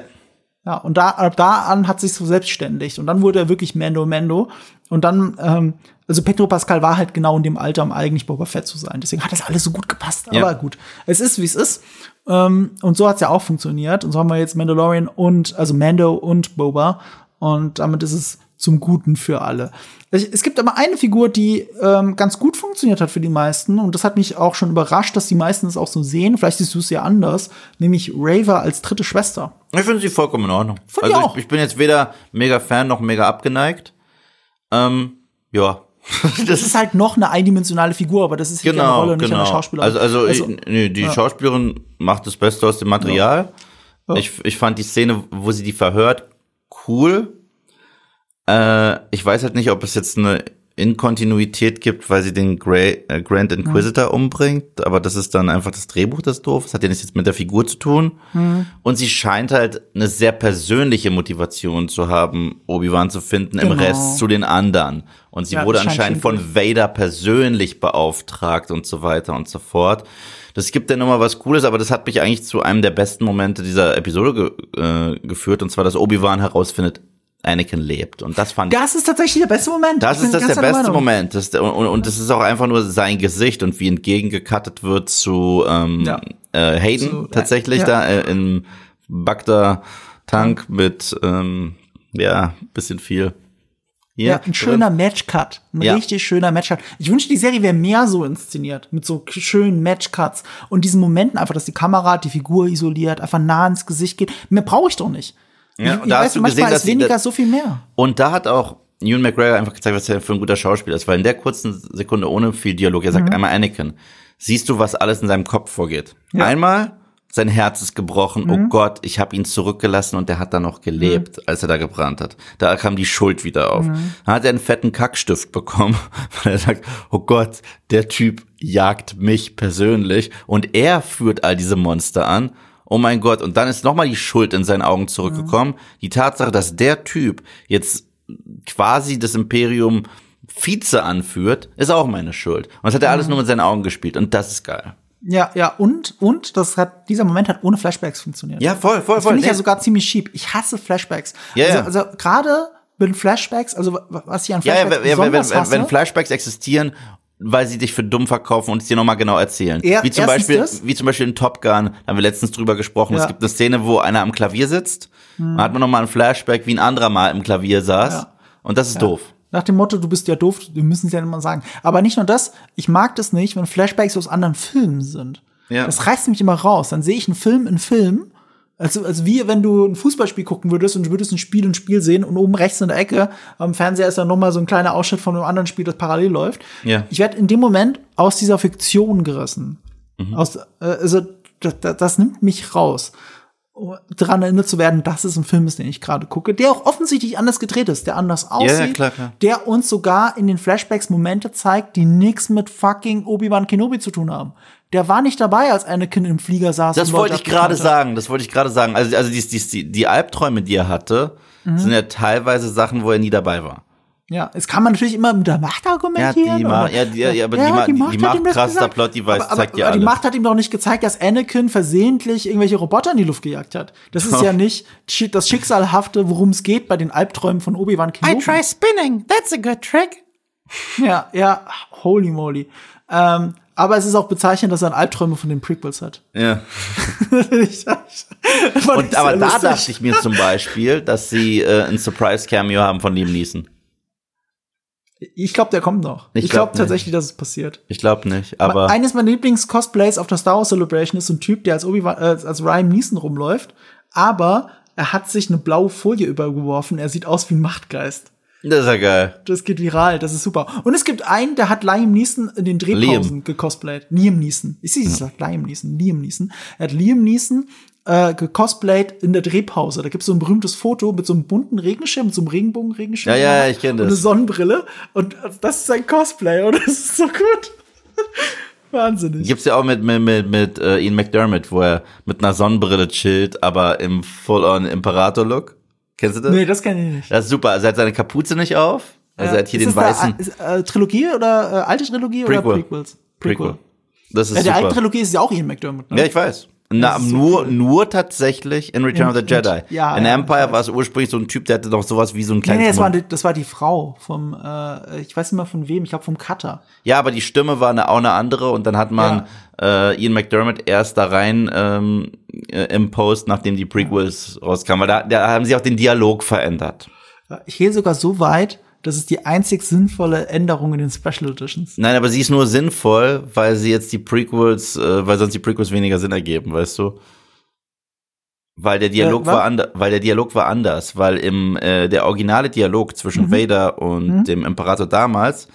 Ja, und da, ab da an hat sich so selbstständig. Und dann wurde er wirklich Mando Mando. Und dann, ähm, also Petro Pascal war halt genau in dem Alter, um eigentlich Boba Fett zu sein. Deswegen hat das alles so gut gepasst. Ja. Aber gut, es ist, wie es ist. Ähm, und so hat's ja auch funktioniert. Und so haben wir jetzt Mandalorian und, also Mando und Boba. Und damit ist es zum Guten für alle. Es gibt aber eine Figur, die ähm, ganz gut funktioniert hat für die meisten. Und das hat mich auch schon überrascht, dass die meisten es auch so sehen. Vielleicht siehst du es ja anders. Nämlich Raver als dritte Schwester. Ich finde sie vollkommen in Ordnung. Find also ich, ich bin jetzt weder mega Fan noch mega abgeneigt. Ähm, ja. Das ist halt noch eine eindimensionale Figur, aber das ist hier eine genau, Rolle, nicht genau. eine Schauspielerin. Also, also, ich, nee, die Schauspielerin macht das Beste aus dem Material. Ich, ich fand die Szene, wo sie die verhört, cool. Äh, ich weiß halt nicht, ob es jetzt eine Inkontinuität gibt, weil sie den Grey, äh, Grand Inquisitor umbringt, aber das ist dann einfach das Drehbuch, das doof. Das hat ja nichts jetzt mit der Figur zu tun. Und sie scheint halt eine sehr persönliche Motivation zu haben, Obi-Wan zu finden im Genau. Rest zu den anderen. Und sie Ja, wurde anscheinend von Vader persönlich beauftragt und so weiter und so fort. Das gibt ja nochmal was Cooles, aber das hat mich eigentlich zu einem der besten Momente dieser Episode ge äh, geführt, und zwar, dass Obi-Wan herausfindet, Anakin lebt. Und das fand das ist tatsächlich der beste Moment. das Ich ist das der beste Meinung. Moment. Das, und, und, und das ist auch einfach nur sein Gesicht und wie entgegengekattet wird zu ähm, Ja. äh, Hayden Zu- tatsächlich ja. da äh, im Bagda-Tank mit ähm, ja, bisschen viel. Hier Ja, ein drin. schöner Matchcut. Ein Ja. richtig schöner Matchcut. Ich wünschte, die Serie wäre mehr so inszeniert. Mit so schönen Matchcuts. Und diesen Momenten einfach, dass die Kamera die Figur isoliert, einfach nah ins Gesicht geht. Mehr brauche ich doch nicht. Ja, ich, und da hast du gesehen, dass weniger das- so viel mehr. Und da hat auch Ewan McGregor einfach gezeigt, was er für ein guter Schauspieler ist, weil in der kurzen Sekunde ohne viel Dialog, er Mhm. sagt einmal Anakin, siehst du, was alles in seinem Kopf vorgeht. Einmal, sein Herz ist gebrochen, Mhm. oh Gott, ich habe ihn zurückgelassen und der hat da noch gelebt, als er da gebrannt hat. Da kam die Schuld wieder auf. Mhm. Dann hat er einen fetten Kackstift bekommen, weil er sagt, oh Gott, der Typ jagt mich persönlich und er führt all diese Monster an. Oh mein Gott, und dann ist nochmal die Schuld in seinen Augen zurückgekommen. Die Tatsache, dass der Typ jetzt quasi das Imperium Vize anführt, ist auch meine Schuld. Und das hat er alles nur mit seinen Augen gespielt und das ist geil. Ja, ja, und, und, das hat, dieser Moment hat ohne Flashbacks funktioniert. Ja, voll, voll, Das voll. finde ich ja Nee. sogar ziemlich cheap. Ich hasse Flashbacks. Ja, also, ja. also gerade mit Flashbacks, also was ich an Ja, ja, Flashbacks wenn, wenn, wenn Flashbacks existieren, weil sie dich für dumm verkaufen und es dir nochmal genau erzählen. Er- wie zum Beispiel, das. wie zum Beispiel in Top Gun, da haben wir letztens drüber gesprochen. Ja. Hm. Es gibt eine Szene, wo einer am Klavier sitzt. Da hat man nochmal ein Flashback, wie ein anderer mal im Klavier saß. Ja. Und das ist doof. Nach dem Motto, du bist ja doof, wir müssen es ja immer sagen. Aber nicht nur das, ich mag das nicht, wenn Flashbacks aus anderen Filmen sind. Ja. Das reißt mich immer raus. Dann sehe ich einen Film in Film, also, also wie wenn du ein Fußballspiel gucken würdest und du würdest ein Spiel in Spiel sehen und oben rechts in der Ecke am Fernseher ist dann nochmal so ein kleiner Ausschnitt von einem anderen Spiel, das parallel läuft. Ja. Ich werde in dem Moment aus dieser Fiktion gerissen. Mhm. Aus, äh, also das, das, das nimmt mich raus daran erinnert zu werden, dass es ein Film ist, den ich gerade gucke, der auch offensichtlich anders gedreht ist, der anders aussieht, klar, klar. der uns sogar in den Flashbacks Momente zeigt, die nichts mit fucking Obi-Wan Kenobi zu tun haben. Der war nicht dabei, als Anakin im Flieger saß. Das wollte ich gerade sagen. Das wollte ich gerade sagen. Also, also die, die, die, die Albträume, die er hatte, Mhm. sind ja teilweise Sachen, wo er nie dabei war. Ja, es kann man natürlich immer mit der Macht argumentieren. Ja, die Ma- ja, die- ja, aber die Ma- die hat Macht ihm das krasser gesagt. Plot-Device aber, aber, zeigt aber die. Macht hat ihm doch nicht gezeigt, dass Anakin versehentlich irgendwelche Roboter in die Luft gejagt hat. Das ist ja nicht das Schicksalhafte, worum es geht bei den Albträumen von Obi-Wan Kenobi. spinning. That's a good trick. Ja, ja, holy moly. Ähm, aber es ist auch bezeichnend, dass er Albträume von den Prequels hat. Ja. Und, aber da dachte ich mir zum Beispiel, dass sie äh, ein Surprise-Cameo haben von Liam Neeson. Ich glaube, der kommt noch. Ich Ich, glaub glaube tatsächlich, dass es passiert. Ich glaube nicht, aber Eines meiner Lieblings-Cosplays auf der Star Wars Celebration ist so ein Typ, der als, Obi äh, als Ryan Neeson rumläuft, aber er hat sich eine blaue Folie übergeworfen. Er sieht aus wie ein Machtgeist. das ist ja geil. Das geht viral, das ist super. Und es gibt einen, der hat Liam Neeson in den Drehpausen Liam. gecosplayt. Liam Neeson. Ich sehe, ich sag Liam Neeson, Liam Neeson. Er hat Liam Neeson äh, gecosplayt in der Drehpause. Da gibt's so ein berühmtes Foto mit so einem bunten Regenschirm, mit so einem Regenbogen-Regenschirm. Ja, ja, ich kenn Und das. eine Sonnenbrille. Und das ist sein Cosplay und das ist so gut. Wahnsinnig. Gibt's ja auch mit mit mit, mit äh, Ian McDermott, wo er mit einer Sonnenbrille chillt, aber im Full-on Imperator-Look. Kennst du das? Nee, das kenne ich nicht. Das ist super. Also er hat seine Kapuze nicht auf. Also er hat hier Ist den weißen Eine, ist, äh, Trilogie oder äh, alte Trilogie oder Prequel. Prequels? Prequel. Das ist Ja, die alte super. Trilogie ist ja auch Ian McDermott. Ne? Ja, ich weiß. Na, ist so nur, nur tatsächlich in Return In- of the Jedi. in- ja, in ja, Empire war es ursprünglich so ein Typ, der hatte noch sowas wie so ein Nee, kleines nee, das war, das war die Frau vom, äh, ich weiß nicht mal von wem, ich glaube vom Cutter. Ja, aber die Stimme war eine, auch eine andere und dann hat man äh, Ian McDermott erst da rein ähm, äh, im Post, nachdem die Prequels rauskamen, weil da, da haben sie auch den Dialog verändert. Ich gehe sogar so weit, das ist die einzig sinnvolle Änderung in den Special Editions. Nein, aber sie ist nur sinnvoll, weil sie jetzt die Prequels, äh, weil sonst die Prequels weniger Sinn ergeben, weißt du? Weil der Dialog Äh, war anders, weil der Dialog war anders, weil im äh, der originale Dialog zwischen Mhm. Vader und dem Imperator damals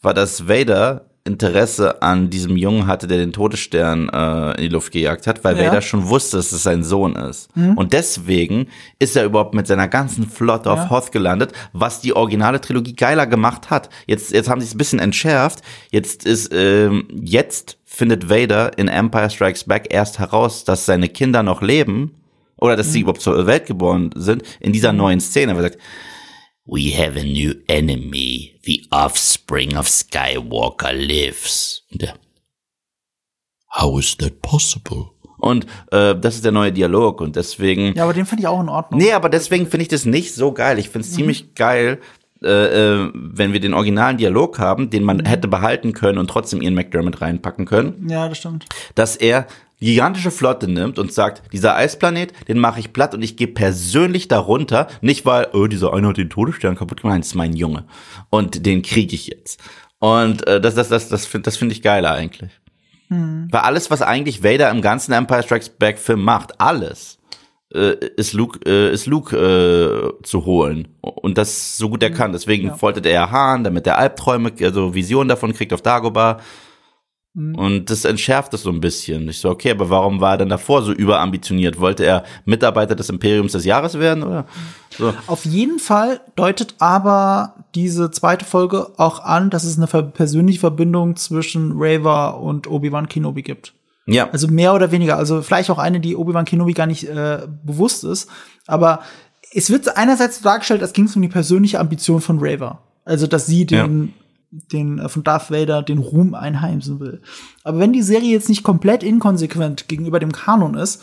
war, dass Vader Interesse an diesem Jungen hatte, der den Todesstern äh, in die Luft gejagt hat, weil Ja. Mhm. Vader schon wusste, dass es sein Sohn ist. Und deswegen ist er überhaupt mit seiner ganzen Flotte auf Ja. Hoth gelandet, was die originale Trilogie geiler gemacht hat. Jetzt, jetzt haben sie es ein bisschen entschärft. Jetzt ist, ähm, jetzt findet Vader in Empire Strikes Back erst heraus, dass seine Kinder noch leben oder dass sie überhaupt zur Welt geboren sind in dieser neuen Szene. Weil er sagt, We have a new enemy. The offspring of Skywalker lives. Und der, How is that possible? Und äh, das ist der neue Dialog und deswegen. Ja, aber den fand ich auch in Ordnung. Nee, aber deswegen finde ich das nicht so geil. Ich finde es ziemlich geil, äh, äh, wenn wir den originalen Dialog haben, den man hätte behalten können und trotzdem Ian McDermott reinpacken können, Ja, das stimmt. dass er gigantische Flotte nimmt und sagt, dieser Eisplanet, den mache ich platt und ich gehe persönlich darunter, nicht weil, oh, dieser eine hat den Todesstern kaputt gemacht, das ist mein Junge und den kriege ich jetzt. Und äh, das, das, das, das finde das finde ich geiler eigentlich. Weil alles, was eigentlich Vader im ganzen Empire Strikes Back Film macht, alles, äh, ist Luke, äh, ist Luke äh, zu holen. Und das so gut er kann. Deswegen foltert er Hahn, damit er Albträume, also Visionen davon kriegt auf Dagobah. Und das entschärft es so ein bisschen. Ich so, okay, aber warum war er denn davor so überambitioniert? Wollte er Mitarbeiter des Imperiums des Jahres werden, oder? So. Auf jeden Fall deutet aber diese zweite Folge auch an, dass es eine persönliche Verbindung zwischen Raver und Obi-Wan Kenobi gibt. Ja. Also mehr oder weniger. Also vielleicht auch eine, die Obi-Wan Kenobi gar nicht äh, bewusst ist. Aber es wird einerseits dargestellt, als ging es um die persönliche Ambition von Raver. Also, dass sie den, den äh, von Darth Vader den Ruhm einheimsen will. Aber wenn die Serie jetzt nicht komplett inkonsequent gegenüber dem Kanon ist,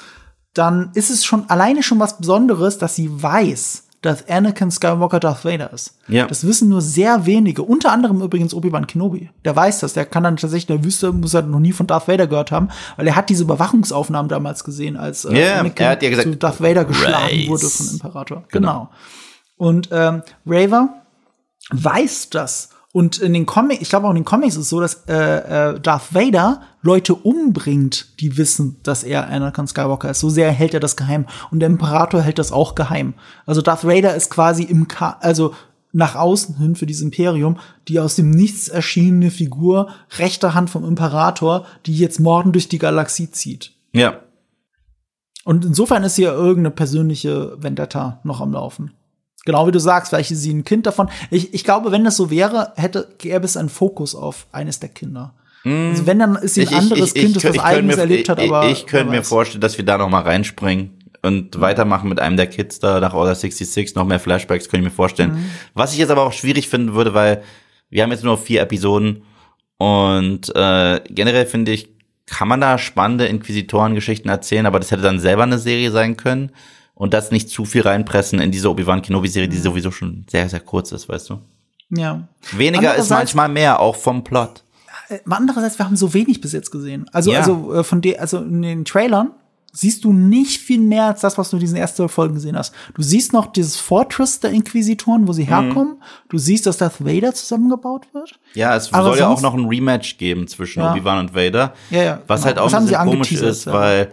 dann ist es schon alleine schon was Besonderes, dass sie weiß, dass Anakin Skywalker Darth Vader ist. Ja. Das wissen nur sehr wenige. Unter anderem übrigens Obi-Wan Kenobi. Der weiß das. Der kann dann tatsächlich in der Wüste, muss er noch nie von Darth Vader gehört haben, weil er hat diese Überwachungsaufnahmen damals gesehen, als äh, Ja, Anakin er hat ja gesagt, zu Darth Vader geschlagen Rise. wurde von Imperator. Genau. Und ähm, Raver weiß das. Und in den Comics, ich glaube auch in den Comics ist es so, dass äh, äh, Darth Vader Leute umbringt, die wissen, dass er Anakin Skywalker ist. So sehr hält er das geheim. Und der Imperator hält das auch geheim. Also Darth Vader ist quasi im Ka also nach außen hin für dieses Imperium, die aus dem Nichts erschienene Figur, rechter Hand vom Imperator, die jetzt Morden durch die Galaxie zieht. Ja. Und insofern ist hier irgendeine persönliche Vendetta noch am Laufen. Genau wie du sagst, vielleicht ist sie ein Kind davon. Ich, ich glaube, wenn das so wäre, hätte gäbe es einen Fokus auf eines der Kinder. Also wenn, dann ist sie ein anderes Kind, das was könnte Eigenes mir, erlebt hat, ich, aber. Ich könnte wer mir vorstellen, dass wir da noch mal reinspringen und weitermachen mit einem der Kids da nach Order 66, noch mehr Flashbacks, könnte ich mir vorstellen. Mhm. Was ich jetzt aber auch schwierig finden würde, weil wir haben jetzt nur vier Episoden und äh, generell finde ich, kann man da spannende Inquisitorengeschichten erzählen, aber das hätte dann selber eine Serie sein können und das nicht zu viel reinpressen in diese Obi-Wan Kenobi-Serie, Mhm. die sowieso schon sehr, sehr kurz ist, weißt du? Ja. Weniger ist manchmal mehr, auch vom Plot. Äh, Andererseits, wir haben so wenig bis jetzt gesehen. Also, Ja. also äh, von der, also in den Trailern siehst du nicht viel mehr als das, was du in diesen ersten Folgen gesehen hast. Du siehst noch dieses Fortress der Inquisitoren, wo sie Mhm. herkommen. Du siehst, dass Darth Vader zusammengebaut wird. Ja, es Aber soll ja auch noch ein Rematch geben zwischen Ja. Obi-Wan und Vader. Ja, ja, was genau. halt auch Das ein haben sie bisschen komisch ist, weil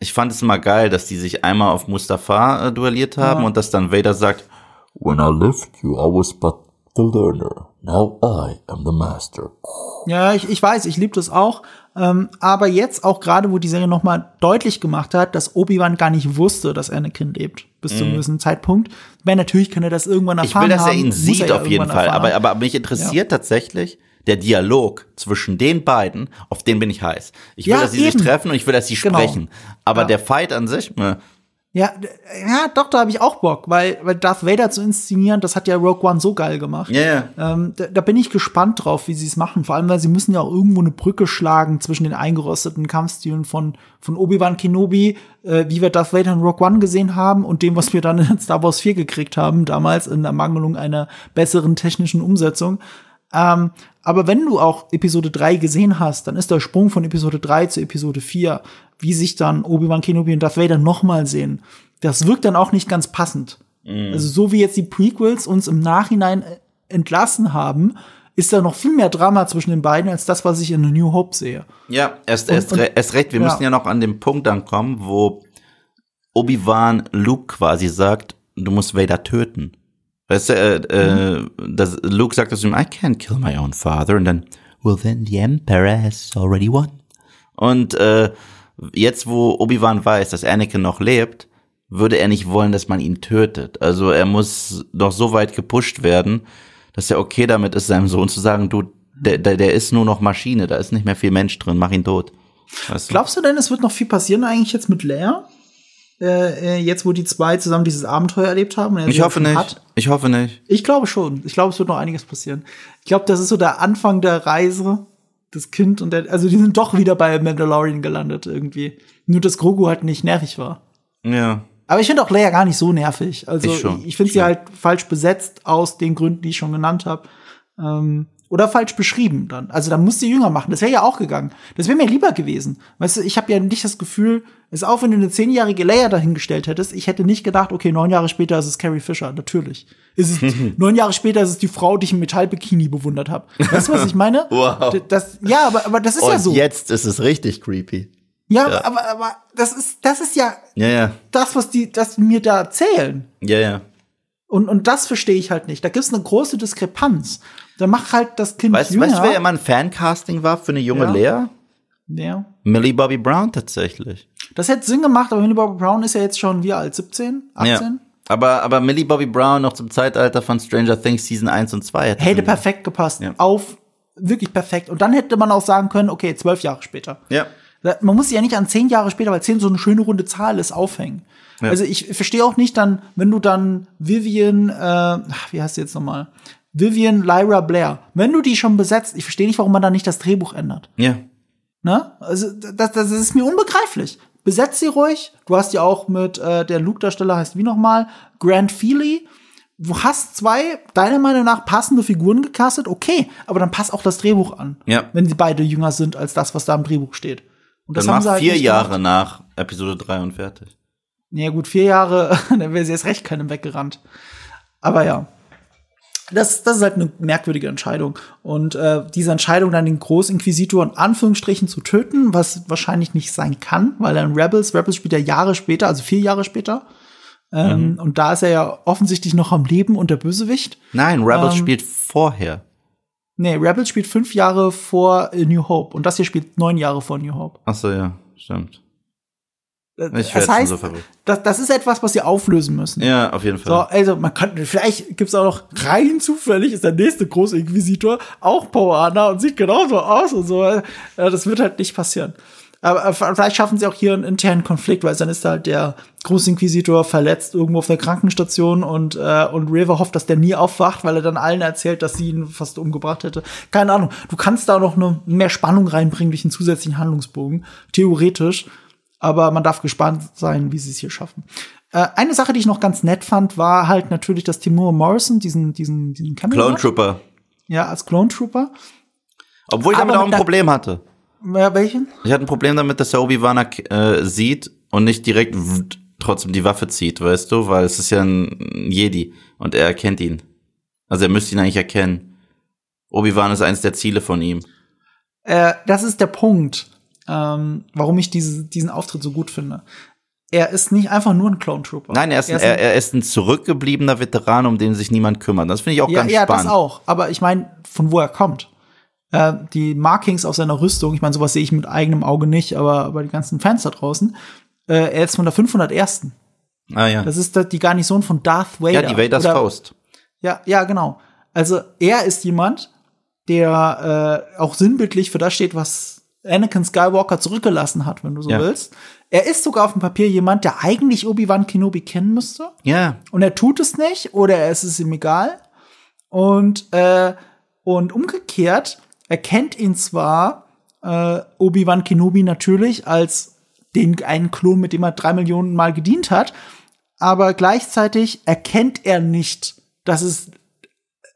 ich fand es immer geil, dass die sich einmal auf Mustafa äh, duelliert haben Ja. und dass dann Vader sagt, When I left you, I was but the learner. Now I am the master. Ja, ich, ich weiß, ich liebe das auch. Ähm, aber jetzt auch gerade, wo die Serie noch mal deutlich gemacht hat, dass Obi-Wan gar nicht wusste, dass Anakin lebt, bis zu einem gewissen Zeitpunkt. Weil natürlich kann er das irgendwann Mhm. ich erfahren will, dass er haben, ihn muss sieht ja auf jeden Fall. erfahren Aber, haben. aber mich interessiert tatsächlich der Dialog zwischen den beiden, auf den bin ich heiß. Ich will, Ja, dass sie eben. sich treffen und ich will, dass sie Genau. sprechen. Aber Ja. der Fight an sich, ne, Ja, ja, doch, da habe ich auch Bock, weil, weil Darth Vader zu inszenieren, das hat ja Rogue One so geil gemacht. ja, ja. Ähm, da, da bin ich gespannt drauf, wie sie es machen. Vor allem, weil sie müssen ja auch irgendwo eine Brücke schlagen zwischen den eingerosteten Kampfstilen von, von Obi-Wan Kenobi, äh, wie wir Darth Vader in Rogue One gesehen haben, und dem, was wir dann in Star Wars 4 gekriegt haben, damals in Ermangelung einer besseren technischen Umsetzung. Ähm, aber wenn du auch Episode 3 gesehen hast, dann ist der Sprung von Episode 3 zu Episode 4, wie sich dann Obi-Wan Kenobi und Darth Vader nochmal sehen, das wirkt dann auch nicht ganz passend. Also so wie jetzt die Prequels uns im Nachhinein äh, entlassen haben, ist da noch viel mehr Drama zwischen den beiden als das, was ich in A New Hope sehe. Ja, erst, Und- erst, und- re erst recht. Wir ja. müssen ja noch an den Punkt ankommen, wo Obi-Wan Luke quasi sagt, du musst Vader töten. Weißt du, äh, äh, das, Luke sagt das zu ihm, I can't kill my own father. Und dann, well then the Emperor has already won. Und äh, jetzt, wo Obi-Wan weiß, dass Anakin noch lebt, würde er nicht wollen, dass man ihn tötet. Also er muss doch so weit gepusht werden, dass er okay damit ist, seinem Sohn zu sagen, du, der, der, der ist nur noch Maschine, da ist nicht mehr viel Mensch drin, mach ihn tot. Weißt du? Glaubst du denn, es wird noch viel passieren eigentlich jetzt mit Leia? Äh, äh, jetzt, wo die zwei zusammen dieses Abenteuer erlebt haben? Ich hoffe nicht. Hat? Ich hoffe nicht. Ich glaube schon. Ich glaube, es wird noch einiges passieren. Ich glaube, das ist so der Anfang der Reise. Das Kind und der, also die sind doch wieder bei Mandalorian gelandet irgendwie. Nur, dass Grogu halt nicht nervig war. Ja. Aber ich finde auch Leia gar nicht so nervig. Also Ich ich, finde sie halt falsch besetzt aus den Gründen, die ich schon genannt habe. Ähm, oder falsch beschrieben dann. Also dann musst du jünger machen. Das wäre ja auch gegangen. Das wäre mir lieber gewesen. Weißt du, ich habe ja nicht das Gefühl, es ist auch wenn du eine zehnjährige Leia dahingestellt hättest, ich hätte nicht gedacht, okay, neun Jahre später ist es Carrie Fisher. Natürlich. Ist es, neun Jahre später ist es die Frau, die ich im Metallbikini bewundert habe. Weißt du, was ich meine? Wow. Das, ja, aber, aber das ist ja Und so. jetzt ist es richtig creepy. Ja, Ja. aber, aber das ist, das ist ja Ja, ja. das, was die, das mir da erzählen. Ja, ja. Und, und das verstehe ich halt nicht. Da gibt es eine große Diskrepanz. Da macht halt das Kind Weißt, jünger. weißt du, wer immer ein Fancasting war für eine junge Ja. Lea? ja. Millie Bobby Brown tatsächlich. Das hätte Sinn gemacht, aber Millie Bobby Brown ist ja jetzt schon wie alt? 17? 18? Ja. Aber, aber Millie Bobby Brown noch zum Zeitalter von Stranger Things Season 1 und 2 hätte Hätte perfekt gepasst. Ja. Auf, wirklich perfekt. Und dann hätte man auch sagen können, okay, zwölf Jahre später. Ja. Man muss sich ja nicht an zehn Jahre später, weil zehn so eine schöne runde Zahl ist, aufhängen. Also ich verstehe auch nicht dann, wenn du dann Vivian, äh, ach, wie heißt sie jetzt nochmal? Vivian Lyra Blair. Wenn du die schon besetzt, ich verstehe nicht, warum man da nicht das Drehbuch ändert. Ja. Ne? Also das, das ist mir unbegreiflich. Besetz sie ruhig. Du hast ja auch mit äh, der Luke-Darsteller heißt wie nochmal Grant Feely. Du hast zwei deiner Meinung nach passende Figuren gecastet, okay, aber dann passt auch das Drehbuch an, Ja. wenn sie beide jünger sind als das, was da im Drehbuch steht. Und das Dann mach sie halt vier Jahre gemacht. nach Episode 3 und fertig. Ja gut, vier Jahre, dann wäre sie erst recht keinem weggerannt. Aber ja. Das, das ist halt eine merkwürdige Entscheidung. Und äh, diese Entscheidung, dann den Großinquisitor in Anführungsstrichen zu töten, was wahrscheinlich nicht sein kann, weil er in Rebels, Rebels spielt ja Jahre später, also vier Jahre später. Ähm, Und da ist er ja offensichtlich noch am Leben und der Bösewicht. Nein, Rebels Ähm, spielt vorher. Nee, Rebels spielt fünf Jahre vor äh, New Hope. Und das hier spielt neun Jahre vor New Hope. Ach so, ja, stimmt. Äh, Ich das heißt, so das, das ist etwas, was sie auflösen müssen. Ja, auf jeden So, Fall. also man könnte, vielleicht gibt's auch noch rein zufällig ist der nächste große Inquisitor auch Poana und sieht genauso aus und so. Ja, das wird halt nicht passieren. Aber äh, vielleicht schaffen sie auch hier einen internen Konflikt, weil dann ist halt der Großinquisitor verletzt irgendwo auf der Krankenstation und, äh, und River hofft, dass der nie aufwacht, weil er dann allen erzählt, dass sie ihn fast umgebracht hätte. Keine Ahnung. Du kannst da noch eine mehr Spannung reinbringen durch einen zusätzlichen Handlungsbogen. Theoretisch. Aber man darf gespannt sein, wie sie es hier schaffen. Äh, eine Sache, die ich noch ganz nett fand, war halt natürlich, dass Timur Morrison diesen, diesen, diesen Cameo Clone. Trooper. Ja, als Clone Trooper. Obwohl ich Aber damit auch ein Problem hatte. Ja, welchen? Ich hatte ein Problem damit, dass der Obi-Wan äh, sieht und nicht direkt trotzdem die Waffe zieht, weißt du? Weil es ist ja ein Jedi und er erkennt ihn. Also er müsste ihn eigentlich erkennen. Obi-Wan ist eins der Ziele von ihm. Äh, das ist der Punkt, ähm, warum ich diese, diesen Auftritt so gut finde. Er ist nicht einfach nur ein Clone Trooper. Nein, er ist, ein, er, er ist ein zurückgebliebener Veteran, um den sich niemand kümmert. Das finde ich auch ja, ganz ja, spannend. das auch. Aber ich meine, von wo er kommt. Äh, die Markings auf seiner Rüstung, ich meine, sowas sehe ich mit eigenem Auge nicht, aber, aber die ganzen Fans da draußen, äh, er ist von der 501. Ah ja. Das ist die Garnison von Darth Vader. ja, die Vaders Oder- Faust. Ja, ja, genau. Also er ist jemand, der äh, auch sinnbildlich für das steht, was Anakin Skywalker zurückgelassen hat, wenn du so Ja. willst. Er ist sogar auf dem Papier jemand, der eigentlich Obi-Wan Kenobi kennen müsste. Ja. Und er tut es nicht oder es ist ihm egal. Und, äh, und umgekehrt erkennt ihn zwar äh, Obi-Wan Kenobi natürlich als den einen Klon, mit dem er drei Millionen Mal gedient hat, aber gleichzeitig erkennt er nicht, dass es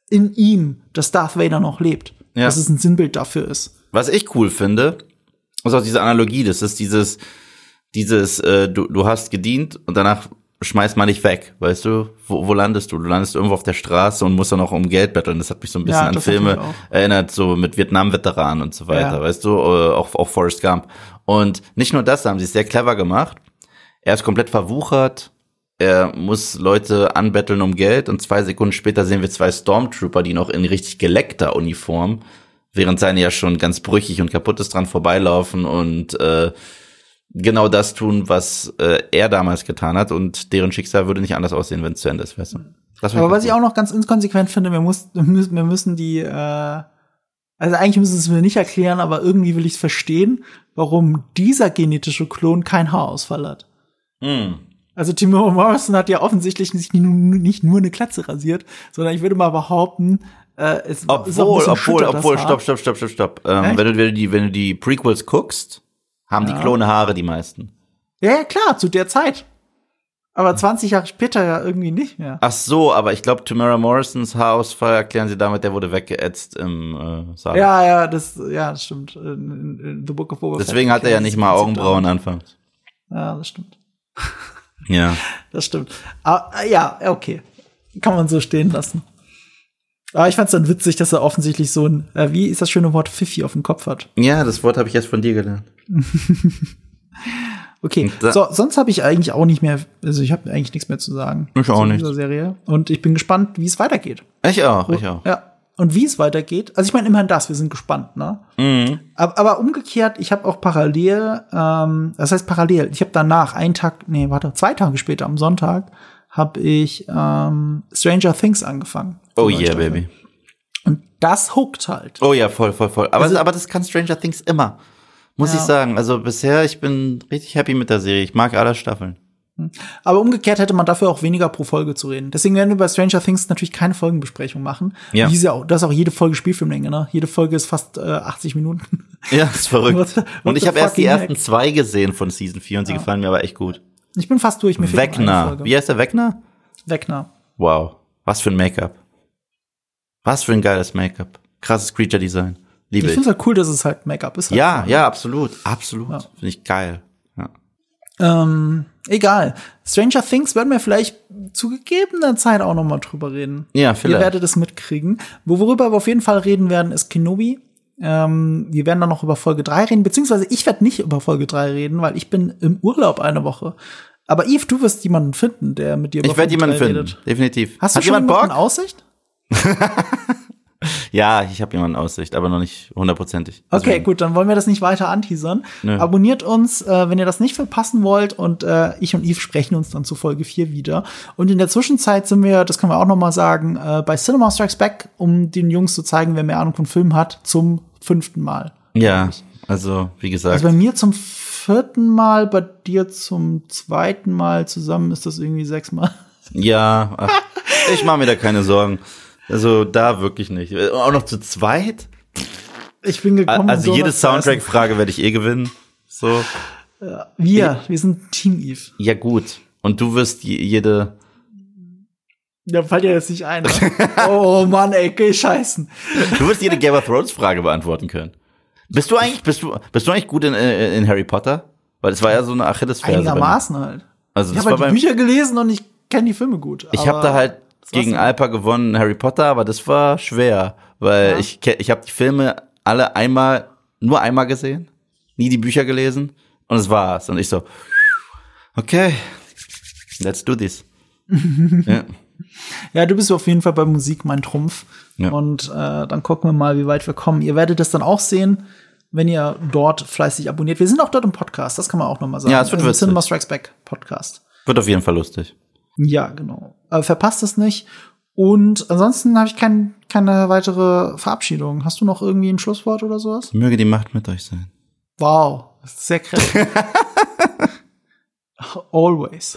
in ihm, dass Darth Vader noch lebt. Ja. Dass es ein Sinnbild dafür ist. Was ich cool finde, ist auch diese Analogie. Das ist dieses, dieses, äh, du, du hast gedient und danach schmeißt man dich weg, weißt du? Wo, wo landest du? Du landest irgendwo auf der Straße und musst dann auch um Geld betteln. Das hat mich so ein bisschen Ja, an Filme erinnert, so mit Vietnam-Veteranen und so weiter, Ja. weißt du? Äh, auch, auch Forrest Gump. Und nicht nur das, da haben sie es sehr clever gemacht. Er ist komplett verwuchert. Er muss Leute anbetteln um Geld und zwei Sekunden später sehen wir zwei Stormtrooper, die noch in richtig geleckter Uniform, während seine ja schon ganz brüchig und kaputt ist, dran vorbeilaufen und äh, genau das tun, was äh, er damals getan hat und deren Schicksal würde nicht anders aussehen, wenn es zu Ende ist, weißt du? Aber was ich auch noch ganz inkonsequent finde, wir, muss, wir müssen, die, äh, also eigentlich müssen es mir nicht erklären, aber irgendwie will ich es verstehen, warum dieser genetische Klon kein Haarausfall hat. Hm. Also Timur Morrison hat ja offensichtlich nicht, nur- nicht nur eine Klatze rasiert, sondern ich würde mal behaupten, äh, es Obwohl, obwohl, obwohl, stopp, stopp, stopp, stopp, stopp. Ähm, wenn, du, wenn, du die, wenn du die Prequels guckst, haben die Klone Haare, die meisten. Ja, ja, klar, zu der Zeit. Aber 20 Jahre später ja irgendwie nicht mehr. Ach so, aber ich glaube, Tamara Morrisons Haarausfall erklären sie damit, der wurde weggeätzt im äh, Saal. Ja, ja, das, ja, das stimmt. In, in, The Book of Boba Deswegen hat er ja nicht mal Augenbrauen anfangs. Ja, das stimmt. Ja. Das stimmt. Aber, äh, ja, okay. Kann man so stehen lassen. Aber ich fand's dann witzig, dass er offensichtlich so ein, äh, wie ist das schöne Wort, Pfiffi auf dem Kopf hat. Ja, das Wort habe ich erst von dir gelernt. Okay, so, sonst habe ich eigentlich auch nicht mehr, also ich habe eigentlich nichts mehr zu sagen. Ich auch zu nicht. dieser Serie. Und ich bin gespannt, wie es weitergeht. Ich auch, ich auch. Ja. Und wie es weitergeht. Also ich meine immerhin das, wir sind gespannt, ne? Mhm. Aber, aber umgekehrt, ich habe auch parallel, ähm, das heißt parallel, ich habe danach, einen Tag, nee, warte, zwei Tage später, am Sonntag, habe ich ähm, Stranger Things angefangen. Oh yeah, baby. Und das huckt halt. Oh ja, voll, voll, voll. Aber, Also- aber das kann Stranger Things immer. Muss Ja. ich sagen. Also bisher, ich bin richtig happy mit der Serie. Ich mag alle Staffeln. Aber umgekehrt hätte man dafür auch weniger pro Folge zu reden. Deswegen werden wir bei Stranger Things natürlich keine Folgenbesprechung machen. Ja. Sie auch, das ist auch jede Folge Spielfilmlänge, ne? Jede Folge ist fast äh, 80 Minuten. Ja, ist verrückt. What the- what und ich habe erst die fucking ersten heck? zwei gesehen von Season 4 und sie gefallen mir aber echt gut. Ich bin fast durch. Mir Wegner. Wie heißt der Wegner? Wegner. Wow. Was für ein Make-up. Was für ein geiles Make-up. Krasses Creature-Design. Liebe Ich ich. finde es halt cool, dass es halt Make-up ist. Halt. Ja, ja, absolut. Absolut. Finde ich geil. Ja. Ähm, egal. Stranger Things werden wir vielleicht zu gegebener Zeit auch noch mal drüber reden. Ja, Ihr vielleicht. werdet es mitkriegen. Wo, worüber wir auf jeden Fall reden werden, ist Kenobi. Ähm, wir werden dann noch über Folge 3 reden, beziehungsweise ich werde nicht über Folge 3 reden, weil ich bin im Urlaub eine Woche. Aber Yves, du wirst jemanden finden, der mit dir über Ich werde jemanden 3 finden. redet. Definitiv. Hast du Hat schon jemand jemanden Bock? Aussicht? Ja, ich habe jemanden Aussicht, aber noch nicht hundertprozentig. Okay, Deswegen. gut, dann wollen wir das nicht weiter anteasern. Nö. Abonniert uns, äh, wenn ihr das nicht verpassen wollt. Und äh, ich und Yves sprechen uns dann zu Folge 4 wieder. Und in der Zwischenzeit sind wir, das können wir auch noch mal sagen, äh, bei Cinema Strikes Back, um den Jungs zu zeigen, wer mehr Ahnung von Filmen hat, zum fünften Mal. Ja, also wie gesagt. Also bei mir zum vierten Mal, bei dir zum zweiten Mal zusammen ist das irgendwie sechsmal. ja, ach, ich mache mir da keine Sorgen. Also da wirklich nicht. Auch noch zu zweit? Ich bin gekommen. Also um jede. Soundtrack-Frage werde ich eh gewinnen. So. Wir, wir sind Team Eve. Ja, gut. Und du wirst je- jede. Da fällt dir jetzt nicht ein. ne? oh Mann, ey, geh scheißen. Du wirst jede Game of Thrones Frage beantworten können. Bist du eigentlich, bist du, bist du eigentlich gut in, äh, in Harry Potter? Weil das war ja so eine Achillesferse. Einigermaßen halt. Also Ich habe halt die Bücher gelesen und ich kenne die Filme gut. ich habe da halt gegen. Alpa gewonnen, Harry Potter, aber das war schwer, weil Ja. ich ich habe die Filme alle einmal nur einmal gesehen, nie die Bücher gelesen und es war's und ich so okay, let's do this. ja. Ja, du bist auf jeden Fall bei Musik mein Trumpf. Ja. Und äh, dann gucken wir mal, wie weit wir kommen. Ihr werdet das dann auch sehen, wenn ihr dort fleißig abonniert. Wir sind auch dort im Podcast, das kann man auch noch mal sagen. Ja, es wird Also. Cinema Strikes Back Podcast. Wird auf jeden Fall lustig. Ja, genau. Aber verpasst es nicht. Und ansonsten habe ich kein, keine weitere Verabschiedung. Hast du noch irgendwie ein Schlusswort oder sowas? Möge die Macht mit euch sein. Wow, das ist sehr kräftig. Always.